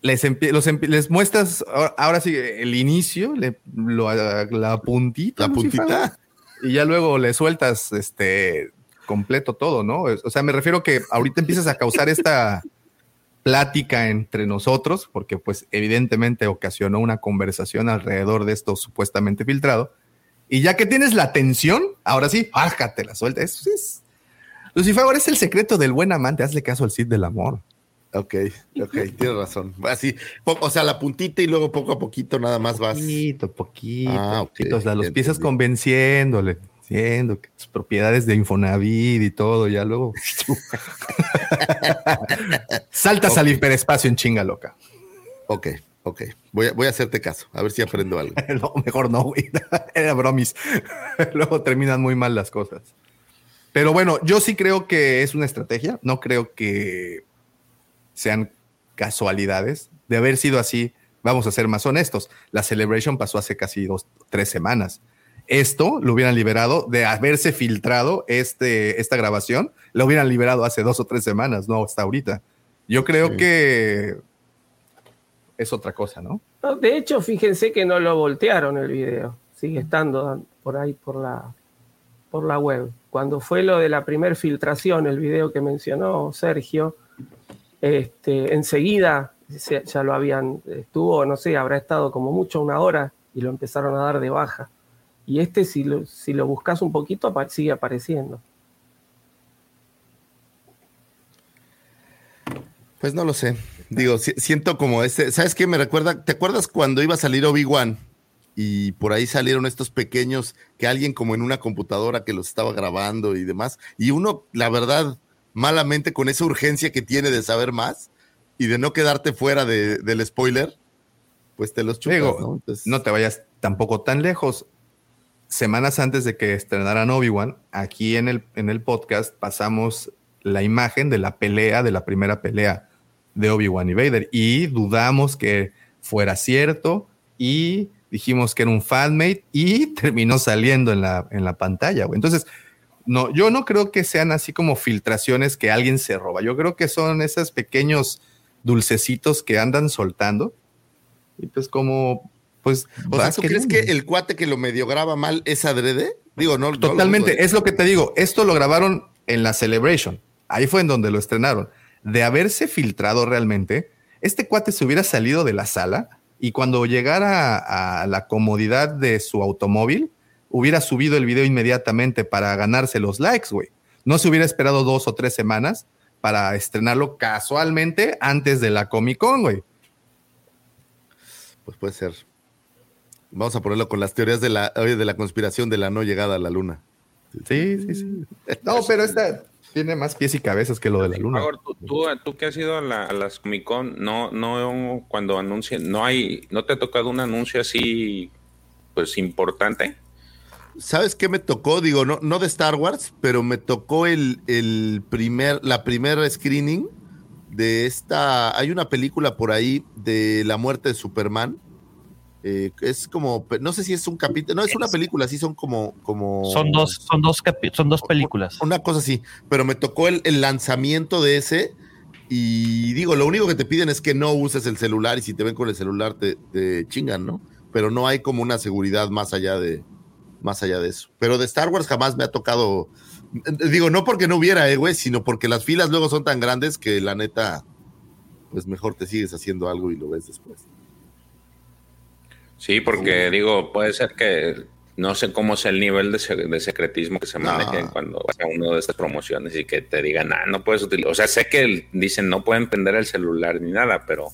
les, los les muestras ahora, ahora sí el inicio, le- lo- la puntita, La puntita. y ya luego le sueltas este completo todo, ¿no? O sea, me refiero que ahorita empiezas a causar esta [LAUGHS] plática entre nosotros, porque pues evidentemente ocasionó una conversación alrededor de esto supuestamente filtrado. Y ya que tienes la atención, ahora sí, bájate la suelta. Eso es. Lucifer ahora es el secreto del buen amante. Hazle caso al Cid del amor. Ok, ok, tienes razón. Así, o sea, la puntita y luego poco a poquito nada más vas. Poquito, poquito. Ah, ok, poquito, o sea, los entendí. convenciéndole, diciendo que tus propiedades de Infonavit y todo, ya luego. [LAUGHS] Saltas al hiperespacio en chinga loca. Ok, ok. Voy a, voy a hacerte caso, a ver si aprendo algo. [LAUGHS] no, mejor no, güey. [LAUGHS] Era bromis. luego terminan muy mal las cosas. Pero bueno, yo sí creo que es una estrategia. No creo que sean casualidades. De haber sido así, vamos a ser más honestos. La Celebration pasó hace casi dos, tres semanas. Esto lo hubieran liberado de haberse filtrado este, esta grabación, lo hubieran liberado hace dos o tres semanas, no hasta ahorita. Yo creo Sí. que es otra cosa, ¿no? No, de hecho, fíjense que no lo voltearon el video. Sigue estando por ahí por la, por la web. Cuando fue lo de la primer filtración, el video que mencionó Sergio, este, enseguida se- ya lo habían, estuvo, no sé, habrá estado como mucho una hora y lo empezaron a dar de baja. Y este, si lo, si lo buscas un poquito, sigue apareciendo. Pues no lo sé. Digo, si- siento como ese. ¿Sabes qué me recuerda? ¿Te acuerdas cuando iba a salir Obi-Wan? Y por ahí salieron estos pequeños que alguien como en una computadora que los estaba grabando y demás. Y uno, la verdad, malamente con esa urgencia que tiene de saber más y de no quedarte fuera de- del spoiler, pues te los chupas, Digo, ¿no? Entonces, no te vayas tampoco tan lejos. Semanas antes de que estrenaran Obi-Wan, aquí en el, en el podcast pasamos la imagen de la pelea, de la primera pelea de Obi-Wan y Vader. Y dudamos que fuera cierto y dijimos que era un fanmate y [LAUGHS] terminó saliendo en la, en la pantalla. güey. Entonces, no, yo no creo que sean así como filtraciones que alguien se roba. Yo creo que son esos pequeños dulcecitos que andan soltando. Y pues como, pues... o sea, ¿tú crees que el cuate que lo medio graba mal es adrede? Digo, no. no lo Totalmente, dudo, ¿eh? es lo que te digo. Esto lo grabaron en la Celebration. Ahí fue en donde lo estrenaron. De haberse filtrado realmente, este cuate se hubiera salido de la sala y cuando llegara a, a la comodidad de su automóvil, hubiera subido el video inmediatamente para ganarse los likes, güey. No se hubiera esperado dos o tres semanas para estrenarlo casualmente antes de la Comic Con, güey. Pues puede ser. Vamos a ponerlo con las teorías de la, de la conspiración de la no llegada a la luna. Sí, sí, sí. No, pero esta tiene más pies y cabezas que lo de la luna. Igor, tú, tú, tú que has ido a, la- a las Comic Con, no, no, cuando anuncian, no hay, no te ha tocado un anuncio así, pues importante. ¿Sabes qué me tocó? Digo, no, no de Star Wars, pero me tocó el, el primer, la primera screening de esta. Hay una película por ahí de la muerte de Superman. eh, es como, no sé si es un capítulo, no es una película, sí son como, como Son dos, son dos, son dos películas. una cosa así, pero me tocó el, el lanzamiento de ese y digo, lo único que te piden es que no uses el celular y si te ven con el celular te, te chingan, ¿no? Pero no hay como una seguridad más allá de más allá de eso. Pero de Star Wars jamás me ha tocado, digo, no porque no hubiera, eh, güey, sino porque las filas luego son tan grandes que la neta, pues mejor te sigues haciendo algo y lo ves después. Sí, porque digo, puede ser que no sé cómo es el nivel de, de secretismo que se maneja No. cuando vas a uno de estas promociones y que te digan, ah, no puedes utilizar. O sea, sé que dicen no pueden prender el celular ni nada, pero.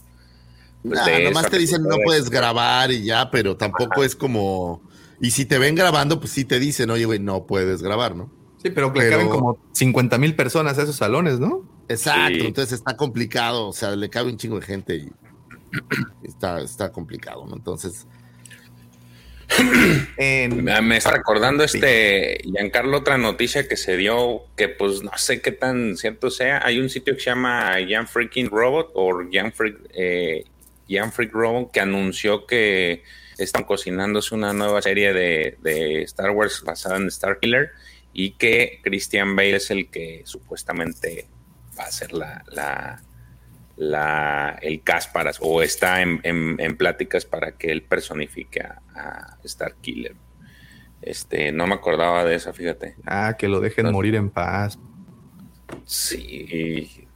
pues, Nah, nomás te dicen no puedes- puedes grabar y ya, pero tampoco es como. Y si te ven grabando, pues sí te dicen, oye, güey, no puedes grabar, ¿no? Sí, pero Pero- caben como 50 mil personas a esos salones, ¿no? Exacto, Sí. entonces está complicado, o sea, le cabe un chingo de gente y [CLEARS THROAT] está, está complicado, ¿no? Entonces, [CLEARS THROAT] En- Me me está recordando este Giancarlo otra noticia que se dio que pues no sé qué tan cierto sea. Hay un sitio que se llama Jan Freaking Robot o Jan Freak, eh, Jan Freak Robot que anunció que están cocinándose una nueva serie de, de Star Wars basada en Star Killer y que Christian Bale es el que supuestamente va a ser la, la, la el Cásparas o está en, en- en pláticas para que él personifique a, a Star Killer. Este, no me acordaba de esa, fíjate. Ah, que lo dejen morir en paz. Sí.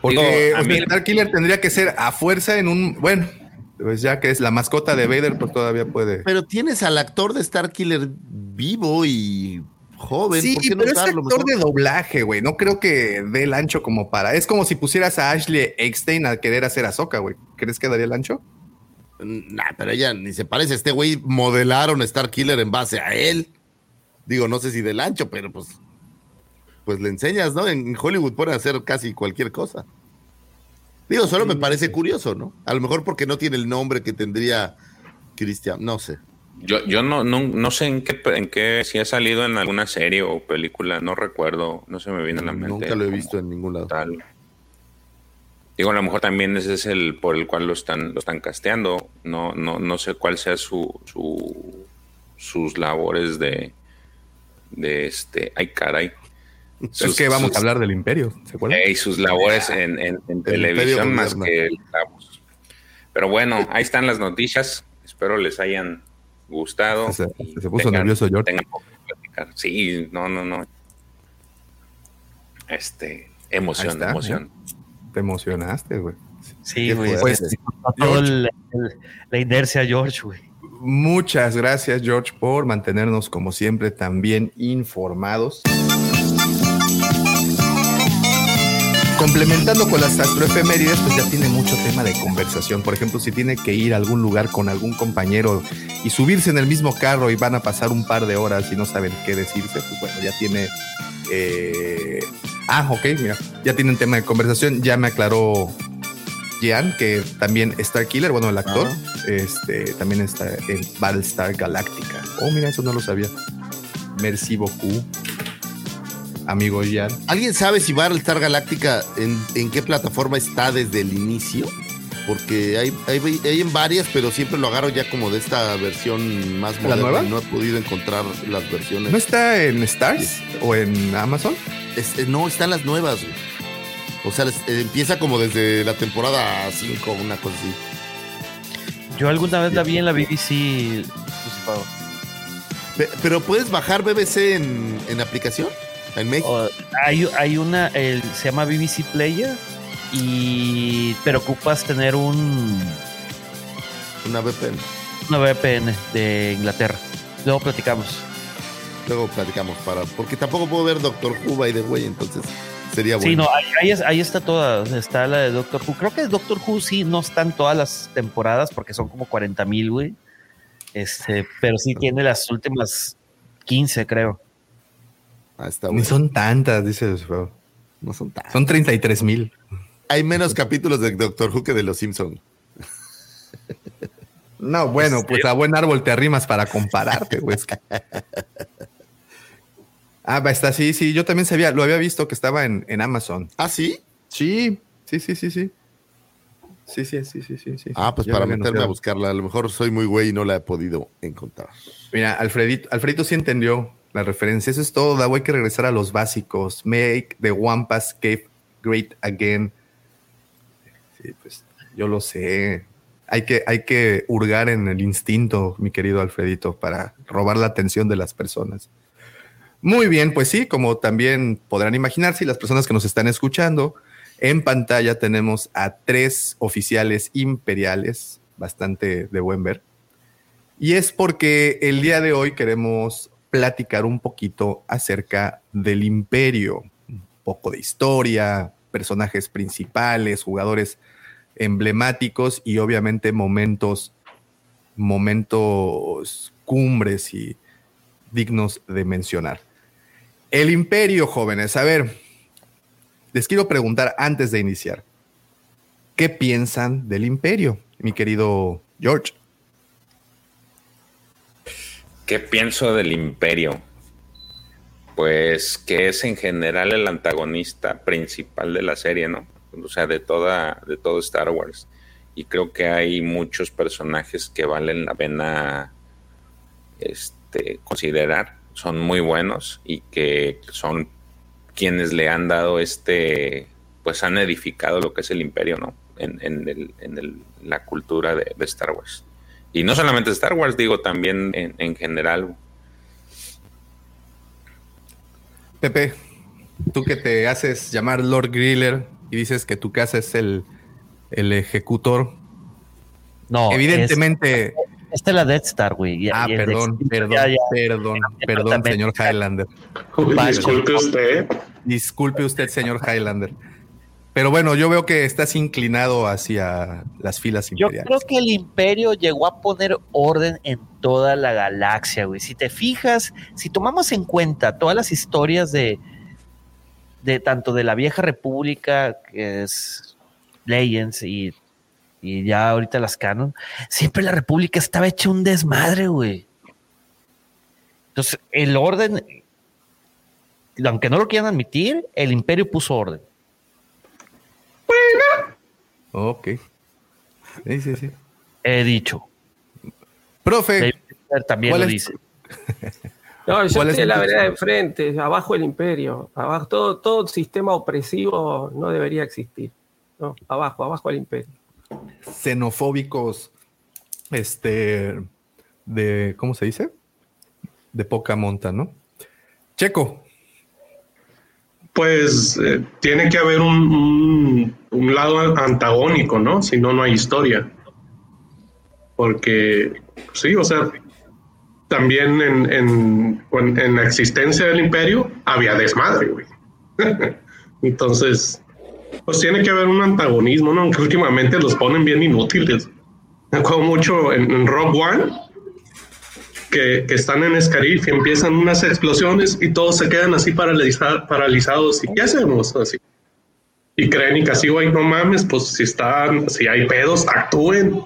Porque a mí- Star Killer tendría que ser a fuerza en un. Bueno, pues ya que es la mascota de Vader, pues todavía puede. Pero tienes al actor de Star Killer vivo y joven. Sí, ¿por qué no pero es usarlo actor mejor? de doblaje, güey. No creo que dé el ancho como para. Es como si pusieras a Ashley Eckstein a querer hacer Ahsoka, güey. ¿Crees que daría el ancho? Nah, pero ella ni se parece. Este güey modelaron Star Killer en base a él. Digo, no sé si del ancho, pero pues. Pues le enseñas, ¿no? En Hollywood pueden hacer casi cualquier cosa. Digo, solo me parece curioso, ¿no? A lo mejor porque no tiene el nombre que tendría Cristian, no sé. Yo, yo no, no, no sé en qué, en qué, si ha salido en alguna serie o película, no recuerdo, no se me viene a la mente. Nunca lo he visto en ningún lado. tal. Digo, a lo mejor también ese es el por el cual lo están, lo están casteando. No, no, no sé cuál sea su, su sus labores de, de este, ay caray. Es que vamos a hablar del Imperio, ¿se acuerdan? Y sus labores en, en- en televisión más que el Davos. Pero bueno, ahí están las noticias. Espero les hayan gustado. Se, puso tengan- nervioso George. Sí, no, no, no. Este, emoción, está, emoción. Te emocionaste, güey. Sí, güey. Pues, el- la inercia, George, güey. Muchas gracias, George, por mantenernos, como siempre, también informados. Complementando con las astroefemérides, pues ya tiene mucho tema de conversación. Por ejemplo, si tiene que ir a algún lugar con algún compañero y subirse en el mismo carro y van a pasar un par de horas y no saben qué decirse, pues bueno, ya tiene. eh, Ah, ok, mira, ya tiene un tema de conversación. Ya me aclaró Jean, que también Star Killer, bueno, el actor, este, también está en Battlestar Galactica. Oh, mira, eso no lo sabía. Merci beaucoup, amigo Jean. ¿Alguien sabe si Battlestar Galáctica en, en qué plataforma está desde el inicio? Porque hay, hay, hay en varias, pero siempre lo agarro ya como de esta versión más ¿La moderna. nueva? y No he podido encontrar las versiones. ¿No está en Stars o en Amazon? Es- eh, no, están las nuevas. güey. O sea, les- eh, empieza como desde la temporada 5, una cosa así. Yo alguna vez la vi en la BBC. pues, Pero puedes bajar BBC en, en aplicación, en México. O- hay, hay una, el- se llama BBC Player, y pero ocupas tener un Una VPN. una VPN de Inglaterra. Luego platicamos. Luego platicamos para. Porque tampoco puedo ver Doctor Who by the way, entonces sería bueno. Sí, no, ahí, ahí es- ahí está toda. Está la de Doctor Who. Creo que de Doctor Who sí no están todas las temporadas porque son como 40 mil, güey. Este, pero sí tiene las últimas 15, creo. Ah, está Ni bueno. son tantas, dice. No son tan. Son 33 mil. Hay menos capítulos de Doctor Who que de Los Simpsons. [LAUGHS] No, bueno, pues a buen árbol te arrimas para compararte, güey. [LAUGHS] Ah, está, sí, sí, yo también sabía, lo había visto que estaba en, en Amazon. ¿Ah, sí? Sí, sí, sí, sí, sí. Sí, sí, sí, sí, sí, sí. Ah, pues Ya para meterme a buscarla. A lo mejor soy muy güey y no la he podido encontrar. Mira, Alfredito, Alfredito sí entendió la referencia. Eso es todo, Davo. Hay que regresar a los básicos. Make the Wampas Cave great again. Sí, pues yo lo sé. Hay que, hay que hurgar en el instinto, mi querido Alfredito, para robar la atención de las personas. Muy bien, pues sí, como también podrán imaginarse, y las personas que nos están escuchando, en pantalla tenemos a tres oficiales imperiales, bastante de buen ver. Y es porque el día de hoy queremos platicar un poquito acerca del imperio, un poco de historia, personajes principales, jugadores emblemáticos y obviamente momentos, momentos cumbres y dignos de mencionar. El imperio, jóvenes, a ver, les quiero preguntar antes de iniciar, ¿qué piensan del imperio, mi querido George? ¿Qué pienso del imperio? Pues que es en general el antagonista principal de la serie, ¿no? O sea, de toda, de todo Star Wars. Y creo que hay muchos personajes que valen la pena este, considerar. son muy buenos y que son quienes le han dado este, pues han edificado lo que es el imperio, ¿no? En, en, el, en el, la cultura de, de, Star Wars. Y no solamente Star Wars, digo, también en, en general. Pepe, tú que te haces llamar Lord Griller y dices que tu casa es el, el ejecutor. No, evidentemente. Es, esta es la Death Star, güey. Ah, perdón, perdón, ya, ya, perdón, perdón, señor Highlander. Disculpe usted. Disculpe usted, señor Highlander. Pero bueno, yo veo que estás inclinado hacia las filas imperiales. Yo creo que el imperio llegó a poner orden en toda la galaxia, güey. Si te fijas, si tomamos en cuenta todas las historias de, de tanto de la vieja república, que es Legends, y, y ya ahorita las canon, siempre la república estaba hecha un desmadre, güey. Entonces, el orden, aunque no lo quieran admitir, el imperio puso orden. Bueno. Ok. Sí, sí, sí. He dicho. Profe. También lo dice. [LAUGHS] No, yo estoy en la vereda de enfrente, abajo el imperio, abajo todo, todo sistema opresivo no debería existir. No, abajo, abajo el imperio. Xenofóbicos, este, de, ¿cómo se dice? De poca monta, ¿no? Checo. Pues eh, tiene que haber un, un, lado antagónico, ¿no? Si no, no hay historia. Porque, sí, o sea, también en, en, en, la existencia del imperio había desmadre, güey. [LAUGHS] Entonces, pues tiene que haber un antagonismo, ¿no? Aunque últimamente los ponen bien inútiles. Me acuerdo mucho en, en One, que, que, están en Scarif y empiezan unas explosiones y todos se quedan así paraliza, paralizados. ¿Y qué hacemos? Así. Y creen y casi, güey, no mames, pues si están, si hay pedos, actúen.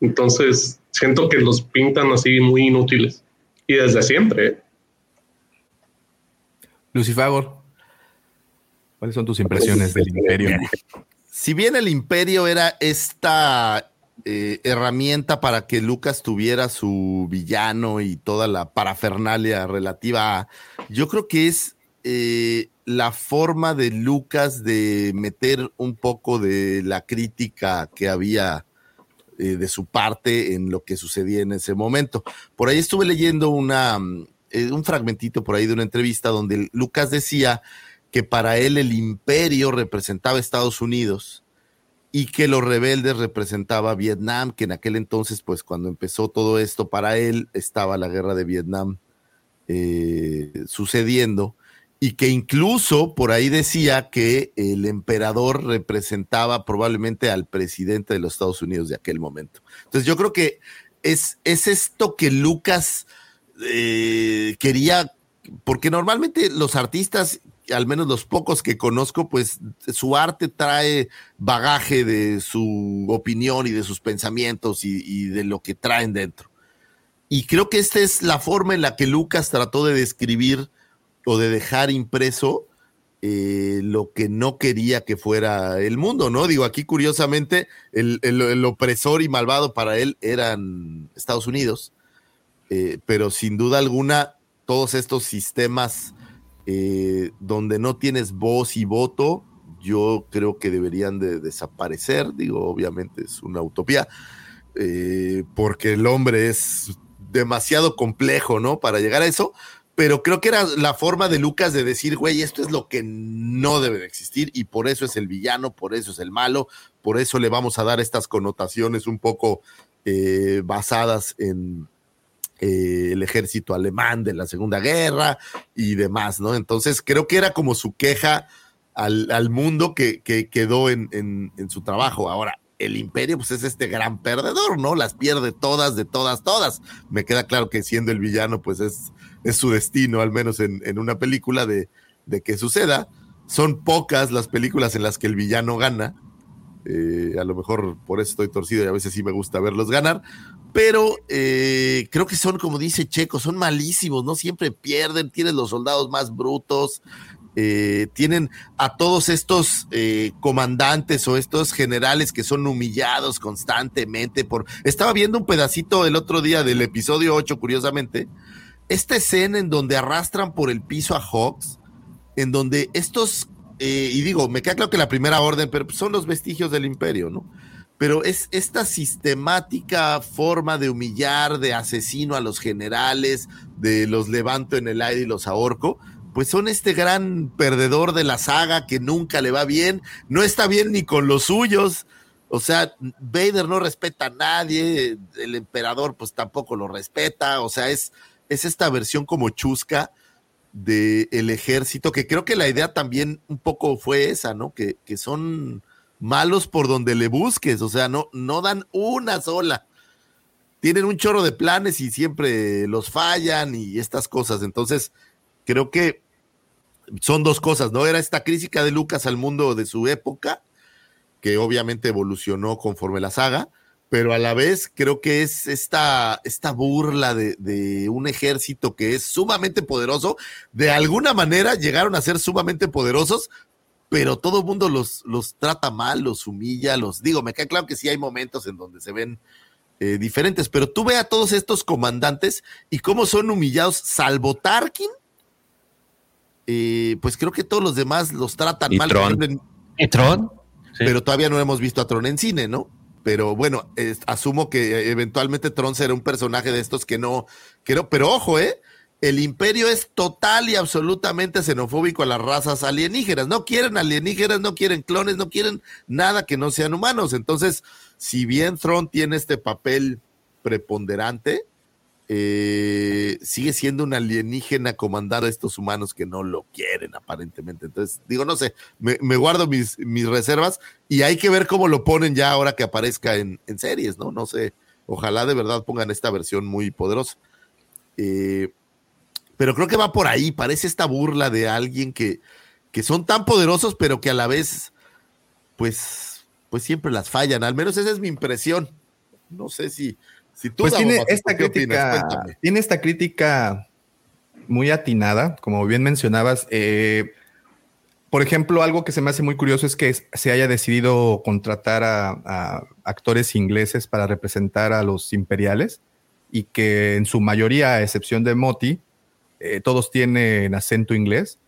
Entonces, siento que los pintan así muy inútiles. Y desde siempre. ¿eh? Lucifagor, ¿cuáles son tus impresiones del imperio? [LAUGHS] Si bien el imperio era esta eh, herramienta para que Lucas tuviera su villano y toda la parafernalia relativa a, yo creo que es eh, la forma de Lucas de meter un poco de la crítica que había eh, de su parte en lo que sucedía en ese momento. Por ahí estuve leyendo una, eh, un fragmentito por ahí de una entrevista donde Lucas decía que para él el imperio representaba Estados Unidos y que los rebeldes representaba Vietnam, que en aquel entonces, pues cuando empezó todo esto para él, estaba la guerra de Vietnam eh, sucediendo y que incluso por ahí decía que el emperador representaba probablemente al presidente de los Estados Unidos de aquel momento. Entonces yo creo que es, es esto que Lucas eh, quería, porque normalmente los artistas, al menos los pocos que conozco, pues su arte trae bagaje de su opinión y de sus pensamientos y, de lo que traen dentro. Y creo que esta es la forma en la que Lucas trató de describir o de dejar impreso eh, lo que no quería que fuera el mundo, ¿no? Digo, aquí curiosamente el opresor y malvado para él eran Estados Unidos, eh, pero sin duda alguna todos estos sistemas eh, donde no tienes voz y voto, yo creo que deberían de desaparecer, digo, obviamente es una utopía, eh, porque el hombre es demasiado complejo, ¿no? Para llegar a eso, pero creo que era la forma de Lucas de decir, güey, esto es lo que no debe de existir y por eso es el villano, por eso es el malo, por eso le vamos a dar estas connotaciones un poco eh, basadas en eh, el ejército alemán de la Segunda Guerra y demás, ¿no? Entonces creo que era como su queja al, al mundo que, que quedó en, en, su trabajo. Ahora, el imperio pues es este gran perdedor, ¿no? Las pierde todas, de todas, todas. Me queda claro que siendo el villano pues es, es su destino, al menos en, en una película de, de, que suceda. Son pocas las películas en las que el villano gana. Eh, a lo mejor por eso estoy torcido y a veces sí me gusta verlos ganar. Pero eh, creo que son, como dice Checo, son malísimos, ¿no? Siempre pierden, tienen los soldados más brutos, eh, tienen a todos estos eh, comandantes o estos generales que son humillados constantemente por... Estaba viendo un pedacito el otro día del episodio 8, curiosamente, esta escena en donde arrastran por el piso a Hawks, en donde estos, eh, y digo, me queda claro que la primera orden, pero son los vestigios del imperio, ¿no? Pero es esta sistemática forma de humillar, de asesino a los generales, de los levanto en el aire y los ahorco, pues son este gran perdedor de la saga que nunca le va bien, no está bien ni con los suyos, o sea, Vader no respeta a nadie, el emperador pues tampoco lo respeta, o sea, es, es esta versión como chusca del el ejército, que creo que la idea también un poco fue esa, ¿no? Que, que son malos por donde le busques, o sea, no, no dan una sola. Tienen un chorro de planes y siempre los fallan y estas cosas. Entonces, creo que son dos cosas, ¿no? Era esta crítica de Lucas al mundo de su época, que obviamente evolucionó conforme la saga, pero a la vez creo que es esta, esta burla de, de, un ejército que es sumamente poderoso. De alguna manera llegaron a ser sumamente poderosos, pero todo el mundo los, los trata mal, los humilla, los digo, me queda claro que sí hay momentos en donde se ven eh, diferentes, pero tú ve a todos estos comandantes y cómo son humillados, salvo Tarkin, eh, pues creo que todos los demás los tratan ¿Y mal. Tron? ¿Y Tron? Sí. Pero todavía no hemos visto a Tron en cine, ¿no? Pero bueno, eh, asumo que eventualmente Tron será un personaje de estos que no, que no, pero ojo, ¿eh? El imperio es total y absolutamente xenofóbico a las razas alienígenas. No quieren alienígenas, no quieren clones, no quieren nada que no sean humanos. Entonces, si bien Throne tiene este papel preponderante, eh, sigue siendo un alienígena comandar a estos humanos que no lo quieren aparentemente. Entonces, digo, no sé, me, guardo mis, mis, reservas y hay que ver cómo lo ponen ya ahora que aparezca en, en series, ¿no? No sé, ojalá de verdad pongan esta versión muy poderosa. Eh, pero creo que va por ahí, parece esta burla de alguien que, que son tan poderosos, pero que a la vez, pues, pues siempre las fallan, al menos esa es mi impresión. No sé si, si tú pues tiene esta crítica, tiene esta crítica muy atinada, como bien mencionabas. Eh, por ejemplo, algo que se me hace muy curioso es que se haya decidido contratar a, a actores ingleses para representar a los imperiales y que en su mayoría, a excepción de Moti, eh, todos tienen acento inglés.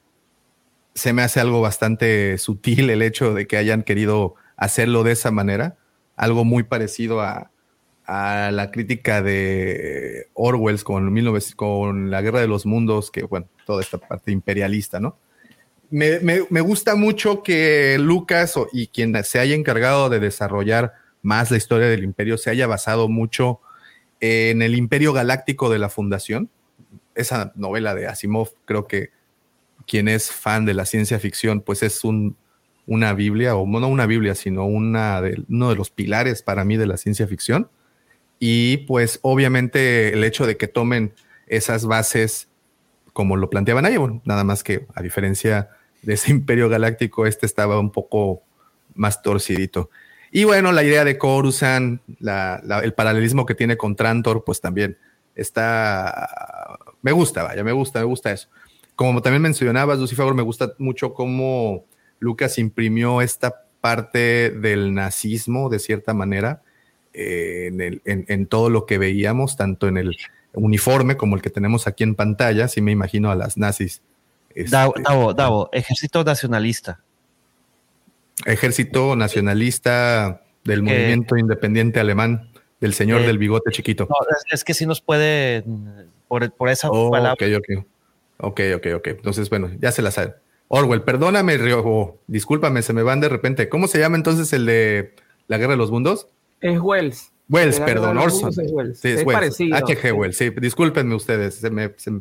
Se me hace algo bastante sutil el hecho de que hayan querido hacerlo de esa manera, algo muy parecido a, la crítica de Orwell con, 19, con la Guerra de los Mundos, que bueno, toda esta parte imperialista, ¿no? Me, me, gusta mucho que Lucas y quien se haya encargado de desarrollar más la historia del imperio se haya basado mucho en el imperio galáctico de la fundación esa novela de Asimov, creo que quien es fan de la ciencia ficción, pues es un, una Biblia, o no una Biblia, sino uno de los pilares para mí de la ciencia ficción. Y pues obviamente el hecho de que tomen esas bases como lo planteaban ahí, bueno, nada más que a diferencia de ese imperio galáctico, este estaba un poco más torcidito. Y bueno, la idea de Coruscant, el paralelismo que tiene con Trantor, pues también está me gusta, vaya, me gusta, me gusta eso. Como también mencionabas, Lucy Favor, me gusta mucho cómo Lucas imprimió esta parte del nazismo, de cierta manera, eh, en, el, en, en, todo lo que veíamos, tanto en el uniforme como el que tenemos aquí en pantalla. Sí me imagino a las nazis. Este, Davo, Davo, Davo, ejército nacionalista. Ejército nacionalista del que, movimiento independiente alemán, del señor eh, del bigote chiquito. No, es, es, que sí nos puede por, por esa oh, palabra. Ok, ok. Ok, ok, ok. Entonces, bueno, ya se la sabe. Orwell, perdóname, Riojo. Discúlpame, se me van de repente. ¿Cómo se llama entonces el de la Guerra de los Mundos? Es Wells. Wells, perdón, Orson. Es Wells. Sí, es, es Wells. parecido. H.G. Wells, sí, discúlpenme ustedes, se me, se,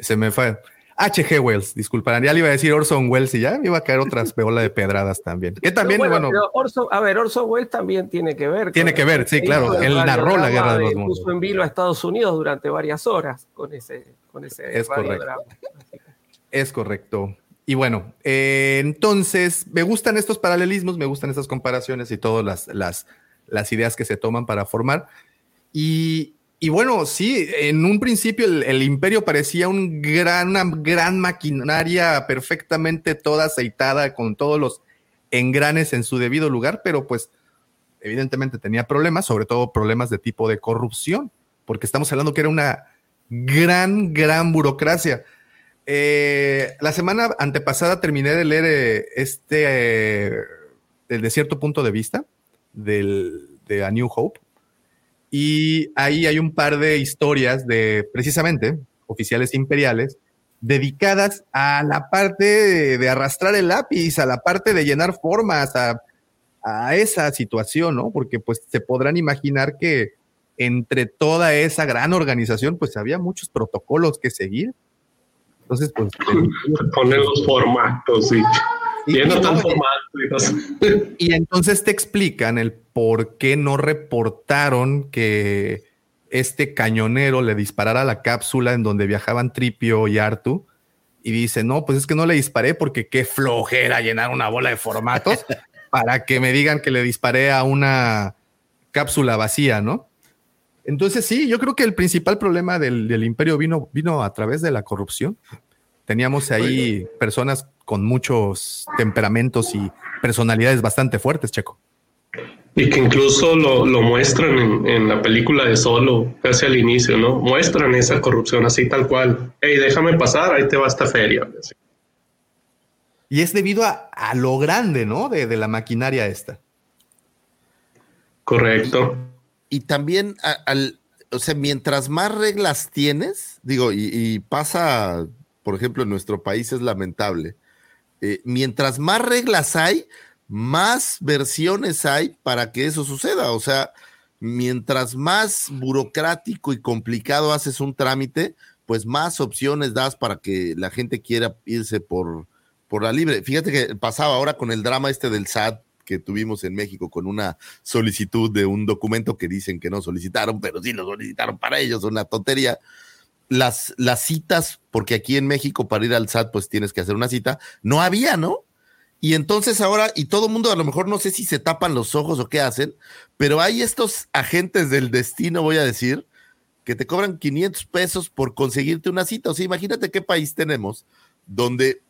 se me fue. H.G. Wells, disculparán. Ya le iba a decir Orson Welles y ya me iba a caer otras [LAUGHS] peolas de pedradas también. Que también, pero bueno. bueno Orson, a ver, Orson Welles también tiene que ver. Tiene que ver, sí, claro. Él narró la guerra de los mundos. Puso en vilo a Estados Unidos durante varias horas con ese, con ese es correcto. Es correcto. Y bueno, eh, entonces me gustan estos paralelismos, me gustan estas comparaciones y todas las, las, las ideas que se toman para formar. Y, y bueno, sí, en un principio el, imperio parecía un gran, una gran maquinaria perfectamente toda aceitada con todos los engranes en su debido lugar, pero pues evidentemente tenía problemas, sobre todo problemas de tipo de corrupción, porque estamos hablando que era una gran, gran burocracia. Eh, la semana antepasada terminé de leer eh, este eh, El de cierto punto de vista del, de A New Hope. Y ahí hay un par de historias de precisamente oficiales imperiales dedicadas a la parte de, de arrastrar el lápiz, a la parte de llenar formas, a, a esa situación, ¿no? Porque pues se podrán imaginar que entre toda esa gran organización, pues había muchos protocolos que seguir. Entonces, pues... [LAUGHS] Ponen los formatos y... Y, entonces te explican el por qué no reportaron que este cañonero le disparara la cápsula en donde viajaban Tripio y Artu. Y dice, no, pues es que no le disparé porque qué flojera llenar una bola de formatos [LAUGHS] para que me digan que le disparé a una cápsula vacía, ¿no? Entonces sí, yo creo que el principal problema del, del imperio vino, vino a través de la corrupción. Teníamos ahí personas con muchos temperamentos y personalidades bastante fuertes, Checo. Y que incluso lo, lo muestran en, en, la película de Solo, casi al inicio, ¿no? Muestran esa corrupción así tal cual. Hey, déjame pasar, ahí te va esta feria. Y es debido a, a lo grande, ¿no? De, de, la maquinaria esta. Correcto. Y, y también a, al, o sea, mientras más reglas tienes, digo, y, y pasa, por ejemplo, en nuestro país es lamentable. Eh, mientras más reglas hay, más versiones hay para que eso suceda. O sea, mientras más burocrático y complicado haces un trámite, pues más opciones das para que la gente quiera irse por, por la libre. Fíjate que pasaba ahora con el drama este del SAT que tuvimos en México con una solicitud de un documento que dicen que no solicitaron, pero sí lo solicitaron para ellos, una tontería. Las, las citas, porque aquí en México para ir al SAT pues tienes que hacer una cita, no había, ¿no? Y entonces ahora, y todo el mundo a lo mejor no sé si se tapan los ojos o qué hacen, pero hay estos agentes del destino, voy a decir, que te cobran 500 pesos por conseguirte una cita. O sea, imagínate qué país tenemos donde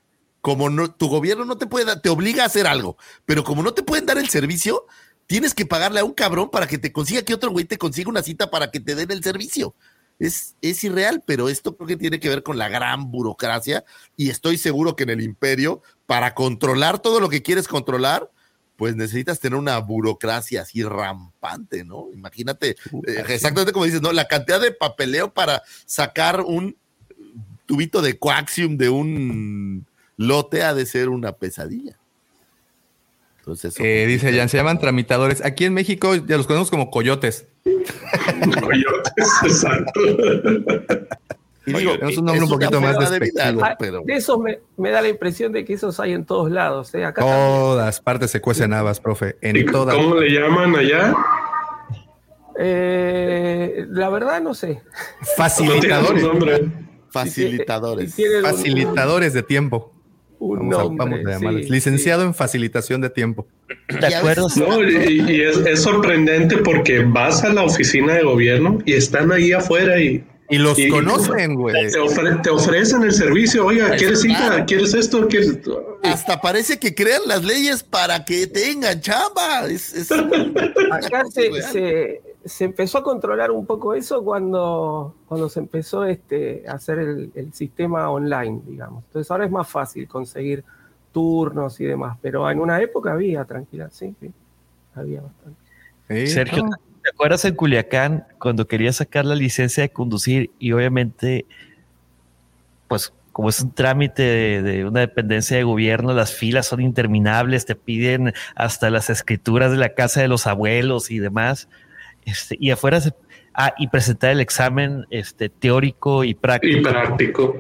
como no, tu gobierno no te puede dar, te obliga a hacer algo, pero como no te pueden dar el servicio, tienes que pagarle a un cabrón para que te consiga que otro güey te consiga una cita para que te den el servicio. Es, es, irreal, pero esto creo que tiene que ver con la gran burocracia y estoy seguro que en el imperio, para controlar todo lo que quieres controlar, pues necesitas tener una burocracia así rampante, ¿no? Imagínate, eh, exactamente como dices, ¿no? La cantidad de papeleo para sacar un tubito de coaxium de un lote ha de ser una pesadilla. Entonces, eh, dice Jan, se llaman tramitadores. Aquí en México ya los conocemos como coyotes. coyotes, [LAUGHS] [LAUGHS] [LAUGHS] exacto. Y digo, es un nombre un poquito más despectivo. De, pero... de eso me, me, da la impresión de que esos hay en todos lados. ¿eh? Acá todas también. partes se cuecen habas, profe. En todas. ¿Cómo le llaman allá? Eh, la verdad no sé. Facilitadores. No Facilitadores. Facilitadores de tiempo. Un vamos, nombre, a, vamos a llamarles. sí, Licenciado sí. en facilitación de tiempo. ¿De acuerdo? No, y, y es, es, sorprendente porque vas a la oficina de gobierno y están ahí afuera y. Y los y, conocen, güey. Te, ofre, te, ofrecen el servicio. Oiga, ¿quieres cita? ¿Quieres esto? ¿Quieres esto? Hasta parece que crean las leyes para que tengan chamba. Es, es... Acá se, se, se, empezó a controlar un poco eso cuando, cuando se empezó este, a hacer el, el, sistema online, digamos. Entonces ahora es más fácil conseguir turnos y demás, pero en una época había tranquilidad, sí, sí había bastante. Sí, Sergio, no. ¿te acuerdas en Culiacán cuando quería sacar la licencia de conducir y obviamente, pues como es un trámite de, de, una dependencia de gobierno, las filas son interminables, te piden hasta las escrituras de la casa de los abuelos y demás. Este, y afuera se, ah, y presentar el examen este, teórico y práctico. Y práctico.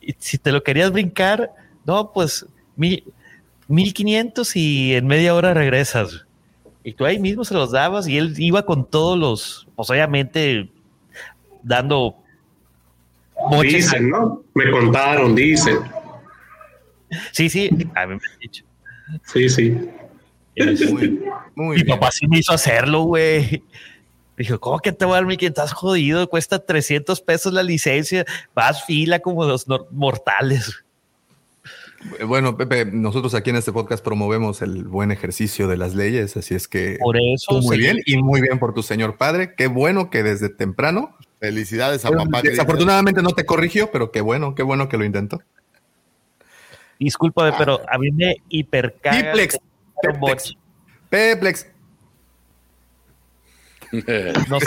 Y si te lo querías brincar, no, pues mil, 1500 y en media hora regresas. Y tú ahí mismo se los dabas y él iba con todos los, pues obviamente dando Dicen, ¿no? Me contaron, dicen. Sí, sí, a mí me han dicho. Sí, sí. Muy, muy Mi papá sí me hizo hacerlo, güey. Dijo, ¿cómo que te voy a dar mi que estás jodido? Cuesta 300 pesos la licencia. Vas fila como los mortales. Bueno, Pepe, nosotros aquí en este podcast promovemos el buen ejercicio de las leyes, así es que por eso muy bien y muy bien por tu señor padre. Qué bueno que desde temprano Felicidades a papá. Desafortunadamente no te corrigió, pero qué bueno, qué bueno que lo intentó. Discúlpame, pero a mí me hipercaga. Piplex. Peplex. Peplex. No sé.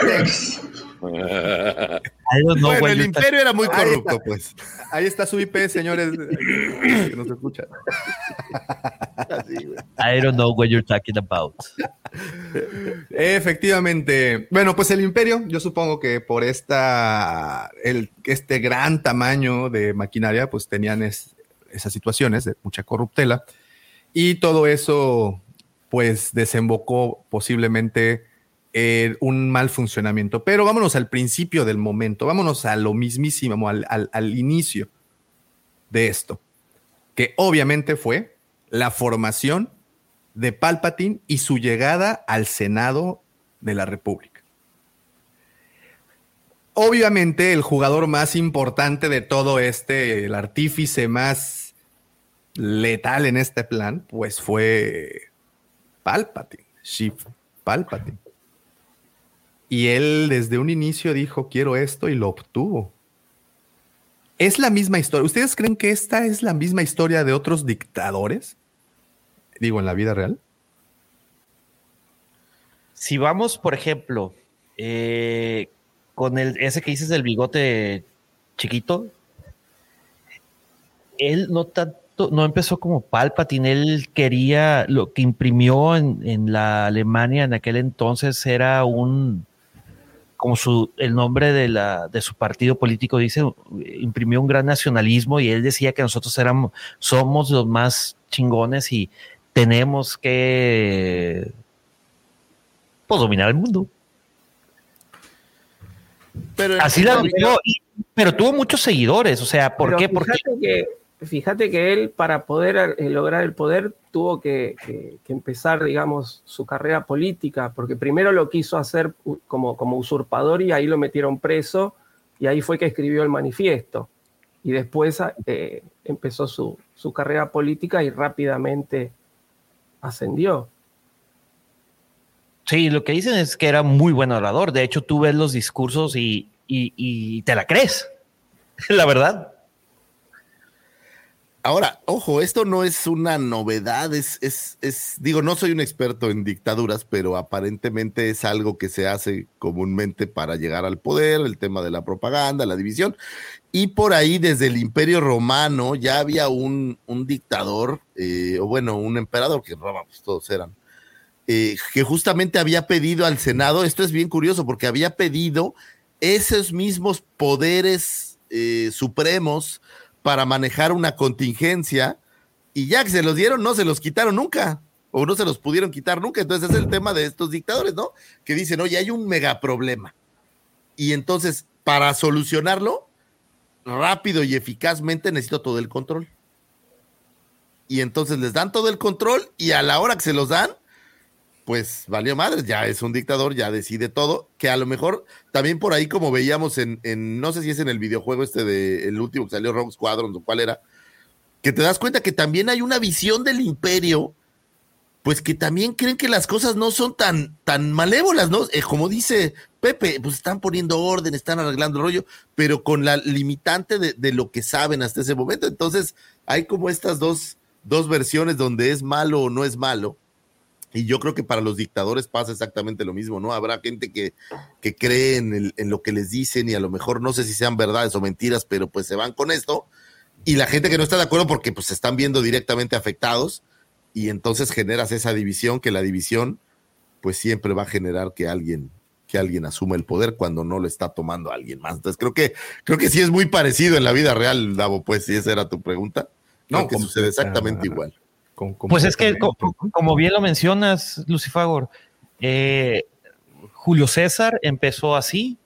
Peplex. bueno, el imperio era muy corrupto, pues. Ahí está su IP, señores, que nos escuchan. I don't know what you're talking about. Efectivamente. Bueno, pues el imperio, yo supongo que por esta, el, este gran tamaño de maquinaria, pues tenían esas situaciones de mucha corruptela. Y todo eso, pues desembocó posiblemente un mal funcionamiento. Pero vámonos al principio del momento, vámonos a lo mismísimo, al, al inicio de esto, que obviamente fue la formación de Palpatine y su llegada al Senado de la República. Obviamente el jugador más importante de todo este, el artífice más letal en este plan, pues fue Palpatine, Chief Palpatine. Y él desde un inicio dijo, quiero esto y lo obtuvo. Es la misma historia. ¿Ustedes creen que esta es la misma historia de otros dictadores? Digo, en la vida real. Si vamos, por ejemplo, eh, con el, ese que dices del bigote chiquito, él no tanto, no empezó como Palpatine, él quería, lo que imprimió en la Alemania en aquel entonces era un, como su, el nombre de, la, de su partido político dice, imprimió un gran nacionalismo y él decía que nosotros éramos, somos los más chingones y tenemos que pues, dominar el mundo. Pero Así la pero tuvo muchos seguidores, o sea, ¿por qué? Porque que fíjate que él para poder eh, lograr el poder tuvo que, empezar, digamos, su carrera política, porque primero lo quiso hacer como, usurpador y ahí lo metieron preso y ahí fue que escribió el manifiesto. Y después eh, empezó su, carrera política y rápidamente ascendió. Sí, lo que dicen es que era muy buen orador. De hecho, tú ves los discursos y, y te la crees, [LAUGHS] la verdad. Ahora, ojo, esto no es una novedad, es, es, es, digo, no soy un experto en dictaduras, pero aparentemente es algo que se hace comúnmente para llegar al poder, el tema de la propaganda, la división. Y por ahí, desde el Imperio Romano, ya había un, un dictador, eh, o bueno, un emperador, que Roma, pues todos eran, eh, que justamente había pedido al Senado, esto es bien curioso, porque había pedido esos mismos poderes eh, supremos para manejar una contingencia y ya que se los dieron, no se los quitaron nunca o no se los pudieron quitar nunca. Entonces es el tema de estos dictadores, ¿no? Que dicen, oye, hay un mega problema. Y entonces, para solucionarlo, rápido y eficazmente necesito todo el control. Y entonces les dan todo el control y a la hora que se los dan, pues valió madre, ya es un dictador, ya decide todo, que a lo mejor también por ahí como veíamos en, no sé si es en el videojuego este de el último que salió Rogue Squadron o cuál era, que te das cuenta que también hay una visión del imperio, pues que también creen que las cosas no son tan, tan malévolas, ¿no? Eh, como dice Pepe, pues están poniendo orden, están arreglando el rollo, pero con la limitante de, de lo que saben hasta ese momento. Entonces, hay como estas dos, dos versiones donde es malo o no es malo y yo creo que para los dictadores pasa exactamente lo mismo, ¿no? Habrá gente que, que cree en, en, lo que les dicen y a lo mejor no sé si sean verdades o mentiras, pero pues se van con esto. Y la gente que no está de acuerdo porque pues se están viendo directamente afectados y entonces generas esa división, que la división pues siempre va a generar que alguien que alguien asuma el poder cuando no lo está tomando alguien más. Entonces creo que creo que sí es muy parecido en la vida real, Davo, pues si esa era tu pregunta. No, que sucede exactamente igual pues es que, como, bien lo mencionas, Lucifagor, eh, Julio César empezó así.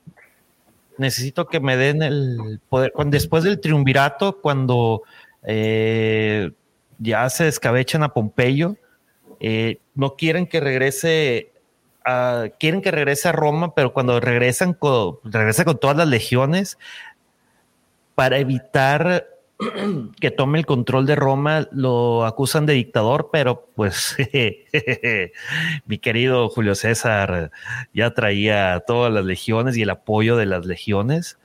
Necesito que me den el poder. después del triunvirato, cuando eh, ya se descabechan a Pompeyo, eh, no quieren que regrese a, quieren que regrese a Roma, pero cuando regresan con, regresa con todas las legiones para evitar [CLEARS THROAT] que tome el control de Roma, lo acusan de dictador, pero pues [LAUGHS] mi querido Julio César ya traía todas las legiones y el apoyo de las legiones.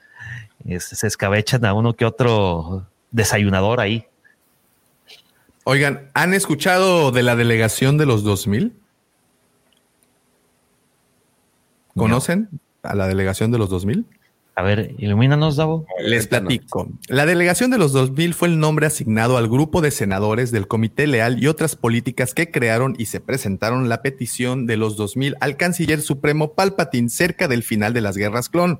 Este, se escabechan a uno que otro desayunador ahí. Oigan, ¿han escuchado de la delegación de los 2000? ¿Conocen a la delegación de los 2000? A ver, ilumínanos, Davo. Les platico. La delegación de los 2000 fue el nombre asignado al grupo de senadores del Comité Leal y otras políticas que crearon y se presentaron la petición de los 2000 al canciller supremo Palpatine cerca del final de las guerras clon.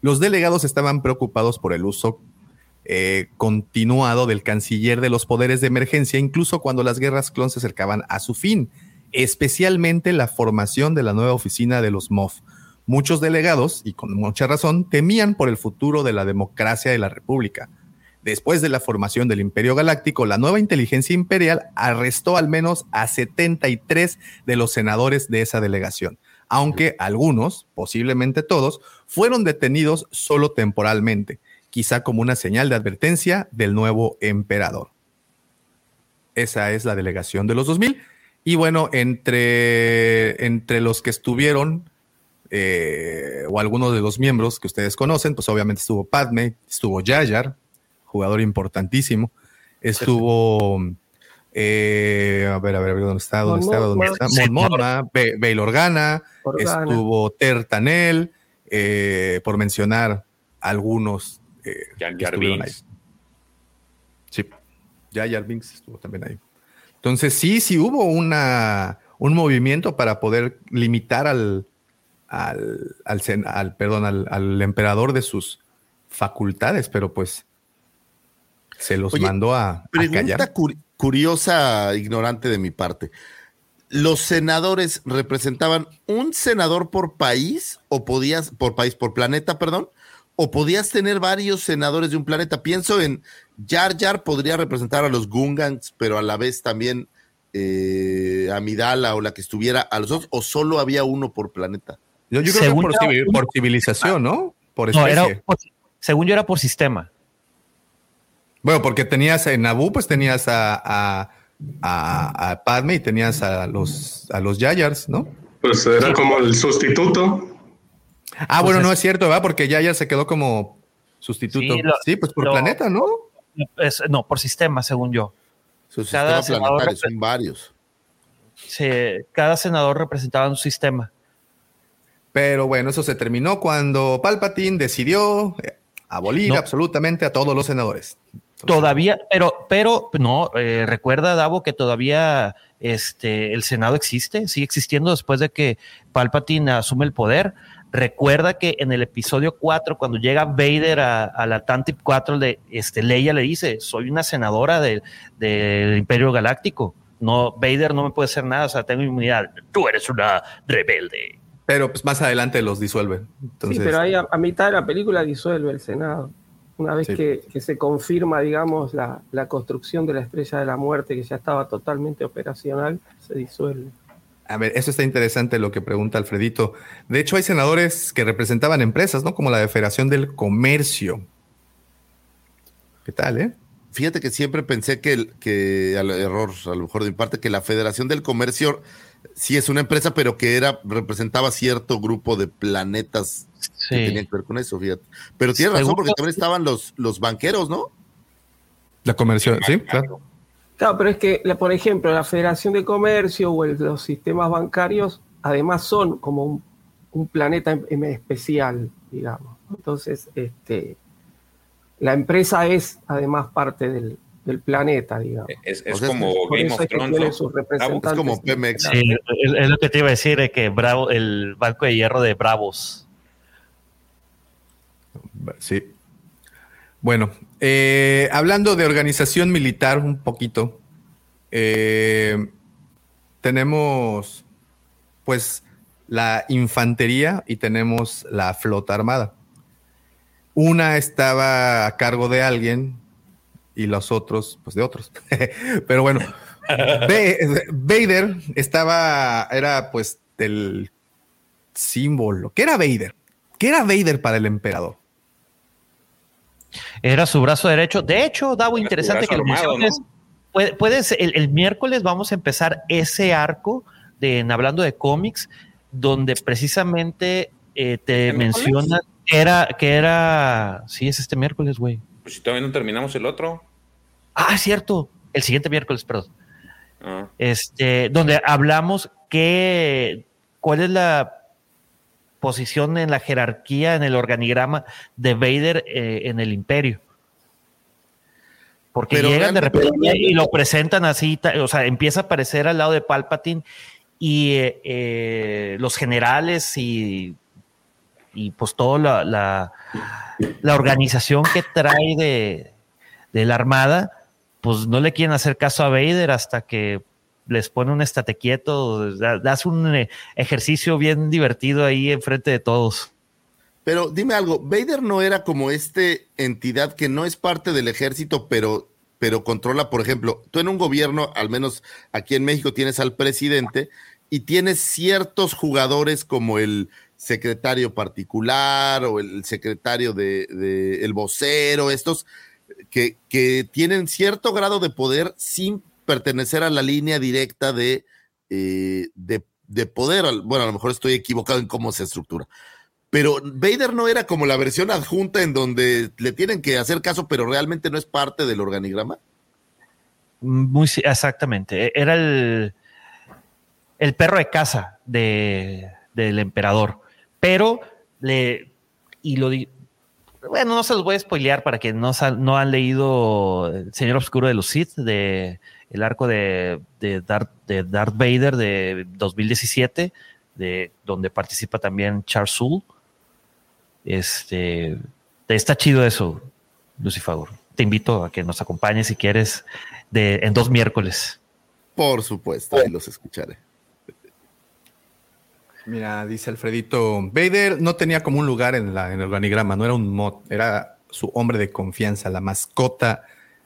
Los delegados estaban preocupados por el uso eh, continuado del canciller de los poderes de emergencia, incluso cuando las guerras clon se acercaban a su fin, especialmente la formación de la nueva oficina de los MOF Muchos delegados, y con mucha razón, temían por el futuro de la democracia de la República. Después de la formación del Imperio Galáctico, la nueva inteligencia imperial arrestó al menos a 73 de los senadores de esa delegación, aunque algunos, posiblemente todos, fueron detenidos solo temporalmente, quizá como una señal de advertencia del nuevo emperador. Esa es la delegación de los 2000. Y bueno, entre, entre los que estuvieron eh, o algunos de los miembros que ustedes conocen, pues obviamente estuvo Padme, estuvo Yayar, jugador importantísimo, estuvo, eh, a ver, a ver, ¿dónde está? ¿Dónde estaba? ¿Dónde está? Mon Bail Organa, estuvo Tertanel, eh, por mencionar algunos. Eh, Jar Binks. Sí, Jar Binks estuvo también ahí. Entonces sí, sí hubo una, un movimiento para poder limitar al, al, al, perdón, al, emperador de sus facultades, pero pues se los mandó a, pregunta curiosa, ignorante de mi parte. ¿Los senadores representaban un senador por país o podías, por país, por planeta, perdón? ¿O podías tener varios senadores de un planeta? Pienso en Jar Jar podría representar a los Gungans, pero a la vez también eh, a Midala o la que estuviera a los dos, o solo había uno por planeta. Yo, creo que por, civilización, ¿no? Por especie. según yo era por sistema. Bueno, porque tenías en Naboo, pues tenías a, a, Padme y tenías a los, a los Yayars, ¿no? Pues era como el sustituto. Ah, bueno, no es cierto, ¿verdad? Porque Yayar se quedó como sustituto. Sí, pues por planeta, ¿no? no, por sistema, según yo. Sus sistemas planetarios son varios. Sí, cada senador representaba un sistema. Pero bueno, eso se terminó cuando Palpatine decidió eh, abolir absolutamente a todos los senadores. todavía, pero, pero no, eh, recuerda, Davo, que todavía este, el Senado existe, sigue existiendo después de que Palpatine asume el poder. Recuerda que en el episodio 4, cuando llega Vader a, la Tantip 4, de, este, Leia le dice, soy una senadora del Imperio Galáctico. No, Vader no me puede hacer nada, o sea, tengo inmunidad. Tú eres una rebelde. Pero pues más adelante los disuelven. sí, pero ahí a, mitad de la película disuelve el Senado. Una vez que, se confirma, digamos, la, construcción de la estrella de la muerte, que ya estaba totalmente operacional, se disuelve. A ver, eso está interesante lo que pregunta Alfredito. De hecho, hay senadores que representaban empresas, ¿no? Como la de Federación del Comercio. ¿Qué tal, eh? Fíjate que siempre pensé que, que al error, a lo mejor de mi parte, que la Federación del Comercio sí es una empresa, pero que era, representaba cierto grupo de planetas que tenían que ver con eso, fíjate. Pero tienes razón, porque también estaban los, los banqueros, ¿no? La comercio, sí, claro. Claro, pero es que, por ejemplo, la Federación de Comercio o los sistemas bancarios, además son como un, planeta en, especial, digamos. Entonces, este, la empresa es además parte del, del planeta, digamos. Es, como Game of Thrones. Es como Pemex. es, lo que te iba a decir, es que Bravo, el Banco de Hierro de Bravos. Sí. Bueno, eh, hablando de organización militar un poquito, eh, tenemos pues la infantería y tenemos la flota armada. Una estaba a cargo de alguien y los otros, pues de otros. [LAUGHS] Pero bueno, Vader estaba, era pues el símbolo. ¿Qué era Vader? ¿Qué era Vader para el emperador? Era su brazo derecho. De hecho, Davo, interesante que lo armado, menciones. Puede- Puedes, el, el miércoles vamos a empezar ese arco de en hablando de cómics, donde precisamente eh, te ¿El miércoles? menciona que era, que era, sí, es este miércoles, güey. Pues si todavía no terminamos el otro. Ah, es cierto, el siguiente miércoles, perdón. Ah, Este, donde hablamos que, cuál es la posición en la jerarquía, en el organigrama de Vader eh, en el imperio. Porque Pero llegan de repente y lo presentan así, o sea, empieza a aparecer al lado de Palpatine y eh, eh, los generales y, y pues toda la, la, organización que trae de, de la armada, pues no le quieren hacer caso a Vader hasta que les pone un estate quieto, da- das un eh, ejercicio bien divertido ahí enfrente de todos. Pero dime algo, Vader no era como este entidad que no es parte del ejército, pero, pero controla, por ejemplo, tú en un gobierno, al menos aquí en México, tienes al presidente y tienes ciertos jugadores como el secretario particular o el secretario de, el vocero, estos que, que tienen cierto grado de poder sin pertenecer a la línea directa de, eh, de, de poder. Bueno, a lo mejor estoy equivocado en cómo se estructura. Pero Vader no era como la versión adjunta en donde le tienen que hacer caso, pero realmente no es parte del organigrama. Muy exactamente. E- Era el, el perro de casa de, del emperador. Pero le. Y lo di- Bueno, no se los voy a spoilear para que no, sa- no han leído El Señor Oscuro de los de el arco de, de, Darth, de Darth Vader de 2017, de, donde participa también Charles Soule. Este, está chido eso, Lucifer. Te invito a que nos acompañes si quieres de, en dos miércoles. Por supuesto, ahí los escucharé. Mira, dice Alfredito, Vader no tenía como un lugar en, la, en el organigrama, no era un mod, era su hombre de confianza, la mascota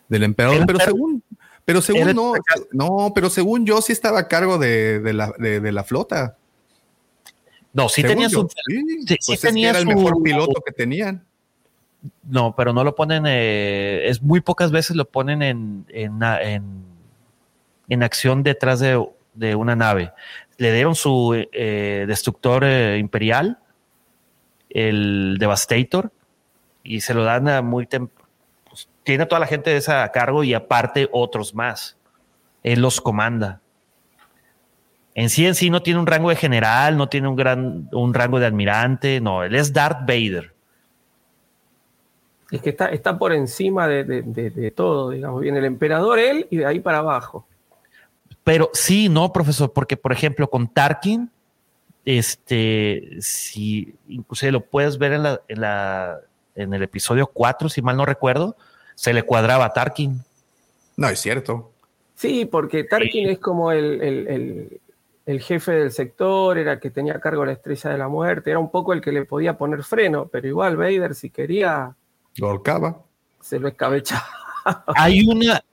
del emperador, Era- pero según, pero según no, no, pero según yo sí estaba a cargo de, de la, de, de la flota. No, sí Según tenía yo, su. sí, sí- pues sí es que tenía era el su- mejor piloto que tenían. No, pero no lo ponen. eh, es muy pocas veces lo ponen en, en, en, en acción detrás de, de una nave. Le dieron su eh, destructor eh, imperial, el Devastator, y se lo dan a muy pues, tiene a toda la gente de esa a cargo y aparte otros más. Él los comanda. En sí en sí no tiene un rango de general, no tiene un gran un rango de almirante, no, él es Darth Vader. Es que está, está por encima de, de- de- de todo, digamos. Viene el emperador, él, y de ahí para abajo. Pero sí, no, profesor, porque por ejemplo con Tarkin, este, si inclusive lo puedes ver en, la, en, la, en el episodio 4, si mal no recuerdo, se le cuadraba a Tarkin. No, es cierto. Sí, porque Tarkin es como el, el- el- el jefe del sector, era el que tenía a cargo la estrella de la muerte, era un poco el que le podía poner freno, pero igual Vader, si quería, Lo ahorcaba. se lo escabechaba. Hay una,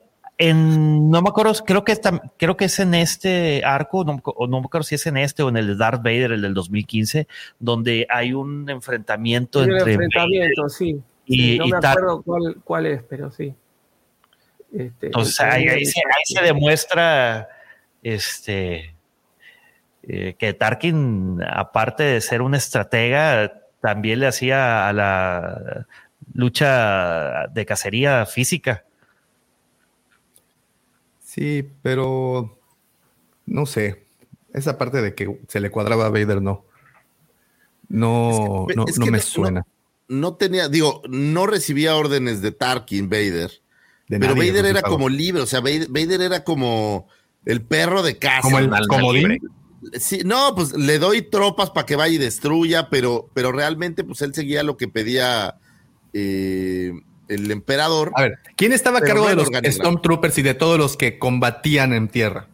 en, no me acuerdo, creo que, creo que es en este arco, no, no me acuerdo si es en este o en el de Darth Vader, el del 2015, donde hay un enfrentamiento un entre enfrentamiento, sí. y- Sí, no y me acuerdo cuál, cuál es, pero sí. Este, Entonces se, ahí se demuestra este eh, que Tarkin, aparte de ser un estratega, también le hacía a la lucha de cacería física. Sí, pero no sé. Esa parte de que se le cuadraba a Vader, no. No, Es que- no, es no que me no- suena. No tenía, digo, no recibía órdenes de Tarkin, Vader. de pero nadie, Vader era como libre, o sea, Vader, Vader era como el perro de casa. Como el comodín. libre. Sí, no, pues le doy tropas para que vaya y destruya, pero, pero realmente, pues él seguía lo que pedía eh, el emperador. A ver, ¿quién estaba a cargo no de los. Stormtroopers y de todos los que combatían en tierra?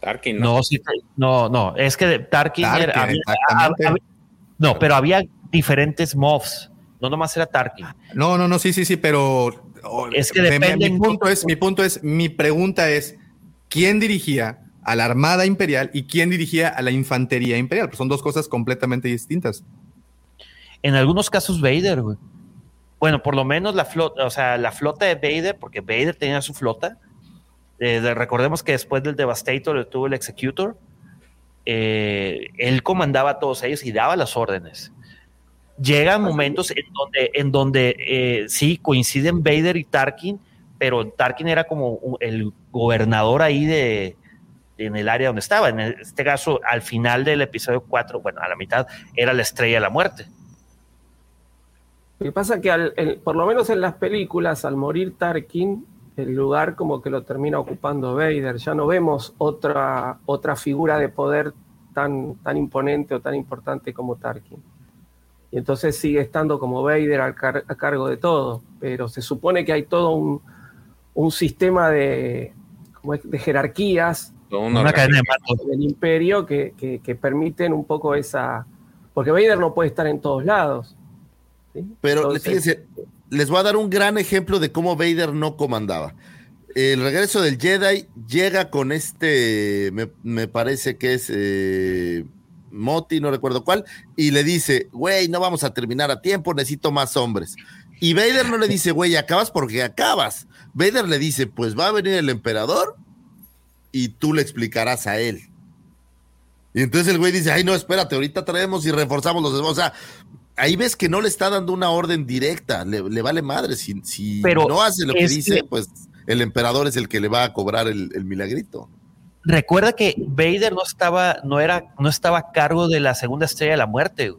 Tarkin, ¿no? No, sí, no, no, es que Tarkin, Tarkin, era- había- exactamente. había- no, pero había diferentes mobs, no nomás era Tarkin. No, no, no, sí, sí, sí, pero oh, Es que mi- depende Mi, punto es, mi punto es, mi pregunta es, ¿quién dirigía a la Armada Imperial y quién dirigía a la Infantería Imperial? Pues son dos cosas completamente distintas. En algunos casos Vader, güey. Bueno, por lo menos la flota, o sea, la flota de Vader, porque Vader tenía su flota. Eh, de- recordemos que después del Devastator tuvo el Executor. eh, él comandaba a todos ellos y daba las órdenes. Llegan momentos en donde, en donde eh, sí coinciden Vader y Tarkin, pero Tarkin era como el gobernador ahí de, en el área donde estaba. En este caso, al final del episodio 4, bueno, a la mitad, era la estrella de la muerte. Lo que pasa es que al- el- por lo menos en las películas, al morir Tarkin, el lugar como que lo termina ocupando Vader. Ya no vemos otra, otra figura de poder tan, tan imponente o tan importante como Tarkin. Y entonces sigue estando como Vader al car- a cargo de todo. Pero se supone que hay todo un, un sistema de, como es, de jerarquías Una cadena de mando. del imperio que, que- que permiten un poco esa... Porque Vader no puede estar en todos lados. ¿Sí? Pero Entonces, fíjense, les voy a dar un gran ejemplo de cómo Vader no comandaba. El regreso del Jedi llega con este, me, me parece que es eh, Moti, no recuerdo cuál, y le dice, güey, no vamos a terminar a tiempo, necesito más hombres. Y Vader no le dice, güey, acabas porque acabas. Vader le dice, pues va a venir el emperador y tú le explicarás a él. Y entonces el güey dice, ay, no, espérate, ahorita traemos y reforzamos los demás. O sea, ahí ves que no le está dando una orden directa, le, le vale madre. Si, si Pero no hace lo que dice, que- pues el emperador es el que le va a cobrar el, el milagrito. Recuerda que Vader no estaba, no era, no estaba a cargo de la segunda estrella de la muerte.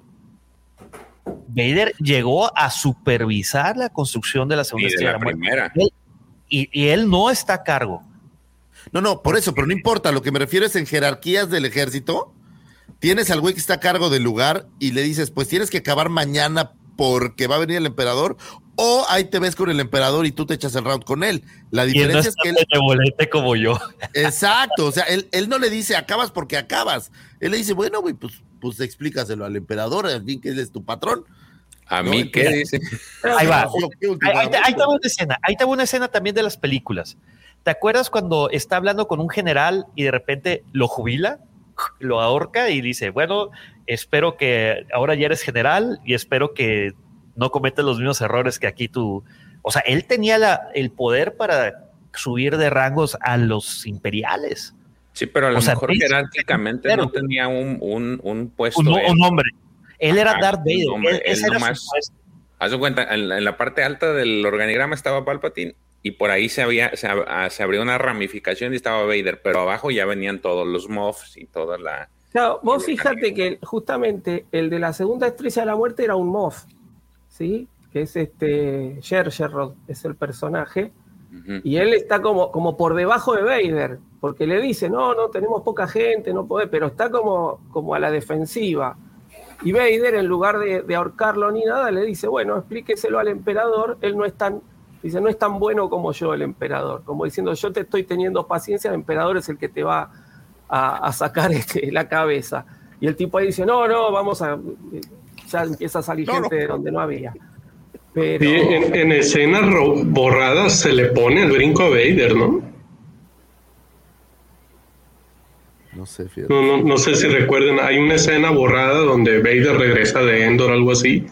Vader llegó a supervisar la construcción de la segunda Y de estrella de la la muerte. primera. Él- y, y él no está a cargo. No, no, por eso, pero no importa. Lo que me refiero es en jerarquías del ejército. Tienes al güey que está a cargo del lugar y le dices, pues tienes que acabar mañana porque va a venir el emperador. O ahí te ves con el emperador y tú te echas el round con él. La Y él no diferencia es que él, como yo. [LAUGHS] Exacto, o sea, él, él no le dice acabas porque acabas. Él le dice, bueno, güey, pues, pues explícaselo al emperador, al fin que él es tu patrón. A No, mí, ¿qué dice? [LAUGHS] Ahí va. Ahí, ahí va una escena. Ahí te va una escena también de las películas. ¿Te acuerdas cuando está hablando con un general y de repente lo jubila, lo ahorca y dice, bueno, espero que ahora ya eres general y espero que no cometas los mismos errores que aquí tú. O sea, él tenía la- el poder para subir de rangos a los imperiales. Sí, pero a lo O mejor jerárquicamente pero- no tenía un, un, un puesto. Un, él. un hombre. Él era Ajá, Darth Vader. hombre, Él- ese él era su nomás- puesto. Haz de cuenta, en, en la parte alta del organigrama estaba Palpatine y por ahí se, había, se, ab- ah, se abrió una ramificación y estaba Vader, pero abajo ya venían todos los Moffs y toda la... Claro, vos fíjate que justamente el de la segunda estrella de la muerte era un Moff, ¿sí? Que es este Jar Jar Rod, es el personaje. Y él está como, como por debajo de Vader, porque le dice, no, no, tenemos poca gente, no puede, pero está como, como a la defensiva. Y Vader, en lugar de, de ahorcarlo ni nada, le dice, bueno, explíqueselo al emperador, él no es tan, dice, no es tan bueno como yo el emperador, como diciendo, yo te estoy teniendo paciencia, el emperador es el que te va a, a sacar [LAUGHS] este, la cabeza. Y el tipo ahí dice, no, no, vamos a... Ya empieza a salir No, gente no. de donde no había. Pero... Sí, en, en escenas borradas se le pone el brinco a Vader, ¿no? No sé. No, no, no sé si recuerden, hay una escena borrada donde Vader regresa de Endor o algo así.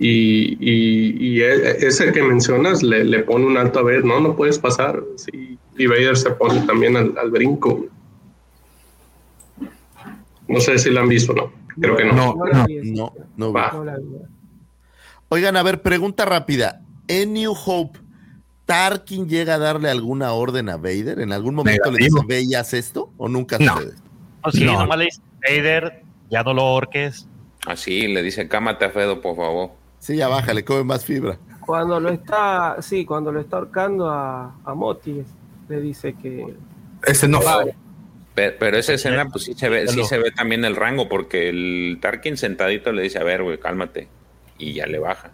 Y, y, y e- ese que mencionas le, le pone un alto a Vader, no, no puedes pasar. Sí. Y Vader se pone también al, al brinco. No sé si la han visto o no. Creo que no. No, No no. No, no. Va. Oigan, a ver, pregunta rápida. En New Hope, ¿Tarkin llega a darle alguna orden a Vader? ¿En algún momento le dice, ve y haz esto? ¿O nunca No. sucede? No, sí, No. nomás le dice, Vader, ya no lo ahorques. Así le dice, cámate a Fedo, por favor. Sí, ya bájale, come más fibra. Cuando lo está, sí, cuando lo está ahorcando a, a Moti, le dice que Ese no. Vale. Pero, pero esa escena, pues sí se ve, sí se ve también el rango, porque el Tarkin sentadito le dice, a ver, güey, cálmate. Y ya le baja.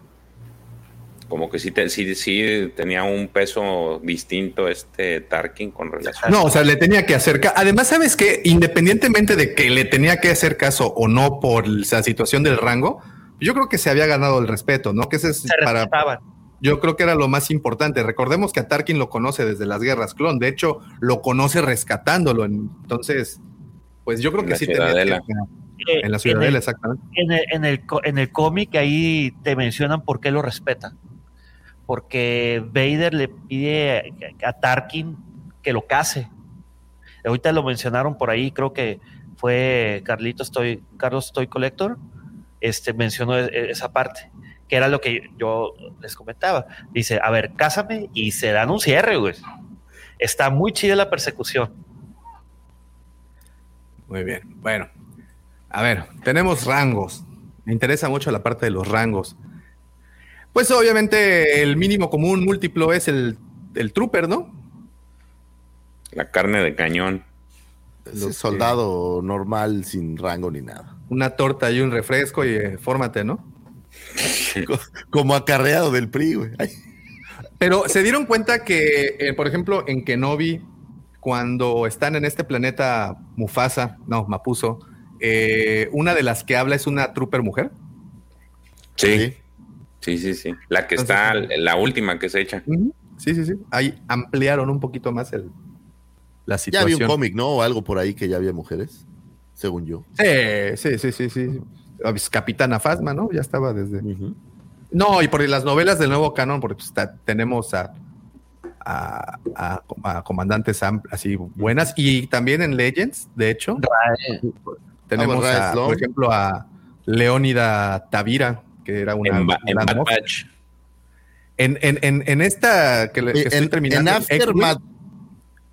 Como que sí, te- sí, sí tenía un peso distinto este Tarkin con relación. No, o sea, le tenía que hacer caso. Además, ¿sabes que Independientemente de que le tenía que hacer caso o no por la situación del rango, yo creo que se había ganado el respeto, ¿no? Que ese es Se para, respetaban. yo creo que era lo más importante. Recordemos que a Tarkin lo conoce desde las guerras clon. De hecho, lo conoce rescatándolo. Entonces, pues yo creo En que sí tenía que, en la en ciudadela, el- exactamente. En el, en el, en cómic ahí te mencionan por qué lo respeta. Porque Vader le pide a Tarkin que lo case. Ahorita lo mencionaron por ahí, creo que fue Carlitos Toy, Carlos Toy Collector, este, mencionó e- esa parte, que era lo que yo les comentaba. Dice, a ver, cásame y se dan un cierre, güey. Está muy chida la persecución. Muy bien. Bueno, a ver, tenemos rangos. Me interesa mucho la parte de los rangos. Pues obviamente el mínimo común múltiplo es el, el trooper, ¿no? La carne de cañón. Ese soldado normal sin rango ni nada. Una torta y un refresco y eh, fórmate, ¿no? Como acarreado del PRI, güey. Pero se dieron cuenta que, eh, por ejemplo, en Kenobi, cuando están en este planeta Mufasa, no, Mapuso, eh, una de las que habla es una trooper mujer. Sí. Sí, sí, sí. La que está, la última que se echa. Sí, sí, sí. Ahí ampliaron un poquito más el, la Ya situación. había un cómic, ¿no? O algo por ahí que ya había mujeres, según yo. Sí, sí, sí, sí, sí. Capitana Fasma, ¿no? Ya estaba desde. No, y por las novelas del nuevo canon, porque pues, ta- tenemos a, a, a- a comandantes así buenas. Y también en Legends, de hecho, tenemos, Rae a, Sloan. por ejemplo, a Leónida Tavira, que era una. En, en. En, en, en, en esta que, le- que Eh, estoy terminando. en Aftermath,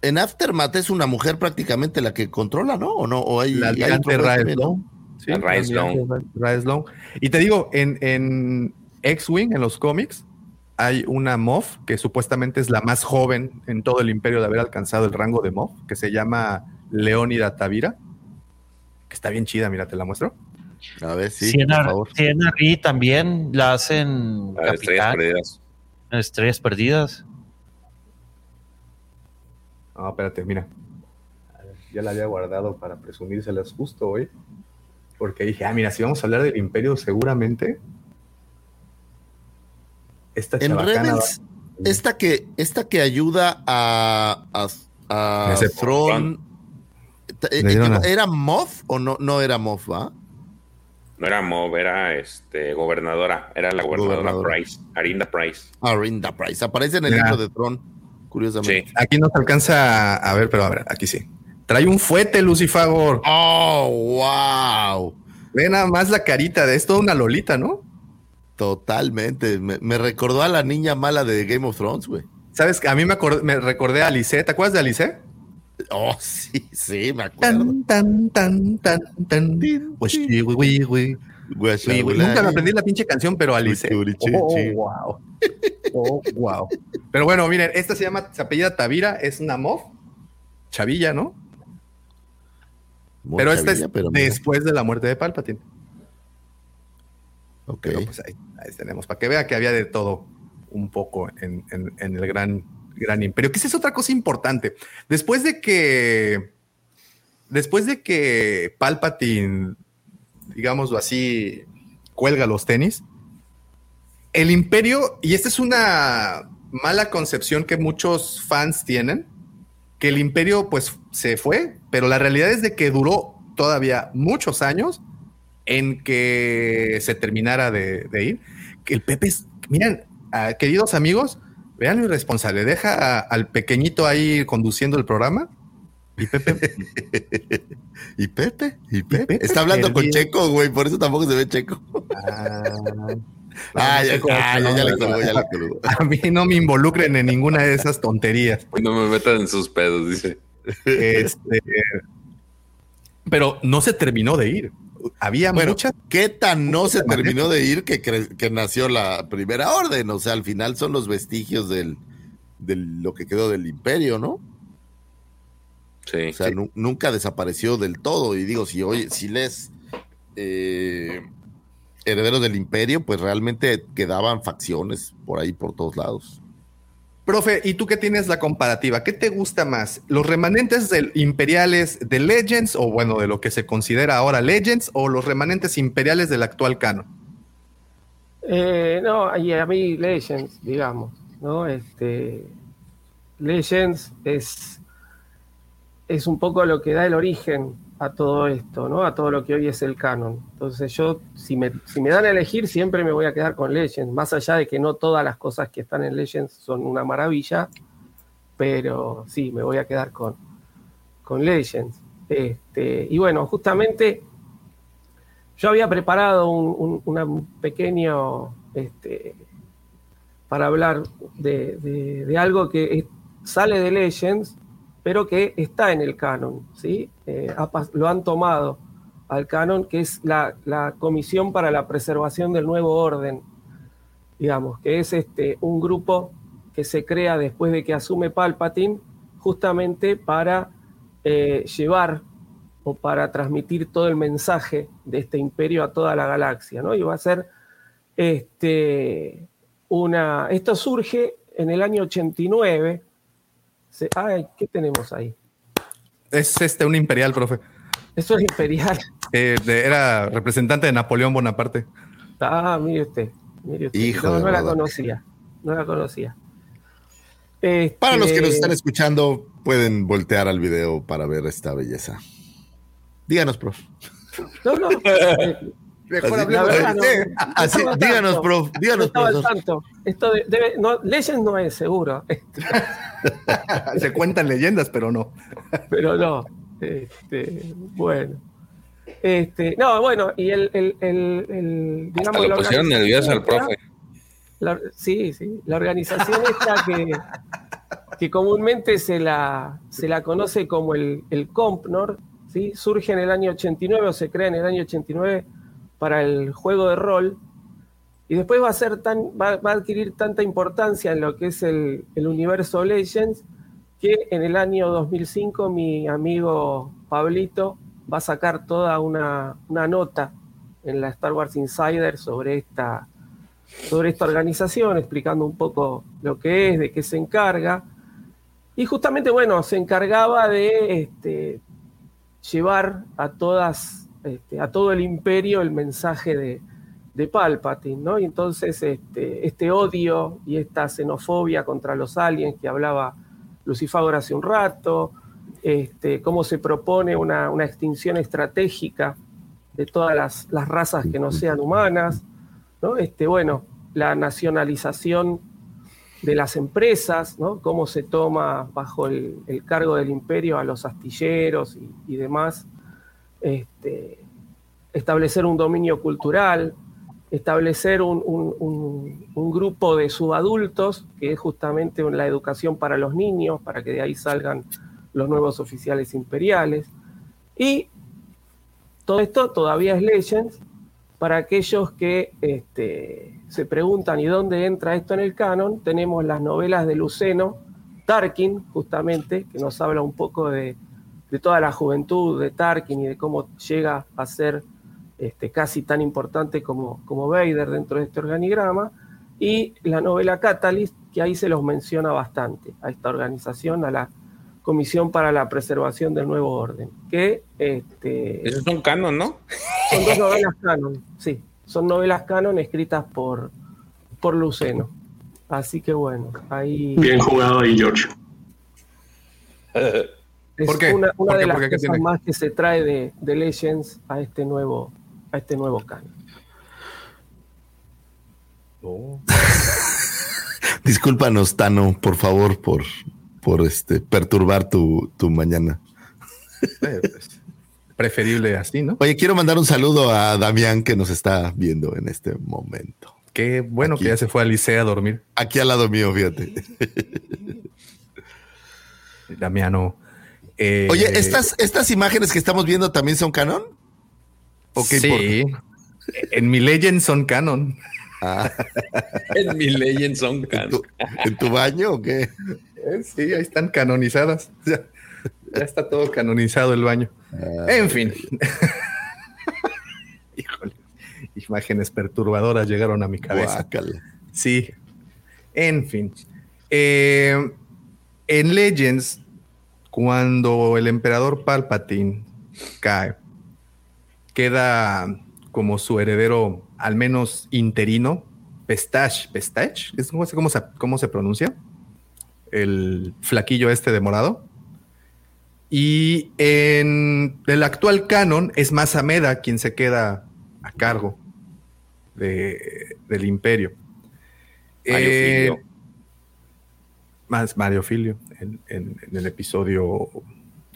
en Aftermath es una mujer prácticamente la que controla, ¿no? ¿O no? ¿O hay, La hay almirante otro güey Rae también, ¿no? Sloan. Sí. Y te digo, en, en X-Wing, en los cómics, hay una MOF que supuestamente es la más joven en todo el imperio de haber alcanzado el rango de MOF, que se llama Leónida Tavira, que está bien chida, mira, te la muestro. A ver, sí, por favor. Ree también la hacen de Estrellas capitán Perdidas. Estrellas Perdidas. No, espérate, mira. Ya la había guardado para presumírselas justo hoy. Porque dije, ah, mira, si vamos a hablar del imperio, seguramente. Esta En Rebels, esta que, esta que ayuda a, a, a Thrawn, eh, ¿era Moff o no, no era Moff, va? No era Mob, era este, gobernadora. Era la gobernadora Gobernadora. Price. Arinda Price. Arinda Price. Aparece en el libro de Tron, curiosamente. Sí. Aquí no se alcanza a ver, pero a ver, aquí sí. Trae un fuete, Lucifagor. ¡Oh, wow! Ve nada más la carita de esto, una lolita, ¿no? Totalmente. Me, me recordó a la niña mala de Game of Thrones, güey. ¿Sabes? A mí me, acordé- me recordé a Alice. ¿Te acuerdas de Alice? Oh, sí, sí, me acuerdo. Tan, tan, tan, tan, tan. Güey, güey. Sí, güey. Nunca me aprendí la pinche canción, pero Alice. Oh, wow. Oh, wow. Pero bueno, miren, esta se llama, se apellida Tavira, es una mof. Chavilla, ¿no? Muy pero esta es pero mira. después de la muerte de Palpatine. Ok. Pero pues ahí, ahí tenemos, para que vea que había de todo un poco en, en- en el gran, gran imperio. Que esa es otra cosa importante. Después de que. Después de que Palpatine, digámoslo así, cuelga los tenis, el imperio, y esta es una mala concepción que muchos fans tienen, que el imperio pues se fue, pero la realidad es de que duró todavía muchos años en que se terminara de, ir. Que el Pepe es, miren, ah, queridos amigos, vean lo irresponsable, deja al pequeñito ahí conduciendo el programa. Y Pepe, ¿Y Pepe? ¿Y Pepe? Pepe Está hablando con. Checo, güey, por eso tampoco se ve Checo. ah, Ah, ya, ah, ya, ya le colgó, ya le colgó. a mí no me involucren en ninguna de esas tonterías. No me metan en sus pedos, dice. Este, pero no se terminó de ir. Había Bueno, muchas. ¿qué tan no se terminó de ir que, que nació la primera orden? O sea, al final son los vestigios del, de lo que quedó del imperio, ¿no? Sí. O sea, nu- nunca desapareció del todo. Y digo, si hoy, si les eh, herederos del imperio, pues realmente quedaban facciones por ahí, por todos lados. Profe, ¿y tú qué tienes la comparativa? ¿Qué te gusta más? ¿Los remanentes del imperiales de Legends, o bueno, de lo que se considera ahora Legends, o los remanentes imperiales del actual canon? Eh, no, y a mí Legends, digamos, ¿no? Este, Legends es, es un poco lo que da el origen a todo esto, ¿no? A todo lo que hoy es el canon. Entonces yo, si me, si me dan a elegir, siempre me voy a quedar con Legends, más allá de que no todas las cosas que están en Legends son una maravilla, pero sí, me voy a quedar con, con Legends. Este, y bueno, justamente yo había preparado un, un- pequeño, este, para hablar de, de- algo que sale de Legends, pero que está en el canon, ¿sí? Eh, lo han tomado al canon, que es la, la Comisión para la Preservación del Nuevo Orden, digamos, que es este, un grupo que se crea después de que asume Palpatine, justamente para eh, llevar o para transmitir todo el mensaje de este imperio a toda la galaxia, ¿no? Y va a ser este, una... Esto surge en el año 89. Se- ay, ¿qué tenemos ahí? Es este un imperial, profe. Eso es imperial. [LAUGHS] Eh, de- era representante de Napoleón Bonaparte. Ah, mire usted. Mire usted. Hijo no, la conocía. No la conocía. Este, Para los que nos están escuchando, pueden voltear al video para ver esta belleza. Díganos, prof. No, no. [LAUGHS] Mejor Así- hablemos de usted. no Así, díganos, tanto. prof, díganos, No tanto. Esto de- debe, no, Legends no es seguro, [LAUGHS] [LAUGHS] Se cuentan leyendas, pero no. pero no. Este, bueno. Este, no, bueno, y el, el, el, el- digamos, Hasta la lo pusieron organización nervioso al profe. la- sí, sí. La organización esta que, que comúnmente se la, se la conoce como el, el COMPNOR, ¿sí? surge en el año 89 o se crea en el año 89 para el juego de rol y después va a, ser tan, va, a adquirir tanta importancia en lo que es el, el universo Legends que en el año 2005 mi amigo Pablito va a sacar toda una, una nota en la Star Wars Insider sobre esta, sobre esta organización, explicando un poco lo que es, de qué se encarga. Y justamente, bueno, se encargaba de este, llevar a todas, este, a todo el imperio el mensaje de, de Palpatine, ¿no? Y entonces este, este odio y esta xenofobia contra los aliens que hablaba Lucifagor hace un rato, este, cómo se propone una, una extinción estratégica de todas las, las razas que no sean humanas, ¿no? Este, bueno, la nacionalización de las empresas, ¿no? cómo se toma bajo el, el cargo del imperio a los astilleros y, y demás, este, establecer un dominio cultural, establecer un, un- un- grupo de subadultos, que es justamente la educación para los niños, para que de ahí salgan los nuevos oficiales imperiales. Y todo esto todavía es Legends. Para aquellos que este, se preguntan y dónde entra esto en el canon, tenemos las novelas de Luceno, Tarkin, justamente, que nos habla un poco de, de toda la juventud de Tarkin y de cómo llega a ser este, casi tan importante como, como Vader dentro de este organigrama, y la novela Catalyst, que ahí se los menciona bastante, a esta organización, a la Comisión para la Preservación del Nuevo Orden, que este, Esos son canon, ¿no? son dos novelas canon, sí, son novelas canon escritas por, por Luceno. Así que bueno, ahí Bien jugado ahí, George. [LAUGHS] es ¿Por qué? una, una ¿Por qué? de las ¿Por qué? ¿Qué cosas tiene? más que se trae de, de Legends a este nuevo, a este nuevo canon. [LAUGHS] Discúlpanos, Tano, por favor, por, por este, perturbar tu, tu mañana. [LAUGHS] Preferible así, ¿no? Oye, quiero mandar un saludo a Damián que nos está viendo en este momento. Qué bueno Aquí. que ya se fue a Licea a dormir. Aquí al lado mío, fíjate. Damiano. Eh, Oye, ¿estas, ¿estas imágenes que estamos viendo también son canon? ¿O qué sí. En mi Legend son canon. Ah, [LAUGHS] En mi Legends son ¿en, canon. tu, en tu baño o qué? Eh, Sí, ahí están canonizadas. [LAUGHS] Ya, ya está todo canonizado el baño. Ah, En fin. [LAUGHS] Híjole. Imágenes perturbadoras llegaron a mi cabeza. guácala. Sí. En fin. Eh, en Legends, cuando el emperador Palpatine cae, queda como su heredero, al menos interino, Pestache. ¿Pestache? ¿Es- ¿Cómo, se- cómo se, cómo se pronuncia? El flaquillo este de morado. Y en el actual canon es Masameda quien se queda a cargo de- del imperio. Mario Eh, Filio. más Mario Filio en, en- en el episodio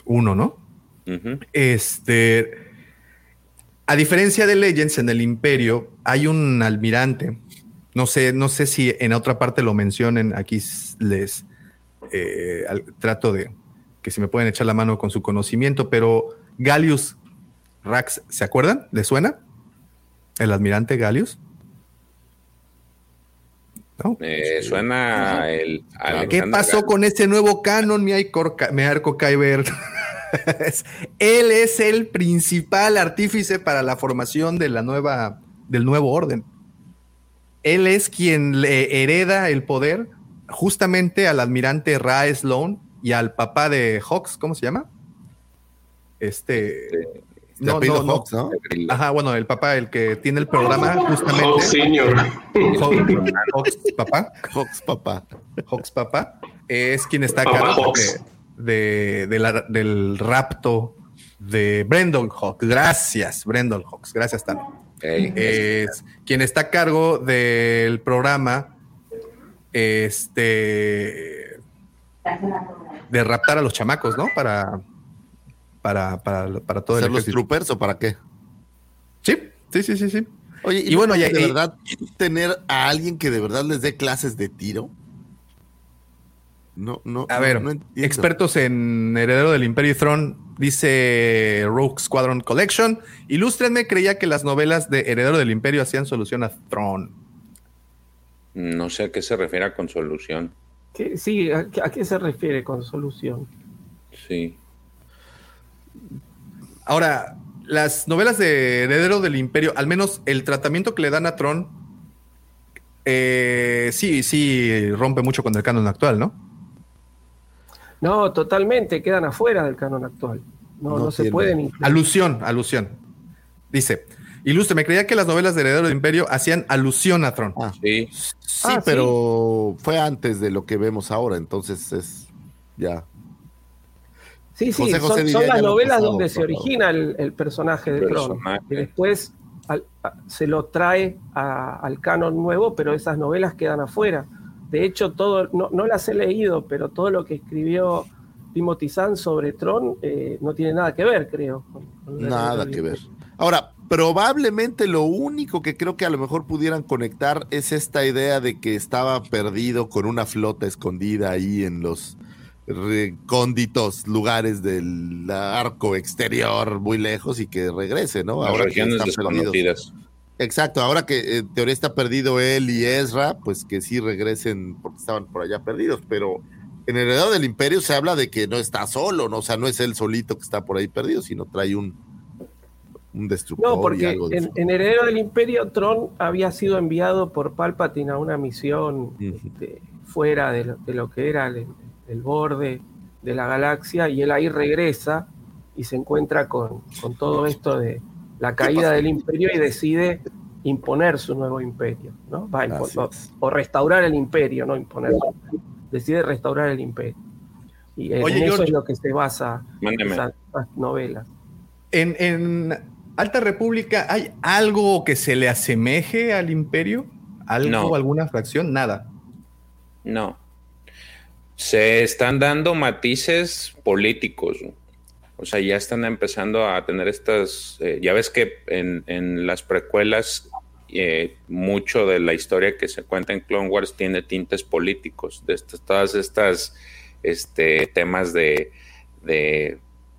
1, ¿no? Este. A diferencia de Legends, en el Imperio hay un almirante. No sé, no sé si en otra parte lo mencionen. Aquí les eh, al- trato de que si me pueden echar la mano con su conocimiento, pero Gallius Rax, ¿se acuerdan? ¿Le suena? El almirante Gallius. ¿No? Me suena el. ¿Qué pasó con ese nuevo canon, mi, Arco Kyber? [LAUGHS] Él es el principal artífice para la formación de la nueva, del nuevo orden. Él es quien le hereda el poder justamente al almirante Ra Sloan y al papá de Hawks, ¿cómo se llama? Este. De apellido Hawks, ¿no? Ajá, bueno, el papá, el que tiene el programa, justamente. Hawks Senior. Hawks, Hawks papá. Hawks papá. Hawks papá. Es quien está a Papá cargo de, de- de la- del rapto de Brendon Hawks. Gracias, Brendon Hawks. Gracias, Tano. Es quien está a cargo del programa este de raptar a los chamacos, ¿no? Para para, para, para todo el ¿Ser los ejército. troopers o para qué? Sí, sí, sí, sí, sí. Oye, Y bueno, ya- de y- verdad tener a alguien que de verdad les dé clases de tiro. No, no. A no- ver, no expertos en Heredero del Imperio y Throne, dice Rogue Squadron Collection. Ilústrenme, creía que las novelas de Heredero del Imperio hacían solución a Throne. No sé a qué se refiere con solución. ¿Qué- sí, ¿a, qué- a qué se refiere con solución? Sí. Ahora, las novelas de Heredero del Imperio, al menos el tratamiento que le dan a Tron, eh, sí, sí rompe mucho con el canon actual, ¿no? No, totalmente, quedan afuera del canon actual. No, No no, se pueden incluir. Alusión, alusión. Dice, ilústreme, creía que las novelas de Heredero del Imperio hacían alusión a Tron. Ah, Sí. sí, Ah, sí. pero fue antes de lo que vemos ahora, entonces es ya. Sí, sí, José José son, las novelas pasado, donde se origina el, el personaje de Tron. Y después al- a- se lo trae a- al canon nuevo, pero esas novelas quedan afuera. De hecho, todo, no, no las he leído, pero todo lo que escribió Timothy Zahn sobre Tron eh, no tiene nada que ver, creo. con- con el Nada que ver. Ahora, probablemente lo único que creo que a lo mejor pudieran conectar es esta idea de que estaba perdido con una flota escondida ahí en los recónditos lugares del arco exterior muy lejos y que regrese, ¿no? Las Ahora que están perdidos. desconocidas. Exacto, ahora que eh, en teoría está perdido él y Ezra, pues que sí regresen porque estaban por allá perdidos, pero en el heredero del imperio se habla de que no está solo, ¿no? O sea, no es él solito que está por ahí perdido, sino trae un, un destructor No, y porque algo de en, en Heredero del Imperio, Tron había sido enviado por Palpatine a una misión este, fuera de lo, de lo que era el, el borde de la galaxia, y él ahí regresa y se encuentra con, con todo esto de la caída del imperio y decide imponer su nuevo imperio, ¿no? Va a o, o restaurar el imperio, no imponer. Decide restaurar el imperio. Y en Oye, eso George. es lo que se basa Mándeme. esas esas novelas. En, en Alta República, ¿hay algo que se le asemeje al Imperio? ¿Algo, No. alguna fracción? Nada. No. Se están dando matices políticos. O sea, ya están empezando a tener estas. eh, ya ves que en, en las precuelas, eh, mucho de la historia que se cuenta en Clone Wars tiene tintes políticos. De estas, todas estas este, temas de, de,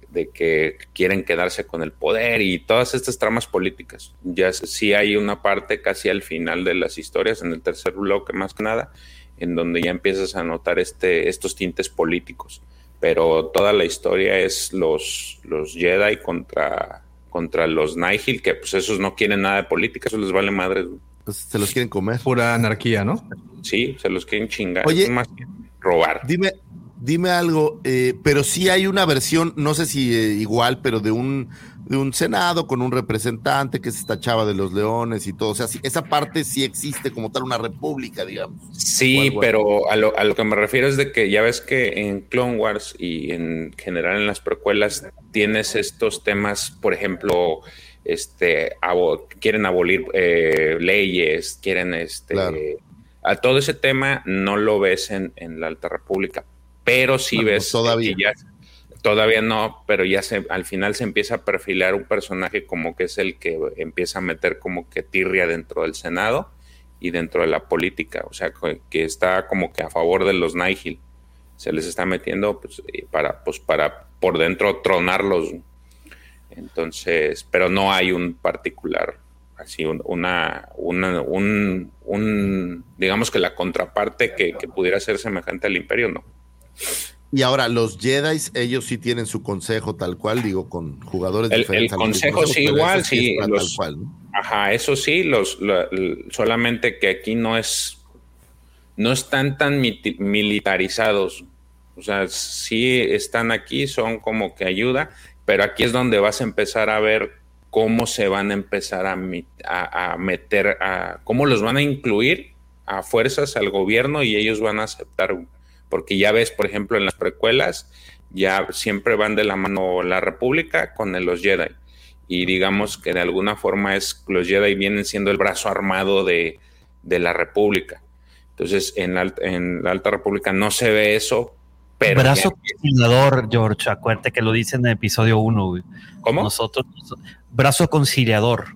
de que quieren quedarse con el poder y todas estas tramas políticas. Ya sí hay una parte casi al final de las historias, en el tercer bloque más que nada, en donde ya empiezas a notar este, estos tintes políticos. Pero toda la historia es los, los Jedi contra, contra los Nihil, que pues esos no quieren nada de política, eso les vale madre. Pues se los quieren comer. Pura anarquía, ¿no? Sí, se los quieren chingar. Oye. es más que robar. Dime, dime algo, eh, pero sí hay una versión, no sé si eh, igual, pero de un de un senado con un representante que es esta chava de los leones y todo. O sea, sí, esa parte sí existe como tal una república, digamos. Sí, pero a lo, a lo que me refiero es de que ya ves que en Clone Wars y en general en las precuelas tienes estos temas, por ejemplo, este abo- quieren abolir eh, leyes, quieren este Claro. a todo ese tema no lo ves en, en la Alta República, pero sí ves todavía. que ya- todavía no, pero ya se, al final se empieza a perfilar un personaje como que es el que empieza a meter como que tirria dentro del Senado y dentro de la política, o sea, que, está como que a favor de los Nihil. Se les está metiendo pues, eh, para, pues, para por dentro tronarlos. Entonces, pero no hay un particular, así, un- una, una- un, un- digamos que la contraparte que, que pudiera ser semejante al imperio, no. Y ahora, los Jedi, ellos sí tienen su consejo tal cual, digo, con jugadores El, el diferentes. los consejo sí igual, sí. los- tal cual, ¿no? Ajá, eso sí, los, solamente que aquí no es, no están tan militarizados. O sea, sí están aquí, son como que ayuda, pero aquí es donde vas a empezar a ver cómo se van a empezar a, a- a meter, a, cómo los van a incluir a fuerzas al gobierno y ellos van a aceptar. Porque ya ves, por ejemplo, en las precuelas, ya siempre van de la mano la República con los Jedi y digamos que de alguna forma es los Jedi vienen siendo el brazo armado de, de la República. Entonces, en la, en la Alta República no se ve eso, pero... Brazo conciliador, George. Acuérdate que lo dice en el episodio 1, güey. ¿Cómo? Nosotros, brazo conciliador.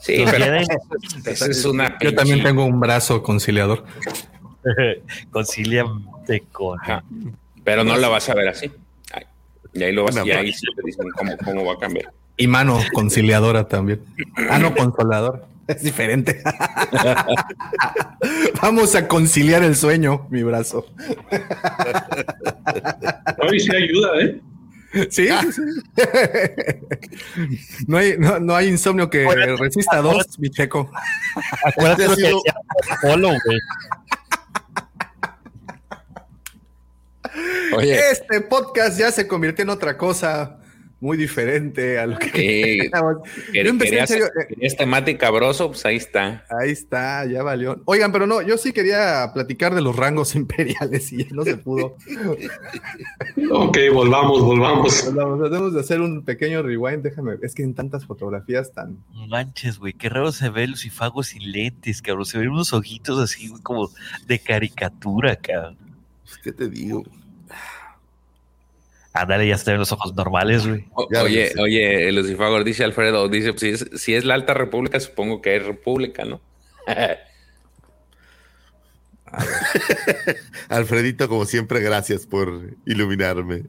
Sí, Los pero Jedi- [LAUGHS] esa es una... Yo también tengo un brazo conciliador. [LAUGHS] concilian de con. Ajá. Pero no la vas a ver así. Ay, Y ahí lo vas y ahí sí te dicen cómo, cómo va a cambiar. Y mano conciliadora también. Ah, no, consolador. Es diferente. [LAUGHS] Vamos a conciliar el sueño, mi brazo. Hoy sí ayuda, ¿eh? Sí. No hay, no, no hay insomnio que resista dos, mi checo. Acuérdate lo que sido- decía Polo, güey. Este podcast ya se convirtió en otra cosa muy diferente a lo que en querías, serio, eh, querías temática broso, pues ahí está. Ahí está, ya valió. Oigan, pero no, yo sí quería platicar de los rangos [LAUGHS] imperiales y ya no se pudo. Ok, volvamos, volvamos. Vamos, Debemos de hacer un pequeño rewind, déjame, es que en tantas fotografías tan... No manches, güey. Qué raro se ve Lucifago sin lentes, cabrón. Se ven unos ojitos así, como de caricatura, cabrón. ¿Qué te digo? Ándale, ya se ven los ojos normales, güey. Oye, sé. oye, Lucifagor dice Alfredo, dice, pues, si es, si es la Alta República, supongo que es República, ¿no? [LAUGHS] Alfredito, como siempre, gracias por iluminarme.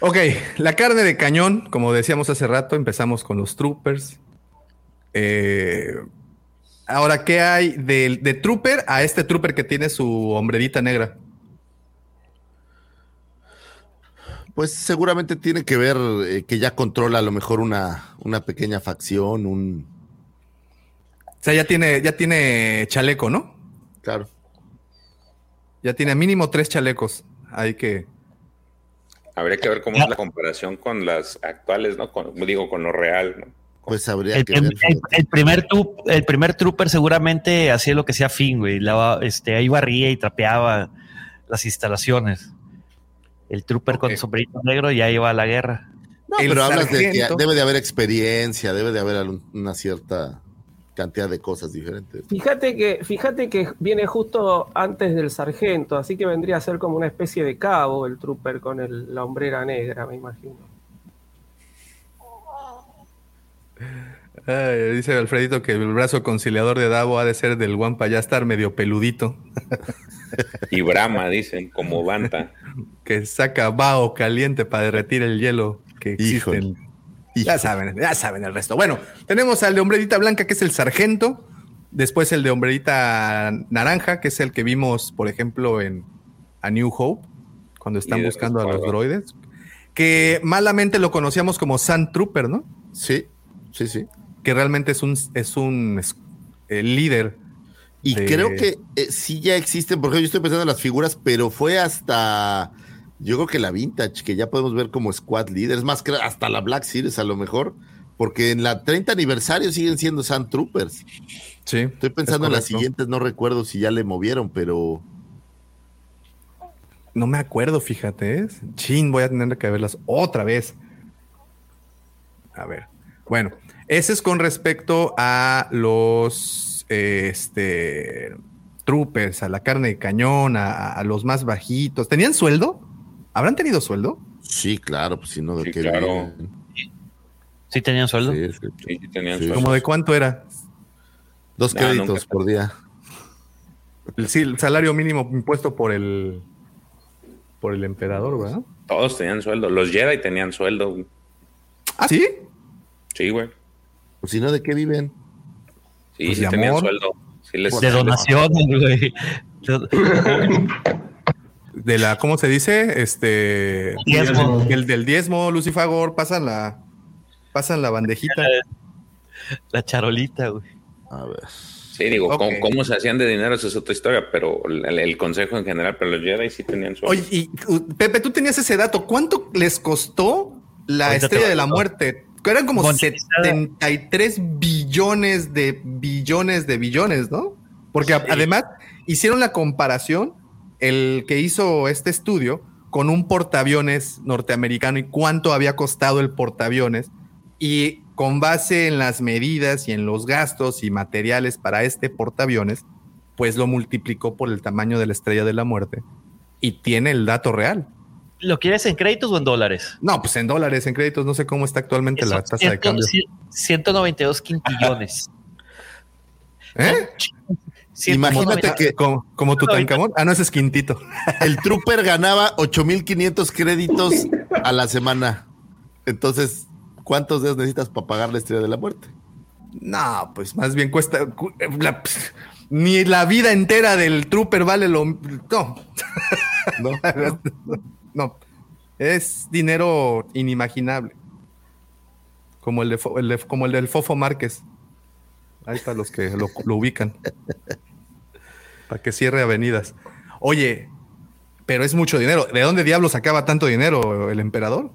Ok, la carne de cañón, como decíamos hace rato, empezamos con los troopers. Eh, ahora, ¿qué hay de, de trooper a este trooper que tiene su hombrerita negra? Pues seguramente tiene que ver eh, que ya controla a lo mejor una, una pequeña facción, un... O sea, ya tiene, ya tiene chaleco, ¿no? Claro. Ya tiene mínimo tres chalecos. Hay que... Habría que ver cómo es la comparación con las actuales, ¿no? Con, digo, con lo real, ¿no? Pues habría El, que ver. el- el primer tu- el primer trooper seguramente hacía lo que sea Finn, güey. La- este, ahí barría y trapeaba las instalaciones. El trooper con sombrerito negro ya iba a la guerra. No, pero hablas de que debe de haber experiencia, debe de haber una cierta cantidad de cosas diferentes. Fíjate que, fíjate que viene justo antes del sargento, así que vendría a ser como una especie de cabo el trooper con el- la hombrera negra, me imagino. Ay, dice Alfredito que el brazo conciliador de Davo ha de ser del Wampa ya estar medio peludito. Y Brahma, dicen, como Banta. [LAUGHS] Que saca vaho caliente para derretir el hielo que existe. Ya saben, ya saben el resto. Bueno, tenemos al de hombrerita blanca, que es el sargento. Después el de hombrerita naranja, que es el que vimos, por ejemplo, en A New Hope, cuando están buscando a los droides. Que malamente lo conocíamos como Sand Trooper, ¿no? Sí, sí, sí. Que realmente es un, es un es- el líder. Y de- creo que eh, sí ya existen, porque yo estoy pensando en las figuras, pero fue hasta Yo creo que la Vintage, que ya podemos ver como squad leader, es más, creo hasta la Black Series a lo mejor, porque en la 30 aniversario siguen siendo Sand Troopers. Sí. Estoy pensando es en las siguientes, no recuerdo si ya le movieron, pero No me acuerdo, fíjate. ¿eh? Chin, voy a tener que verlas otra vez. A ver. Bueno, ese es con respecto a los eh, este, troopers, a la carne de cañón, a, a los más bajitos. ¿Tenían sueldo? ¿Habrán tenido sueldo? sí, claro, pues si no, de Sí, qué claro. viven? ¿Sí tenían sueldo? Sí, sí, Sí, sí tenían Sí. sueldo. ¿Como de cuánto era? Dos créditos nunca. por día. Sí, el salario mínimo impuesto por el por el emperador, ¿verdad? Todos tenían sueldo. Los Jedi tenían sueldo. güey. ¿Ah, sí? Sí, güey. Pues si no, ¿de qué viven? Sí, Pues sí tenían amor. sueldo. Sí les, De donaciones, güey. [LAUGHS] De la, ¿cómo se dice? Este Diezmo. el del diezmo, Lucifagor, pasan la pasan la bandejita. [LAUGHS] La charolita, güey. A ver. Sí, digo. ¿cómo, cómo se hacían de dinero? Esa es otra historia, pero el, el consejo en general, pero los Jedi sí tenían sueldo. Oye, y Pepe, tú tenías ese dato. ¿Cuánto les costó la estrella de la muerte? Eran como Monetizada. 73 billones de billones de billones, ¿no? Porque Sí. además hicieron la comparación, el que hizo este estudio, con un portaaviones norteamericano y cuánto había costado el portaaviones. Y con base en las medidas y en los gastos y materiales para este portaaviones, pues lo multiplicó por el tamaño de la estrella de la muerte y tiene el dato real. ¿Lo quieres en créditos o en dólares? No, pues en dólares, en créditos, no sé cómo está actualmente la tasa de cambio. cien- 192 quintillones. [LAUGHS] ¿Eh? Imagínate que Como, como Tutankamón. Ah, no, ese es Quintito. [LAUGHS] el Trooper ganaba 8500 créditos a la semana. Entonces, ¿cuántos días necesitas para pagar la estrella de la muerte? No, pues más bien cuesta. cu- la- ni la vida entera del Trooper vale lo. No, [LAUGHS] ¿No? no. Es dinero inimaginable. Como el, de, Fo- el de- como el del Fofo Márquez. Ahí está los que lo, lo ubican. [LAUGHS] Para que cierre avenidas. Oye, pero es mucho dinero. ¿De dónde diablos sacaba tanto dinero el emperador?